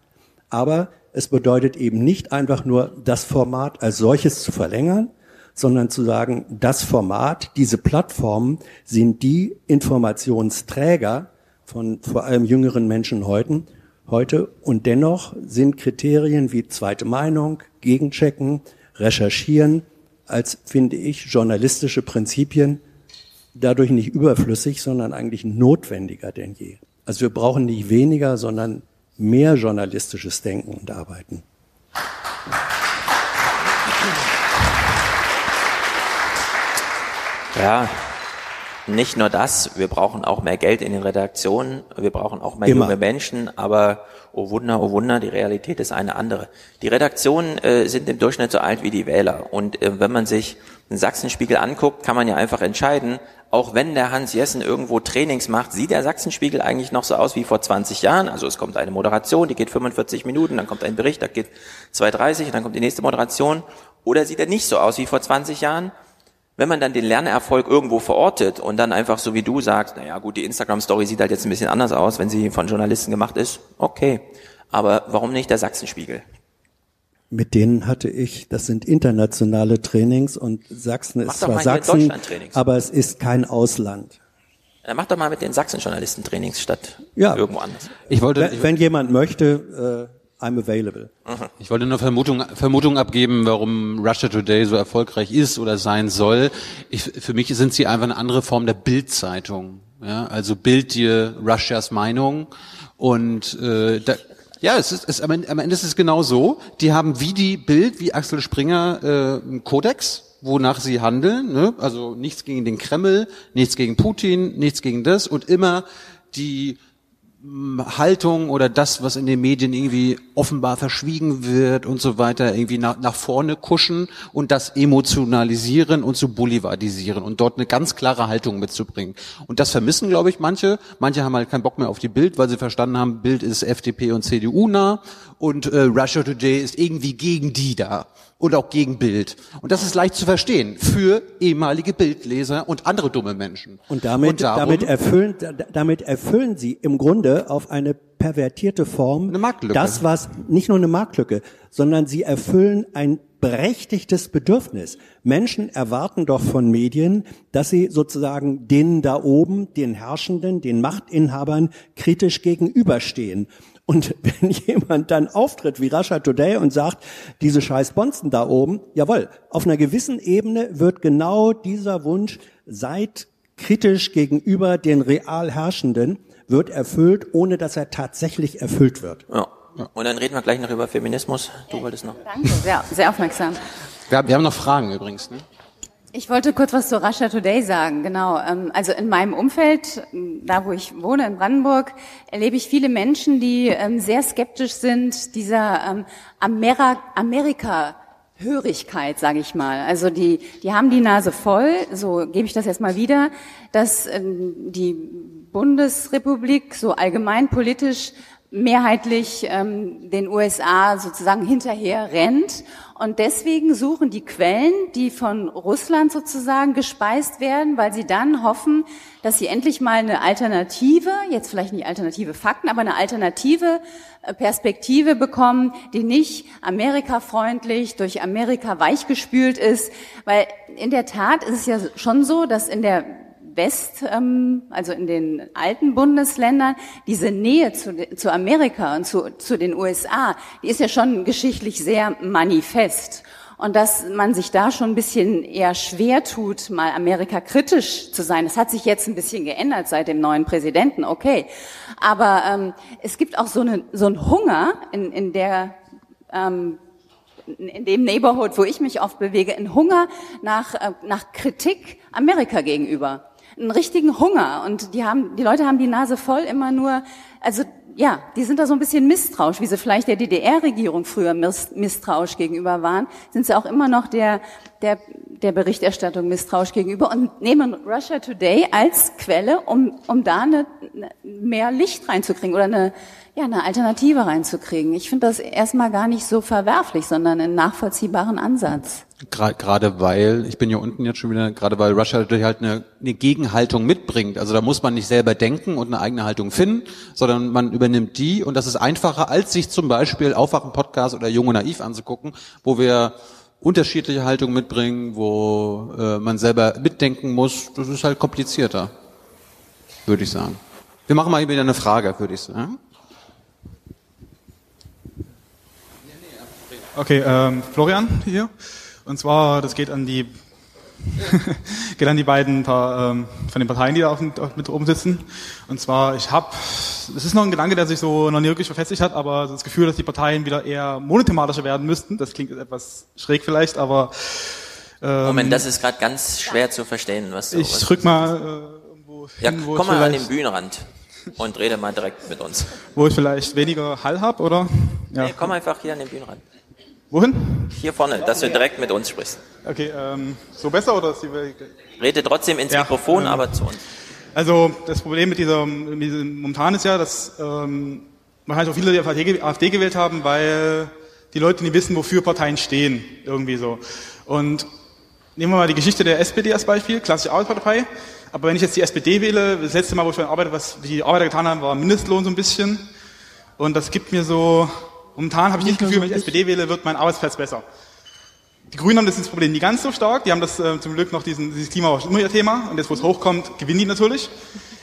Aber es bedeutet eben nicht einfach nur, das Format als solches zu verlängern, sondern zu sagen, das Format, diese Plattformen sind die Informationsträger von vor allem jüngeren Menschen heute, heute und dennoch sind Kriterien wie zweite Meinung, Gegenchecken, Recherchieren als, finde ich, journalistische Prinzipien dadurch nicht überflüssig, sondern eigentlich notwendiger denn je. Also wir brauchen nicht weniger, sondern mehr journalistisches Denken und Arbeiten. Ja, nicht nur das, wir brauchen auch mehr Geld in den Redaktionen, wir brauchen auch mehr Immer. junge Menschen, aber oh Wunder, oh Wunder, die Realität ist eine andere. Die Redaktionen äh, sind im Durchschnitt so alt wie die Wähler und äh, wenn man sich den Sachsenspiegel anguckt, kann man ja einfach entscheiden, auch wenn der Hans Jessen irgendwo Trainings macht, sieht der Sachsenspiegel eigentlich noch so aus wie vor 20 Jahren. Also es kommt eine Moderation, die geht 45 Minuten, dann kommt ein Bericht, der geht 2,30 und dann kommt die nächste Moderation. Oder sieht er nicht so aus wie vor 20 Jahren? Wenn man dann den Lernerfolg irgendwo verortet und dann einfach so wie du sagst, naja gut, die Instagram-Story sieht halt jetzt ein bisschen anders aus, wenn sie von Journalisten gemacht ist, okay. Aber warum nicht der Sachsenspiegel? Mit denen hatte ich, das sind internationale Trainings und Sachsen Mach ist zwar Sachsen, aber es ist kein Ausland. Dann mach doch mal mit den Sachsen-Journalisten Trainings statt Ja. irgendwo anders. Ich wollte, Wenn, wenn jemand möchte, äh, I'm available. Ich wollte nur Vermutung, Vermutung abgeben, warum Russia Today so erfolgreich ist oder sein soll. Ich, für mich sind sie einfach eine andere Form der Bildzeitung. Ja, also Bild dir Russias Meinung und äh, da, ja, es ist, es, am, Ende, am Ende ist es genau so. Die haben wie die Bild, wie Axel Springer äh, einen Kodex, wonach sie handeln. Ne? Also nichts gegen den Kreml, nichts gegen Putin, nichts gegen das und immer die Haltung oder das, was in den Medien irgendwie offenbar verschwiegen wird und so weiter, irgendwie nach, nach vorne kuschen und das emotionalisieren und zu boulevardisieren und dort eine ganz klare Haltung mitzubringen. Und das vermissen, glaube ich, manche. Manche haben halt keinen Bock mehr auf die Bild, weil sie verstanden haben, Bild ist FDP und CDU nah und äh, Russia Today ist irgendwie gegen die da und auch gegen Bild. Und das ist leicht zu verstehen für ehemalige Bildleser und andere dumme Menschen. Und damit, darum- damit, erfüllen, da- damit erfüllen sie im Grunde auf eine pervertierte Form Eine Marktlücke. das, was nicht nur eine Marktlücke, sondern sie erfüllen ein berechtigtes Bedürfnis. Menschen erwarten doch von Medien, dass sie sozusagen denen da oben, den Herrschenden, den Machtinhabern kritisch gegenüberstehen. Und wenn jemand dann auftritt wie Russia Today und sagt, diese scheiß Bonzen da oben, jawohl, auf einer gewissen Ebene wird genau dieser Wunsch, seid kritisch gegenüber den real Herrschenden, wird erfüllt, ohne dass er tatsächlich erfüllt wird. Ja. Und dann reden wir gleich noch über Feminismus. Du wolltest noch. Danke, sehr, sehr aufmerksam. Wir haben, wir haben noch Fragen übrigens. Ne? Ich wollte kurz was zu Russia Today sagen. Genau. ähm, Also in meinem Umfeld, da wo ich wohne in Brandenburg, erlebe ich viele Menschen, die ähm, sehr skeptisch sind dieser ähm, Amerika. Hörigkeit, sage ich mal. Also die, die haben die Nase voll, so gebe ich das jetzt mal wieder, dass die Bundesrepublik so allgemein politisch mehrheitlich den USA sozusagen hinterher rennt. Und deswegen suchen die Quellen, die von Russland sozusagen gespeist werden, weil sie dann hoffen, dass sie endlich mal eine Alternative, jetzt vielleicht nicht alternative Fakten, aber eine alternative äh, Perspektive bekommen, die nicht amerikafreundlich, durch Amerika weichgespült ist. Weil in der Tat ist es ja schon so, dass in der West, ähm, also in den alten Bundesländern, diese Nähe zu, zu Amerika und zu, zu den USA, die ist ja schon geschichtlich sehr manifest. Und dass man sich da schon ein bisschen eher schwer tut, mal Amerika kritisch zu sein. Das hat sich jetzt ein bisschen geändert seit dem neuen Präsidenten, okay. Aber ähm, es gibt auch so, eine, so einen Hunger in, in der ähm, in dem Neighborhood, wo ich mich oft bewege, ein Hunger nach, äh, nach Kritik Amerika gegenüber. Einen richtigen Hunger. Und die haben, die Leute haben die Nase voll immer nur, also ja, die sind da so ein bisschen misstrauisch, wie sie vielleicht der DDR-Regierung früher misstrauisch gegenüber waren, sind sie auch immer noch der, der, der Berichterstattung misstrauisch gegenüber und nehmen Russia Today als Quelle, um, um da eine, mehr Licht reinzukriegen oder eine, ja, eine Alternative reinzukriegen. Ich finde das erstmal gar nicht so verwerflich, sondern einen nachvollziehbaren Ansatz. Gerade weil, ich bin ja unten jetzt schon wieder, gerade weil Russia halt eine, eine Gegenhaltung mitbringt. Also da muss man nicht selber denken und eine eigene Haltung finden, sondern man übernimmt die und das ist einfacher, als sich zum Beispiel Aufwachen-Podcast oder Jung und Naiv anzugucken, wo wir unterschiedliche Haltungen mitbringen, wo äh, man selber mitdenken muss. Das ist halt komplizierter, würde ich sagen. Wir machen mal wieder eine Frage, würde ich sagen. Okay, ähm, Florian hier. Und zwar, das geht an die geht an die beiden paar, ähm, von den Parteien, die da auf, mit oben sitzen. Und zwar, ich habe, das ist noch ein Gedanke, der sich so noch nie wirklich verfestigt hat, aber das Gefühl, dass die Parteien wieder eher monothematischer werden müssten. Das klingt etwas schräg vielleicht, aber ähm, Moment, das ist gerade ganz schwer zu verstehen, was du. Ich drück mal äh, irgendwo ja, hin, wo komm mal an den Bühnenrand und rede mal direkt mit uns. Wo ich vielleicht weniger Hall habe, oder? Ja. Nee, komm einfach hier an den Bühnenrand. Wohin? Hier vorne, dass du direkt mit uns sprichst. Okay, ähm, so besser oder ist die Rede trotzdem ins ja, Mikrofon, ähm, aber zu uns. Also das Problem mit dieser, mit diesem momentan ist ja, dass ähm, wahrscheinlich auch viele die AfD, AfD gewählt haben, weil die Leute nicht wissen, wofür Parteien stehen, irgendwie so. Und nehmen wir mal die Geschichte der SPD als Beispiel, klassische Arbeiterpartei. Aber wenn ich jetzt die SPD wähle, das letzte Mal, wo ich schon arbeite, was die Arbeiter getan haben, war Mindestlohn so ein bisschen. Und das gibt mir so, Momentan habe ich nicht das Gefühl, wenn ich SPD wähle, wird mein Arbeitsplatz besser. Die Grünen haben das, Problem nie ganz so stark. Die haben das äh, zum Glück noch diesen, dieses Klima war immer ihr Thema. Und jetzt, wo es hochkommt, gewinnen die natürlich.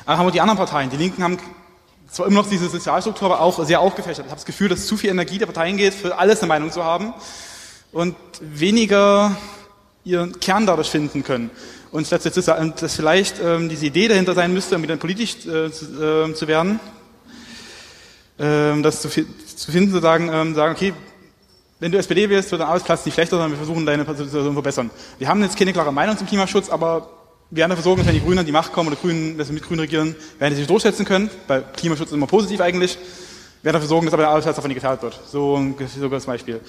Aber haben wir die anderen Parteien. Die Linken haben zwar immer noch diese Sozialstruktur, aber auch sehr aufgefächert. Ich habe das Gefühl, dass zu viel Energie der Parteien geht, für alles eine Meinung zu haben und weniger ihren Kern dadurch finden können. Und jetzt, dass vielleicht ähm, diese Idee dahinter sein müsste, um wieder politisch äh, zu, äh, zu werden, ähm, das zu, zu finden, zu sagen, ähm, sagen, okay, wenn du SPD wirst, wird dein Arbeitsplatz nicht schlechter, sondern wir versuchen deine Situation zu verbessern. Wir haben jetzt keine klare Meinung zum Klimaschutz, aber wir werden dafür sorgen, dass wenn die Grünen an die Macht kommen oder Grünen, dass wir mit Grünen regieren, werden die sich durchsetzen können. Bei Klimaschutz ist immer positiv eigentlich. Wir werden dafür sorgen, dass aber der Arbeitsplatz davon nicht geteilt wird. So ein so ein Beispiel.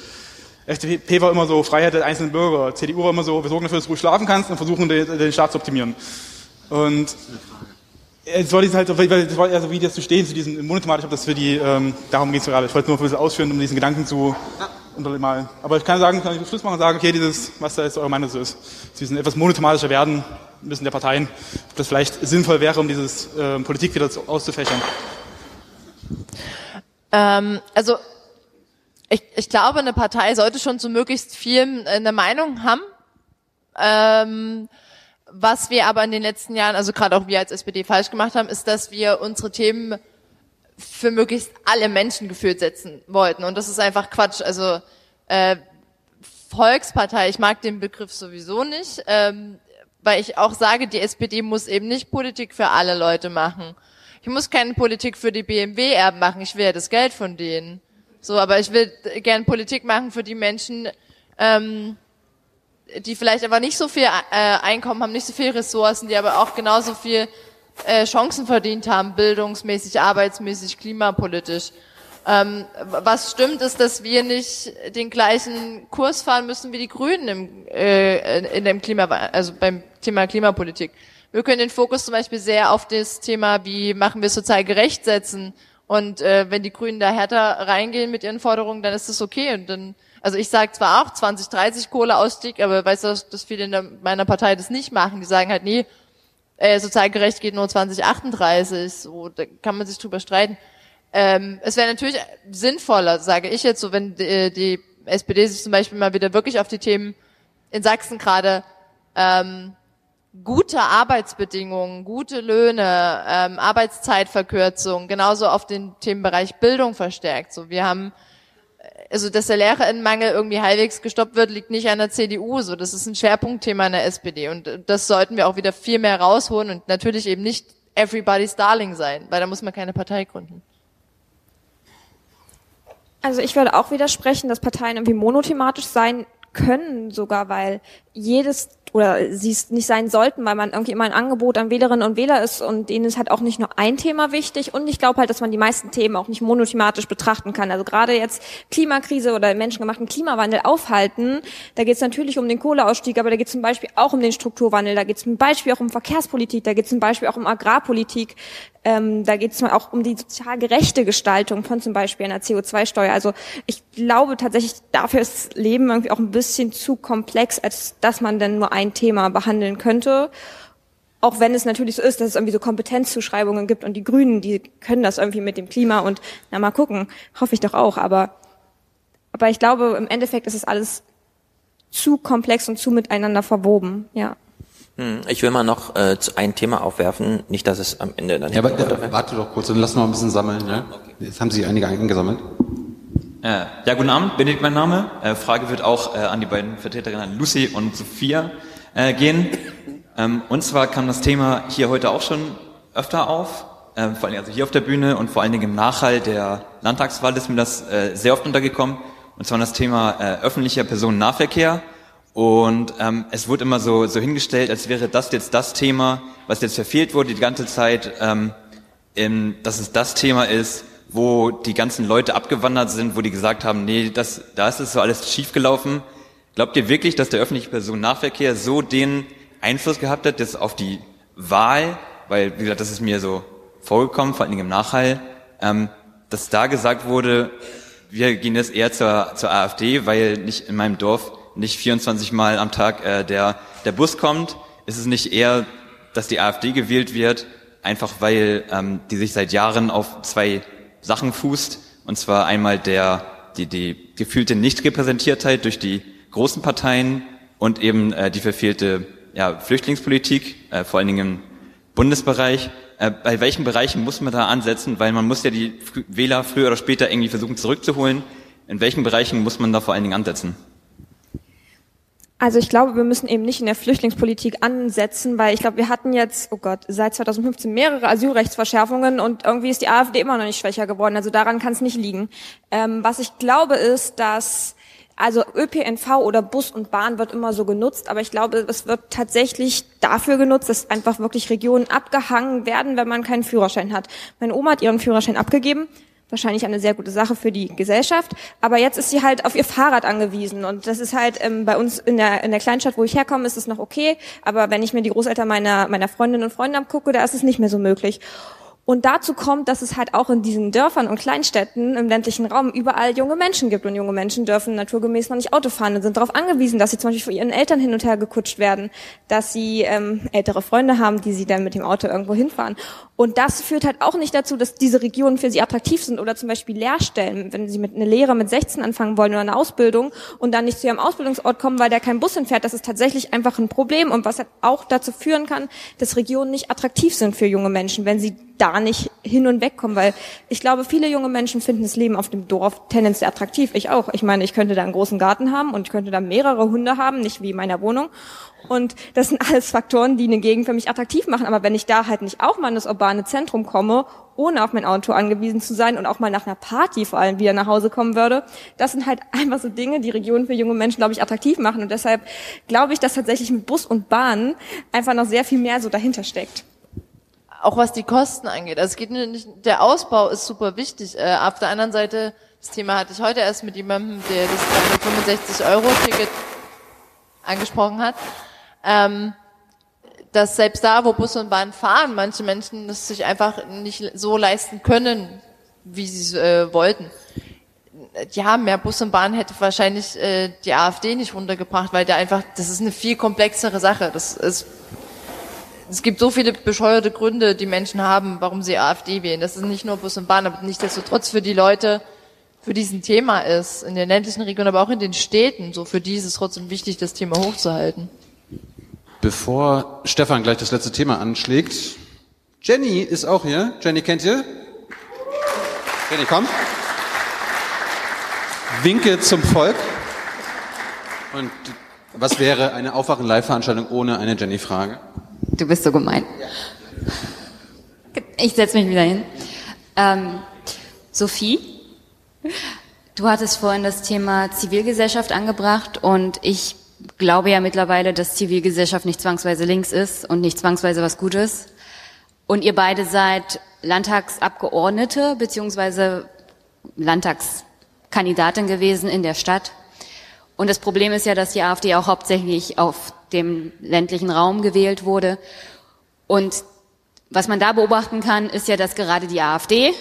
FDP war immer so Freiheit der einzelnen Bürger. CDU war immer so, wir sorgen dafür, dass du ruhig schlafen kannst und versuchen, den, den Staat zu optimieren. Und es soll halt, das war also wie das zu stehen, zu diesem monothematisch, ob das für die, ähm, darum geht es gerade. Ich wollte nur ein bisschen ausführen, um diesen Gedanken zu untermalen. Aber ich kann sagen, kann ich Schluss machen und sagen, okay, dieses, was da jetzt eure Meinung so ist, zu diesem etwas monothematischer werden müssen der Parteien, ob das vielleicht sinnvoll wäre, um dieses äh, Politik wieder auszufächern. Ähm, also ich, ich glaube, eine Partei sollte schon zu möglichst viel äh, eine Meinung haben. Ähm, was wir aber in den letzten Jahren, also gerade auch wir als SPD falsch gemacht haben, ist, dass wir unsere Themen für möglichst alle Menschen gefühlt setzen wollten. Und das ist einfach Quatsch. Also äh, Volkspartei, ich mag den Begriff sowieso nicht, ähm, weil ich auch sage, die SPD muss eben nicht Politik für alle Leute machen. Ich muss keine Politik für die BMW-Erben machen, ich will ja das Geld von denen. So, aber ich will gern Politik machen für die Menschen, ähm, die vielleicht aber nicht so viel äh, Einkommen haben, nicht so viel Ressourcen, die aber auch genauso viel äh, Chancen verdient haben, bildungsmäßig, arbeitsmäßig, klimapolitisch. Ähm, was stimmt, ist, dass wir nicht den gleichen Kurs fahren müssen wie die Grünen im, äh, in dem Klima, also beim Thema Klimapolitik. Wir können den Fokus zum Beispiel sehr auf das Thema, wie machen wir sozial gerecht setzen. Und äh, wenn die Grünen da härter reingehen mit ihren Forderungen, dann ist das okay. Und dann also ich sage zwar auch 2030 Kohleausstieg, aber weißt du, dass viele in der, meiner Partei das nicht machen. Die sagen halt, nee, äh, sozial gerecht geht nur 2038. So, da kann man sich drüber streiten. Ähm, es wäre natürlich sinnvoller, sage ich jetzt so, wenn die, äh, die SPD sich zum Beispiel mal wieder wirklich auf die Themen in Sachsen gerade ähm, gute Arbeitsbedingungen, gute Löhne, ähm, Arbeitszeitverkürzung, genauso auf den Themenbereich Bildung verstärkt. So, wir haben also dass der Lehrerinnenmangel irgendwie halbwegs gestoppt wird, liegt nicht an der CDU. So, das ist ein Schwerpunktthema in der SPD und das sollten wir auch wieder viel mehr rausholen und natürlich eben nicht everybody's darling sein, weil da muss man keine Partei gründen. Also ich würde auch widersprechen, dass Parteien irgendwie monothematisch sein können sogar, weil jedes oder sie es nicht sein sollten, weil man irgendwie immer ein Angebot an Wählerinnen und Wähler ist und denen ist halt auch nicht nur ein Thema wichtig und ich glaube halt, dass man die meisten Themen auch nicht monothematisch betrachten kann. Also gerade jetzt Klimakrise oder menschengemachten Klimawandel aufhalten, da geht es natürlich um den Kohleausstieg, aber da geht es zum Beispiel auch um den Strukturwandel, da geht es zum Beispiel auch um Verkehrspolitik, da geht es zum Beispiel auch um Agrarpolitik, ähm, da geht es auch um die sozial gerechte Gestaltung von zum Beispiel einer CO2-Steuer. Also ich glaube tatsächlich, dafür ist Leben irgendwie auch ein bisschen zu komplex, als dass man denn nur ein Thema behandeln könnte. Auch wenn es natürlich so ist, dass es irgendwie so Kompetenzzuschreibungen gibt und die Grünen, die können das irgendwie mit dem Klima und na mal gucken, hoffe ich doch auch. Aber, aber ich glaube, im Endeffekt ist es alles zu komplex und zu miteinander verwoben, ja. Hm, ich will mal noch äh, ein Thema aufwerfen, nicht, dass es am Ende dann... Ja, aber, äh, warte doch kurz, dann lass noch ein bisschen sammeln. Ja? Jetzt haben Sie einige eingesammelt. Äh, ja, guten Abend, Benedikt mein Name. Äh, Frage wird auch äh, an die beiden Vertreterinnen Lucy und Sophia äh, gehen. Ähm, und zwar kam das Thema hier heute auch schon öfter auf, äh, vor allem also hier auf der Bühne und vor allen Dingen im Nachhall der Landtagswahl ist mir das äh, sehr oft untergekommen. Und zwar das Thema äh, öffentlicher Personennahverkehr. Und ähm, es wurde immer so, so hingestellt, als wäre das jetzt das Thema, was jetzt verfehlt wurde die ganze Zeit, ähm, in, dass es das Thema ist, wo die ganzen Leute abgewandert sind, wo die gesagt haben, nee, das, da ist es so alles schiefgelaufen. Glaubt ihr wirklich, dass der öffentliche Personennahverkehr so den Einfluss gehabt hat, dass auf die Wahl, weil, wie gesagt, das ist mir so vorgekommen, vor allen Dingen im Nachhall, ähm, dass da gesagt wurde, wir gehen jetzt eher zur, zur AfD, weil nicht in meinem Dorf nicht 24 Mal am Tag äh, der, der Bus kommt? Ist es nicht eher, dass die AfD gewählt wird, einfach weil ähm, die sich seit Jahren auf zwei Sachen fußt, und zwar einmal der, die, die gefühlte Nichtrepräsentiertheit durch die großen Parteien und eben äh, die verfehlte ja, Flüchtlingspolitik, äh, vor allen Dingen im Bundesbereich. Äh, bei welchen Bereichen muss man da ansetzen? Weil man muss ja die Wähler früher oder später irgendwie versuchen zurückzuholen. In welchen Bereichen muss man da vor allen Dingen ansetzen? Also ich glaube, wir müssen eben nicht in der Flüchtlingspolitik ansetzen, weil ich glaube, wir hatten jetzt, oh Gott, seit 2015 mehrere Asylrechtsverschärfungen und irgendwie ist die AfD immer noch nicht schwächer geworden. Also daran kann es nicht liegen. Ähm, was ich glaube ist, dass also ÖPNV oder Bus und Bahn wird immer so genutzt, aber ich glaube, es wird tatsächlich dafür genutzt, dass einfach wirklich Regionen abgehangen werden, wenn man keinen Führerschein hat. Meine Oma hat ihren Führerschein abgegeben, wahrscheinlich eine sehr gute Sache für die Gesellschaft. Aber jetzt ist sie halt auf ihr Fahrrad angewiesen und das ist halt ähm, bei uns in der in der Kleinstadt, wo ich herkomme, ist es noch okay. Aber wenn ich mir die Großeltern meiner meiner Freundinnen und Freunde angucke, da ist es nicht mehr so möglich. Und dazu kommt, dass es halt auch in diesen Dörfern und Kleinstädten im ländlichen Raum überall junge Menschen gibt. Und junge Menschen dürfen naturgemäß noch nicht Auto fahren und sind darauf angewiesen, dass sie zum Beispiel von ihren Eltern hin und her gekutscht werden, dass sie ähm, ältere Freunde haben, die sie dann mit dem Auto irgendwo hinfahren. Und das führt halt auch nicht dazu, dass diese Regionen für sie attraktiv sind oder zum Beispiel Lehrstellen, wenn sie mit einer Lehre mit 16 anfangen wollen oder eine Ausbildung und dann nicht zu ihrem Ausbildungsort kommen, weil der kein Bus hinfährt, das ist tatsächlich einfach ein Problem und was halt auch dazu führen kann, dass Regionen nicht attraktiv sind für junge Menschen, wenn sie da nicht hin und weg kommen, weil ich glaube, viele junge Menschen finden das Leben auf dem Dorf tendenziell attraktiv. Ich auch. Ich meine, ich könnte da einen großen Garten haben und ich könnte da mehrere Hunde haben, nicht wie in meiner Wohnung. Und das sind alles Faktoren, die eine Gegend für mich attraktiv machen. Aber wenn ich da halt nicht auch mal in das urbane Zentrum komme, ohne auf mein Auto angewiesen zu sein und auch mal nach einer Party vor allem wieder nach Hause kommen würde, das sind halt einfach so Dinge, die Regionen für junge Menschen, glaube ich, attraktiv machen. Und deshalb glaube ich, dass tatsächlich mit Bus und Bahn einfach noch sehr viel mehr so dahinter steckt auch was die Kosten angeht. Also es geht nicht, der Ausbau ist super wichtig. Äh, auf der anderen Seite, das Thema hatte ich heute erst mit jemandem, der das 365-Euro-Ticket angesprochen hat. Ähm, dass selbst da, wo Bus und Bahn fahren, manche Menschen es sich einfach nicht so leisten können, wie sie es äh, wollten. Ja, mehr Bus und Bahn hätte wahrscheinlich äh, die AfD nicht runtergebracht, weil der einfach, das ist eine viel komplexere Sache. Das ist, es gibt so viele bescheuerte Gründe, die Menschen haben, warum sie AfD wählen. Das ist nicht nur Bus und Bahn, aber nichtsdestotrotz für die Leute, für diesen Thema ist, in den ländlichen Regionen, aber auch in den Städten, so für die ist es trotzdem wichtig, das Thema hochzuhalten. Bevor Stefan gleich das letzte Thema anschlägt, Jenny ist auch hier. Jenny kennt ihr? Jenny, komm. Winke zum Volk. Und was wäre eine Aufwachen-Live-Veranstaltung ohne eine Jenny-Frage? Du bist so gemein. Ich setze mich wieder hin. Ähm, Sophie, du hattest vorhin das Thema Zivilgesellschaft angebracht und ich glaube ja mittlerweile, dass Zivilgesellschaft nicht zwangsweise links ist und nicht zwangsweise was Gutes. Und ihr beide seid Landtagsabgeordnete beziehungsweise Landtagskandidatin gewesen in der Stadt. Und das Problem ist ja, dass die AfD auch hauptsächlich auf dem ländlichen Raum gewählt wurde. Und was man da beobachten kann, ist ja, dass gerade die AfD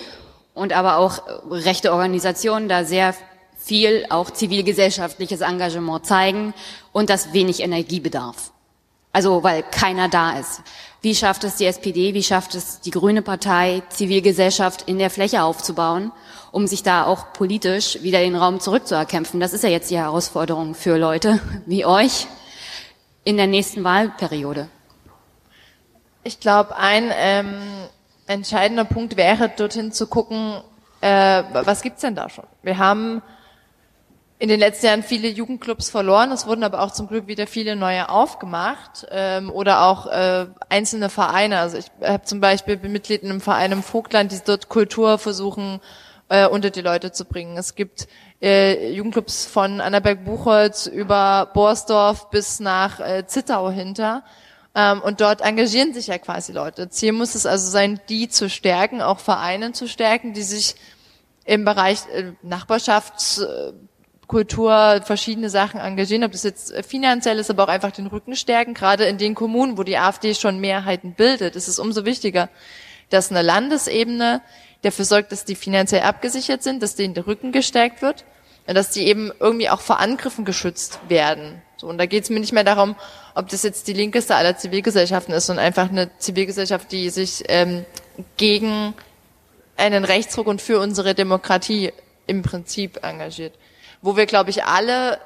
und aber auch rechte Organisationen da sehr viel auch zivilgesellschaftliches Engagement zeigen und das wenig Energie bedarf. Also weil keiner da ist. Wie schafft es die SPD, wie schafft es die Grüne Partei, Zivilgesellschaft in der Fläche aufzubauen, um sich da auch politisch wieder den Raum zurückzuerkämpfen? Das ist ja jetzt die Herausforderung für Leute wie euch in der nächsten Wahlperiode. Ich glaube, ein ähm, entscheidender Punkt wäre, dorthin zu gucken, äh, was gibt's denn da schon? Wir haben in den letzten Jahren viele Jugendclubs verloren. Es wurden aber auch zum Glück wieder viele neue aufgemacht ähm, oder auch äh, einzelne Vereine. Also ich habe zum Beispiel bin Mitglied in einem Verein im Vogtland, die dort Kultur versuchen äh, unter die Leute zu bringen. Es gibt äh, Jugendclubs von Annaberg-Buchholz über Borsdorf bis nach äh, Zittau hinter. Ähm, und dort engagieren sich ja quasi Leute. Ziel muss es also sein, die zu stärken, auch Vereine zu stärken, die sich im Bereich äh, Nachbarschafts äh, verschiedene Sachen engagieren, ob das jetzt finanziell ist, aber auch einfach den Rücken stärken. Gerade in den Kommunen, wo die AfD schon Mehrheiten bildet, ist es umso wichtiger, dass eine Landesebene dafür sorgt, dass die finanziell abgesichert sind, dass denen der Rücken gestärkt wird und dass die eben irgendwie auch vor Angriffen geschützt werden. So, und da geht es mir nicht mehr darum, ob das jetzt die linkeste aller Zivilgesellschaften ist, sondern einfach eine Zivilgesellschaft, die sich ähm, gegen einen Rechtsruck und für unsere Demokratie im Prinzip engagiert wo wir, glaube ich, alle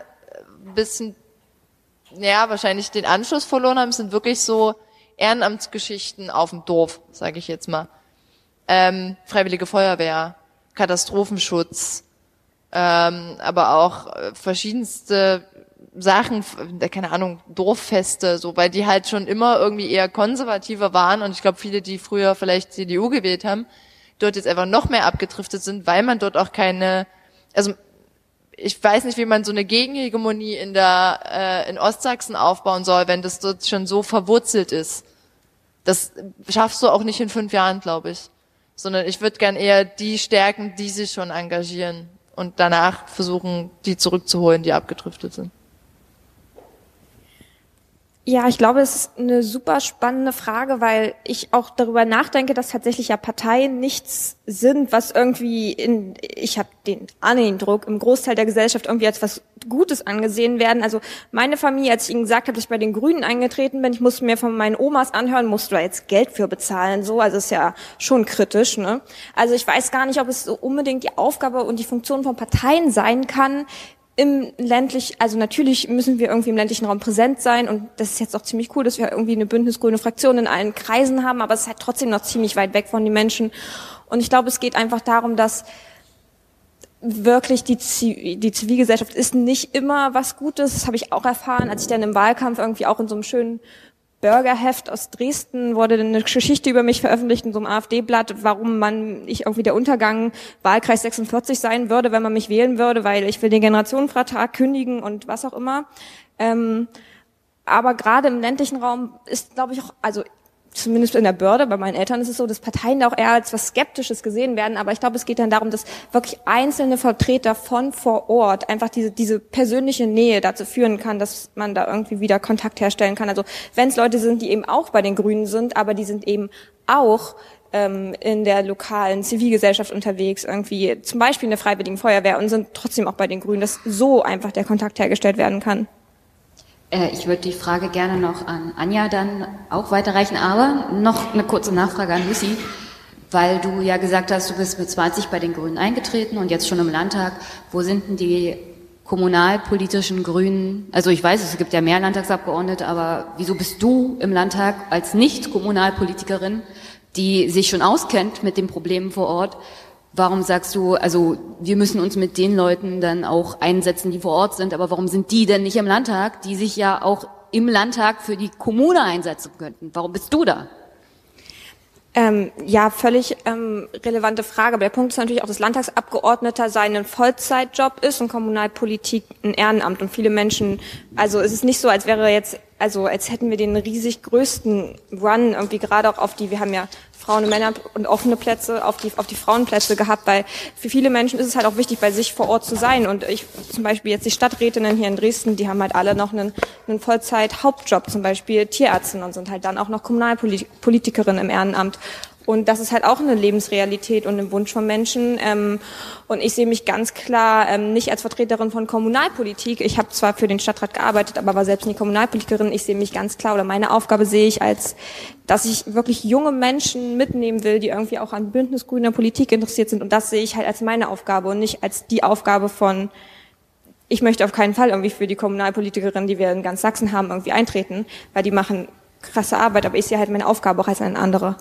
ein bisschen, ja, wahrscheinlich den Anschluss verloren haben, sind wirklich so Ehrenamtsgeschichten auf dem Dorf, sage ich jetzt mal. Ähm, Freiwillige Feuerwehr, Katastrophenschutz, ähm, aber auch äh, verschiedenste Sachen, äh, keine Ahnung, Dorffeste, so, weil die halt schon immer irgendwie eher konservativer waren und ich glaube, viele, die früher vielleicht CDU gewählt haben, dort jetzt einfach noch mehr abgedriftet sind, weil man dort auch keine, also ich weiß nicht, wie man so eine Gegenhegemonie in der äh, in Ostsachsen aufbauen soll, wenn das dort schon so verwurzelt ist. Das schaffst du auch nicht in fünf Jahren, glaube ich. Sondern ich würde gern eher die stärken, die sich schon engagieren und danach versuchen, die zurückzuholen, die abgedriftet sind. Ja, ich glaube, es ist eine super spannende Frage, weil ich auch darüber nachdenke, dass tatsächlich ja Parteien nichts sind, was irgendwie in, ich habe den Eindruck, im Großteil der Gesellschaft irgendwie als was Gutes angesehen werden. Also meine Familie, als ich ihnen gesagt habe, dass ich bei den Grünen eingetreten bin, ich musste mir von meinen Omas anhören, musst du da jetzt Geld für bezahlen, so, also ist ja schon kritisch, ne? Also ich weiß gar nicht, ob es so unbedingt die Aufgabe und die Funktion von Parteien sein kann, im ländlich, also natürlich müssen wir irgendwie im ländlichen Raum präsent sein und das ist jetzt auch ziemlich cool, dass wir irgendwie eine bündnisgrüne Fraktion in allen Kreisen haben, aber es ist halt trotzdem noch ziemlich weit weg von den Menschen. Und ich glaube, es geht einfach darum, dass wirklich die, die Zivilgesellschaft ist nicht immer was Gutes. Das habe ich auch erfahren, als ich dann im Wahlkampf irgendwie auch in so einem schönen Bürgerheft aus Dresden wurde eine Geschichte über mich veröffentlicht in so einem AfD-Blatt, warum man ich irgendwie der Untergang Wahlkreis 46 sein würde, wenn man mich wählen würde, weil ich will den Generationenvertrag kündigen und was auch immer. Ähm, aber gerade im ländlichen Raum ist, glaube ich, auch, also zumindest in der Börde, bei meinen Eltern ist es so, dass Parteien da auch eher als was Skeptisches gesehen werden. Aber ich glaube, es geht dann darum, dass wirklich einzelne Vertreter von vor Ort einfach diese, diese persönliche Nähe dazu führen kann, dass man da irgendwie wieder Kontakt herstellen kann. Also wenn es Leute sind, die eben auch bei den Grünen sind, aber die sind eben auch ähm, in der lokalen Zivilgesellschaft unterwegs, irgendwie zum Beispiel in der Freiwilligen Feuerwehr und sind trotzdem auch bei den Grünen, dass so einfach der Kontakt hergestellt werden kann. Äh, ich würde die Frage gerne noch an Anja dann auch weiterreichen, aber noch eine kurze Nachfrage an Lucy, weil du ja gesagt hast, du bist mit 20 bei den Grünen eingetreten und jetzt schon im Landtag. Wo sind denn die kommunalpolitischen Grünen? Also ich weiß, es gibt ja mehr Landtagsabgeordnete, aber wieso bist du im Landtag als Nicht-Kommunalpolitikerin, die sich schon auskennt mit den Problemen vor Ort? Warum sagst du, also wir müssen uns mit den Leuten dann auch einsetzen, die vor Ort sind, aber warum sind die denn nicht im Landtag, die sich ja auch im Landtag für die Kommune einsetzen könnten? Warum bist du da? Ähm, ja, völlig ähm, relevante Frage. Aber der Punkt ist natürlich auch, dass Landtagsabgeordneter seinen Vollzeitjob ist und Kommunalpolitik ein Ehrenamt. Und viele Menschen, also es ist nicht so, als wäre jetzt, also als hätten wir den riesig größten Run irgendwie gerade auch auf die, wir haben ja Frauen und Männer und offene Plätze auf die, auf die Frauenplätze gehabt, weil für viele Menschen ist es halt auch wichtig, bei sich vor Ort zu sein. Und ich, zum Beispiel jetzt die Stadträtinnen hier in Dresden, die haben halt alle noch einen, einen Vollzeit-Hauptjob, zum Beispiel Tierärztin und sind halt dann auch noch Kommunalpolitikerinnen im Ehrenamt. Und das ist halt auch eine Lebensrealität und ein Wunsch von Menschen. Ähm, und ich sehe mich ganz klar ähm, nicht als Vertreterin von Kommunalpolitik. Ich habe zwar für den Stadtrat gearbeitet, aber war selbst nie Kommunalpolitikerin. Ich sehe mich ganz klar oder meine Aufgabe sehe ich als, dass ich wirklich junge Menschen mitnehmen will, die irgendwie auch an bündnisgrüner Politik interessiert sind. Und das sehe ich halt als meine Aufgabe und nicht als die Aufgabe von ich möchte auf keinen Fall irgendwie für die Kommunalpolitikerin, die wir in ganz Sachsen haben, irgendwie eintreten, weil die machen krasse Arbeit, aber ich sehe halt meine Aufgabe auch als eine andere.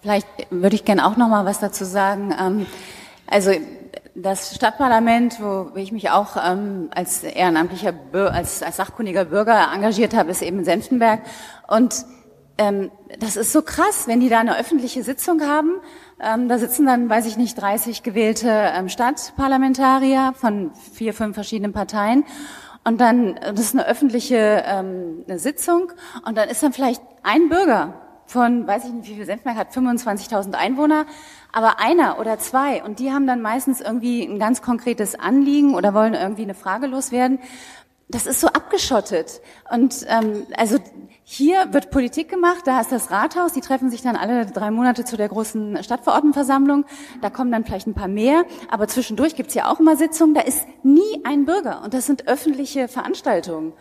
Vielleicht würde ich gerne auch noch mal was dazu sagen. Ähm, also das Stadtparlament, wo ich mich auch ähm, als ehrenamtlicher, als, als sachkundiger Bürger engagiert habe, ist eben Senftenberg. Und ähm, das ist so krass, wenn die da eine öffentliche Sitzung haben. Da sitzen dann, weiß ich nicht, 30 gewählte Stadtparlamentarier von vier, fünf verschiedenen Parteien. Und dann, das ist eine öffentliche eine Sitzung. Und dann ist dann vielleicht ein Bürger von, weiß ich nicht, wie viel Senfberg hat, 25.000 Einwohner, aber einer oder zwei, und die haben dann meistens irgendwie ein ganz konkretes Anliegen oder wollen irgendwie eine Frage loswerden. Das ist so abgeschottet. Und ähm, also hier wird Politik gemacht, da ist das Rathaus, die treffen sich dann alle drei Monate zu der großen Stadtverordnetenversammlung, da kommen dann vielleicht ein paar mehr, aber zwischendurch gibt's ja auch immer Sitzungen, da ist nie ein Bürger und das sind öffentliche Veranstaltungen.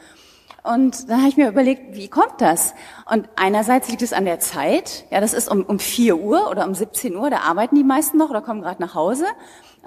Und dann habe ich mir überlegt, wie kommt das? Und einerseits liegt es an der Zeit. Ja, das ist um, um 4 Uhr oder um 17 Uhr, da arbeiten die meisten noch oder kommen gerade nach Hause.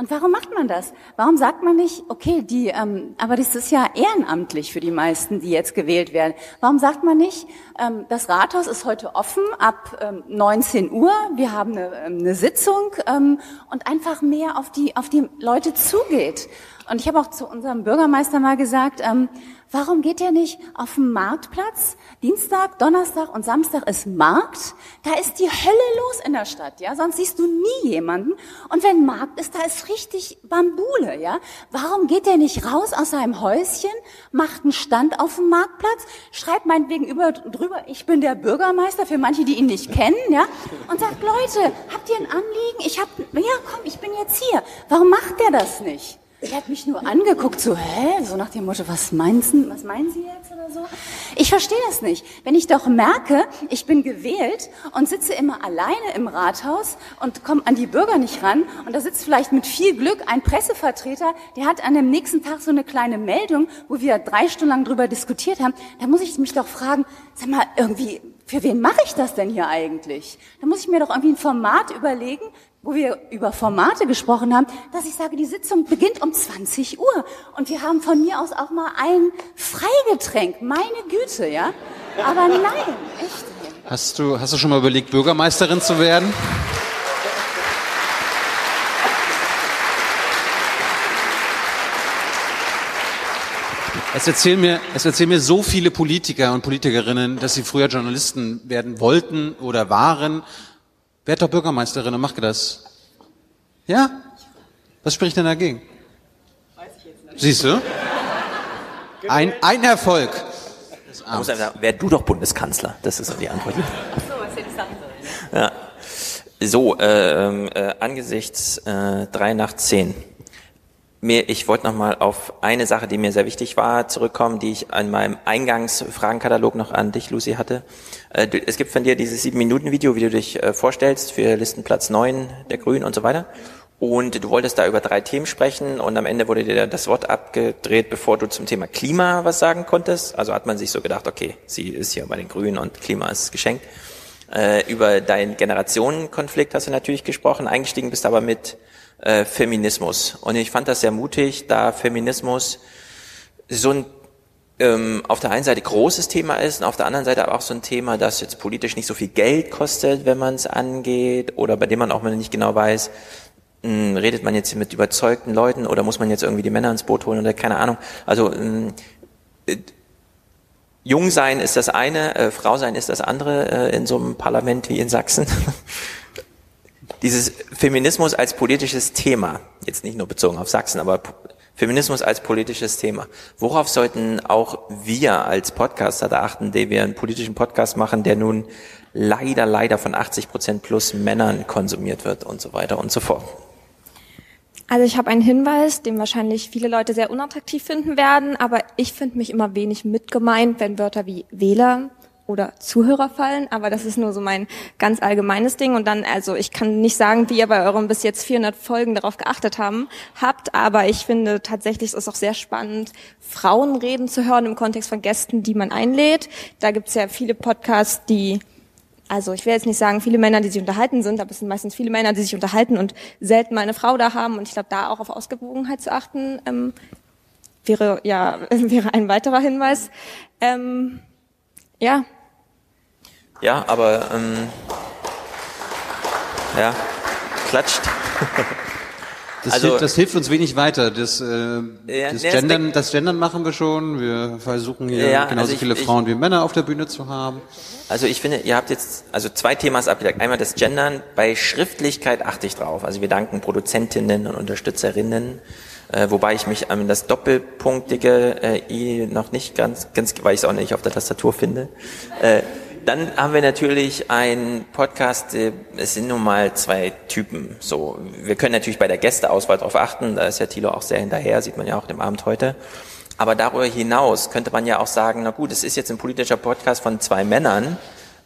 Und warum macht man das? Warum sagt man nicht, okay, die, ähm, aber das ist ja ehrenamtlich für die meisten, die jetzt gewählt werden. Warum sagt man nicht, ähm, das Rathaus ist heute offen ab ähm, 19 Uhr, wir haben eine, ähm, eine Sitzung ähm, und einfach mehr auf die, auf die Leute zugeht. Und ich habe auch zu unserem Bürgermeister mal gesagt, ähm, warum geht ihr nicht auf den Marktplatz? Dienstag, Donnerstag und Samstag ist Markt. Da ist die Hölle los in der Stadt, ja. Sonst siehst du nie jemanden. Und wenn Markt ist, da ist richtig Bambule, ja. Warum geht ihr nicht raus aus seinem Häuschen, macht einen Stand auf dem Marktplatz, schreibt meinetwegen über, drüber, ich bin der Bürgermeister, für manche, die ihn nicht kennen, ja. Und sagt, Leute, habt ihr ein Anliegen? Ich hab, ja, komm, ich bin jetzt hier. Warum macht der das nicht? Er hat mich nur angeguckt, so, hä? So nach dem Motto, was meinst was meinen Sie jetzt oder so? Ich verstehe das nicht. Wenn ich doch merke, ich bin gewählt und sitze immer alleine im Rathaus und komme an die Bürger nicht ran und da sitzt vielleicht mit viel Glück ein Pressevertreter, der hat an dem nächsten Tag so eine kleine Meldung, wo wir drei Stunden lang drüber diskutiert haben, da muss ich mich doch fragen, sag mal, irgendwie, für wen mache ich das denn hier eigentlich? Da muss ich mir doch irgendwie ein Format überlegen, wo wir über Formate gesprochen haben, dass ich sage, die Sitzung beginnt um 20 Uhr und wir haben von mir aus auch mal ein Freigetränk. Meine Güte, ja? Aber nein, echt. Hast du, hast du schon mal überlegt, Bürgermeisterin zu werden? Es erzählen, mir, es erzählen mir so viele Politiker und Politikerinnen, dass sie früher Journalisten werden wollten oder waren Werd doch Bürgermeisterin und mach das. Ja? Was spricht denn dagegen? Siehst du? Ein, ein Erfolg. Ich muss wär du doch Bundeskanzler. Das ist so die Antwort. So, was hätte ich sagen sollen? Ja. So, äh, äh, angesichts äh, drei nach zehn mir, ich wollte nochmal auf eine Sache, die mir sehr wichtig war, zurückkommen, die ich an meinem Eingangsfragenkatalog noch an dich, Lucy, hatte. Äh, es gibt von dir dieses sieben-Minuten-Video, wie du dich äh, vorstellst für Listenplatz neun der Grünen und so weiter. Und du wolltest da über drei Themen sprechen und am Ende wurde dir das Wort abgedreht, bevor du zum Thema Klima was sagen konntest. Also hat man sich so gedacht, okay, sie ist hier bei den Grünen und Klima ist geschenkt. Äh, über deinen Generationenkonflikt hast du natürlich gesprochen, eingestiegen bist aber mit äh, Feminismus. Und ich fand das sehr mutig, da Feminismus so ein ähm, auf der einen Seite großes Thema ist und auf der anderen Seite aber auch so ein Thema, das jetzt politisch nicht so viel Geld kostet, wenn man es angeht, oder bei dem man auch mal nicht genau weiß, mh, hm, redet man jetzt mit überzeugten Leuten oder muss man jetzt irgendwie die Männer ins Boot holen oder keine Ahnung. Also mh, hm, Jung sein ist das eine, äh, Frau sein ist das andere äh, in so einem Parlament wie in Sachsen. Dieses Feminismus als politisches Thema, jetzt nicht nur bezogen auf Sachsen, aber Feminismus als politisches Thema. Worauf sollten auch wir als Podcaster da achten, die wir einen politischen Podcast machen, der nun leider, leider von 80 Prozent plus Männern konsumiert wird und so weiter und so fort? Also ich habe einen Hinweis, den wahrscheinlich viele Leute sehr unattraktiv finden werden, aber ich finde mich immer wenig mitgemeint, wenn Wörter wie Wähler oder Zuhörer fallen, aber das ist nur so mein ganz allgemeines Ding und dann, also ich kann nicht sagen, wie ihr bei euren bis jetzt 400 Folgen darauf geachtet haben, habt, aber ich finde tatsächlich, es ist auch sehr spannend, Frauen reden zu hören im Kontext von Gästen, die man einlädt. Da gibt es ja viele Podcasts, die also ich will jetzt nicht sagen, viele Männer, die sich unterhalten sind, aber es sind meistens viele Männer, die sich unterhalten und selten mal eine Frau da haben. Und ich glaube, da auch auf Ausgewogenheit zu achten, ähm, wäre ja wäre ein weiterer Hinweis. Ähm, ja. Ja, aber ähm, ja, klatscht. Das, also, hilft, das hilft uns wenig weiter. Das, äh, ja, das, Gendern, das Gendern machen wir schon. Wir versuchen hier ja, genauso also ich, viele Frauen ich, wie Männer auf der Bühne zu haben. Also ich finde, ihr habt jetzt also zwei Themas abgedeckt. Einmal das Gendern. Bei Schriftlichkeit achte ich drauf. Also wir danken Produzentinnen und Unterstützerinnen. Äh, wobei ich mich an das doppelpunktige äh, i noch nicht ganz, ganz, weil ich es auch nicht auf der Tastatur finde. Äh, dann haben wir natürlich einen Podcast, äh, es sind nun mal zwei Typen. So, wir können natürlich bei der Gästeauswahl darauf achten, da ist ja Thilo auch sehr hinterher, sieht man ja auch dem Abend heute. Aber darüber hinaus könnte man ja auch sagen, na gut, es ist jetzt ein politischer Podcast von zwei Männern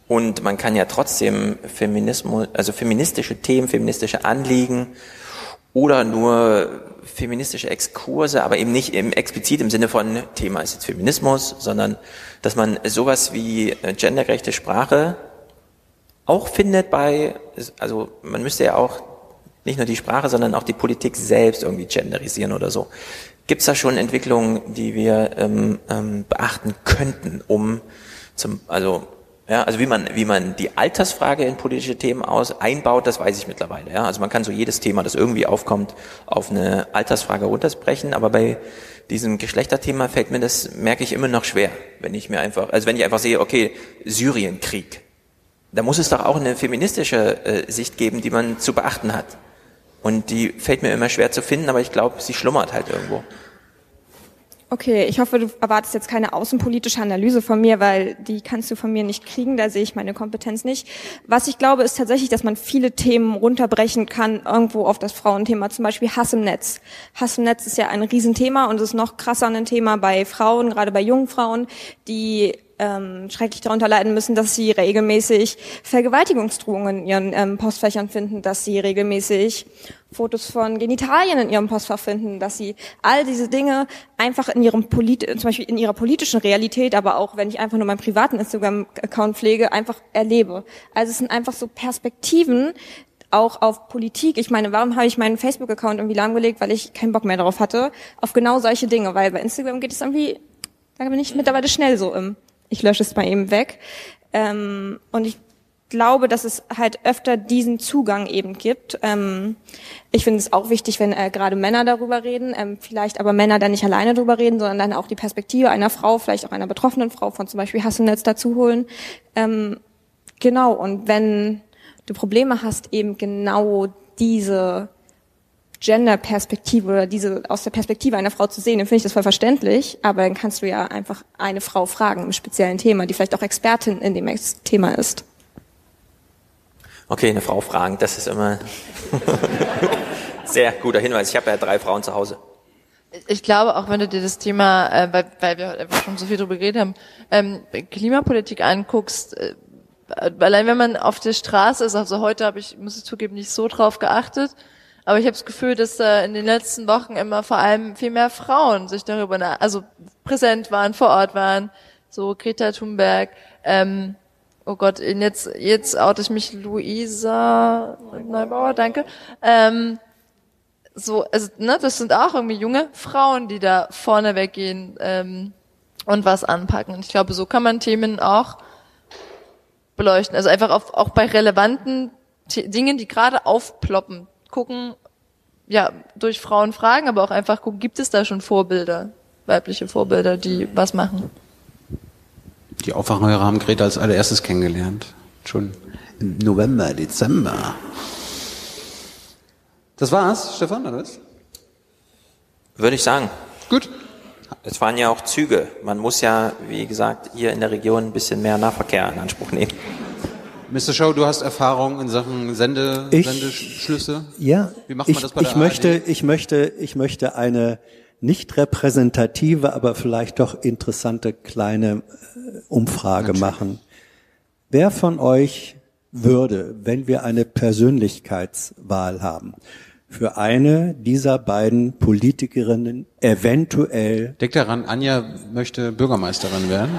und man kann ja trotzdem Feminismus, also feministische Themen, feministische Anliegen oder nur feministische Exkurse, aber eben nicht im, explizit im Sinne von Thema ist jetzt Feminismus, sondern dass man sowas wie äh, gendergerechte Sprache auch findet bei, also man müsste ja auch nicht nur die Sprache, sondern auch die Politik selbst irgendwie genderisieren oder so. Gibt es da schon Entwicklungen, die wir ähm, ähm, beachten könnten, um zum, also ja, also wie man, wie man die Altersfrage in politische Themen aus einbaut, das weiß ich mittlerweile. Ja, also man kann so jedes Thema, das irgendwie aufkommt, auf eine Altersfrage runtersprechen. Aber bei diesem Geschlechterthema fällt mir das, merke ich immer noch schwer, wenn ich mir einfach, also wenn ich einfach sehe, okay, Syrienkrieg, da muss es doch auch eine feministische äh, Sicht geben, die man zu beachten hat. Und die fällt mir immer schwer zu finden, aber ich glaube, sie schlummert halt irgendwo. Okay, ich hoffe, du erwartest jetzt keine außenpolitische Analyse von mir, weil die kannst du von mir nicht kriegen, da sehe ich meine Kompetenz nicht. Was ich glaube, ist tatsächlich, dass man viele Themen runterbrechen kann, irgendwo auf das Frauenthema, zum Beispiel Hass im Netz. Hass im Netz ist ja ein Riesenthema und es ist noch krasser ein Thema bei Frauen, gerade bei jungen Frauen, die ähm, schrecklich darunter leiden müssen, dass sie regelmäßig Vergewaltigungsdrohungen in ihren ähm, Postfächern finden, dass sie regelmäßig Fotos von Genitalien in ihrem Postfach finden, dass sie all diese Dinge einfach in ihrem Polit zum Beispiel in ihrer politischen Realität, aber auch wenn ich einfach nur meinen privaten Instagram-Account pflege, einfach erlebe. Also es sind einfach so Perspektiven, auch auf Politik. Ich meine, warum habe ich meinen Facebook-Account irgendwie lahmgelegt, weil ich keinen Bock mehr darauf hatte, auf genau solche Dinge, weil bei Instagram geht es irgendwie, da bin ich mittlerweile schnell so im ich lösche es mal eben weg. Ähm, und ich glaube, dass es halt öfter diesen Zugang eben gibt. Ähm, ich finde es auch wichtig, wenn äh, gerade Männer darüber reden, ähm, vielleicht aber Männer dann nicht alleine darüber reden, sondern dann auch die Perspektive einer Frau, vielleicht auch einer betroffenen Frau von zum Beispiel Hasselnetz dazu holen. Ähm, genau, und wenn du Probleme hast, eben genau diese Gender-Perspektive oder diese aus der Perspektive einer Frau zu sehen, dann finde ich das voll verständlich. Aber dann kannst du ja einfach eine Frau fragen im speziellen Thema, die vielleicht auch Expertin in dem Thema ist. Okay, eine Frau fragen, das ist immer sehr guter Hinweis. Ich habe ja drei Frauen zu Hause. Ich glaube, auch wenn du dir das Thema, äh, weil, weil wir einfach schon so viel drüber geredet haben, ähm, Klimapolitik anguckst, äh, allein wenn man auf der Straße ist, also heute habe ich, muss ich zugeben, nicht so drauf geachtet, aber ich habe das Gefühl, dass da in den letzten Wochen immer vor allem viel mehr Frauen sich darüber, also präsent waren, vor Ort waren, so Greta Thunberg. Ähm, oh Gott, jetzt jetzt oute ich mich Luisa Neubauer, danke. Ähm, so, also ne, das sind auch irgendwie junge Frauen, die da vorne weggehen ähm, und was anpacken. Und ich glaube, so kann man Themen auch beleuchten. Also einfach auf, auch bei relevanten Dingen, die gerade aufploppen, gucken, ja, durch Frauen fragen, aber auch einfach gucken, gibt es da schon Vorbilder, weibliche Vorbilder, die was machen? Die Aufwachheuer haben Greta als allererstes kennengelernt. Schon im November, Dezember. Das war's, Stefan, oder was? Würde ich sagen. Gut. Es waren ja auch Züge. Man muss ja, wie gesagt, hier in der Region ein bisschen mehr Nahverkehr in Anspruch nehmen. Mr. Show, du hast Erfahrung in Sachen Sende, Ich- Sendeschlüsse. Ja, Wie macht man ich, das bei der ich möchte, ARD? ich möchte, ich möchte eine nicht repräsentative, aber vielleicht doch interessante kleine äh, Umfrage machen. Wer von euch würde, wenn wir eine Persönlichkeitswahl haben, für eine dieser beiden Politikerinnen eventuell Denkt daran, Anja möchte Bürgermeisterin werden.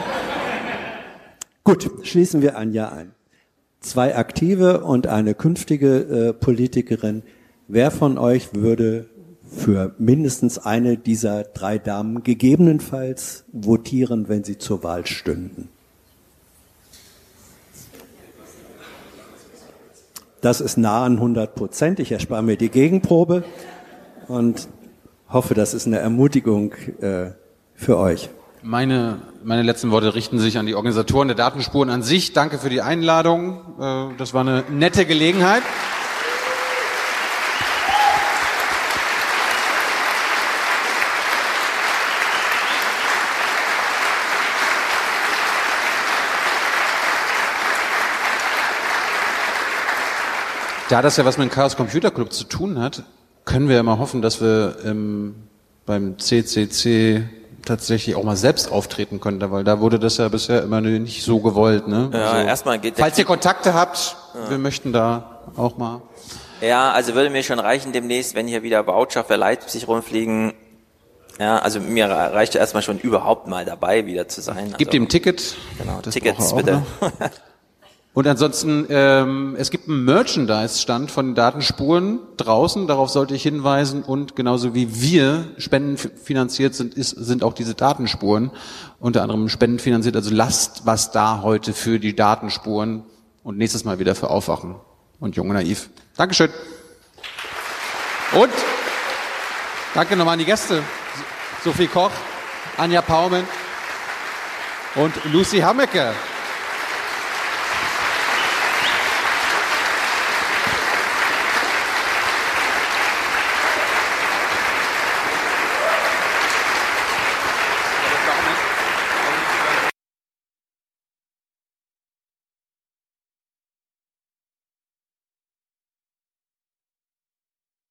Gut, schließen wir Anja ein. Zwei aktive und eine künftige äh, Politikerin. Wer von euch würde für mindestens eine dieser drei Damen gegebenenfalls votieren, wenn sie zur Wahl stünden? Das ist nah an 100 Prozent. Ich erspare mir die Gegenprobe und hoffe, das ist eine Ermutigung äh, für euch. Meine, meine letzten Worte richten sich an die Organisatoren der Datenspuren an sich. Danke für die Einladung. Äh, Das war eine nette Gelegenheit. Da das ja was mit dem Chaos Computer Club zu tun hat, können wir ja mal hoffen, dass wir ähm, beim CCC tatsächlich auch mal selbst auftreten können, weil da wurde das ja bisher immer nicht so gewollt. Ne? Ja, erstmal geht falls ihr Kontakte habt, Ja. wir möchten da auch mal. Ja, also würde mir schon reichen demnächst, wenn hier wieder Voucher für Leipzig rumfliegen. Ja, also mir reicht ja erstmal schon überhaupt mal dabei wieder zu sein. Gebt also, ihm Ticket. Genau, Das Tickets bitte. Und ansonsten, ähm, es gibt einen Merchandise-Stand von Datenspuren draußen, darauf sollte ich hinweisen. Und genauso wie wir spendenfinanziert sind, ist, sind auch diese Datenspuren unter anderem spendenfinanziert. Also lasst was da heute für die Datenspuren und nächstes Mal wieder für Aufwachen und Jung und Naiv. Dankeschön. Und danke nochmal an die Gäste. Sophie Koch, Anja Paumen und Lucy Hammecke.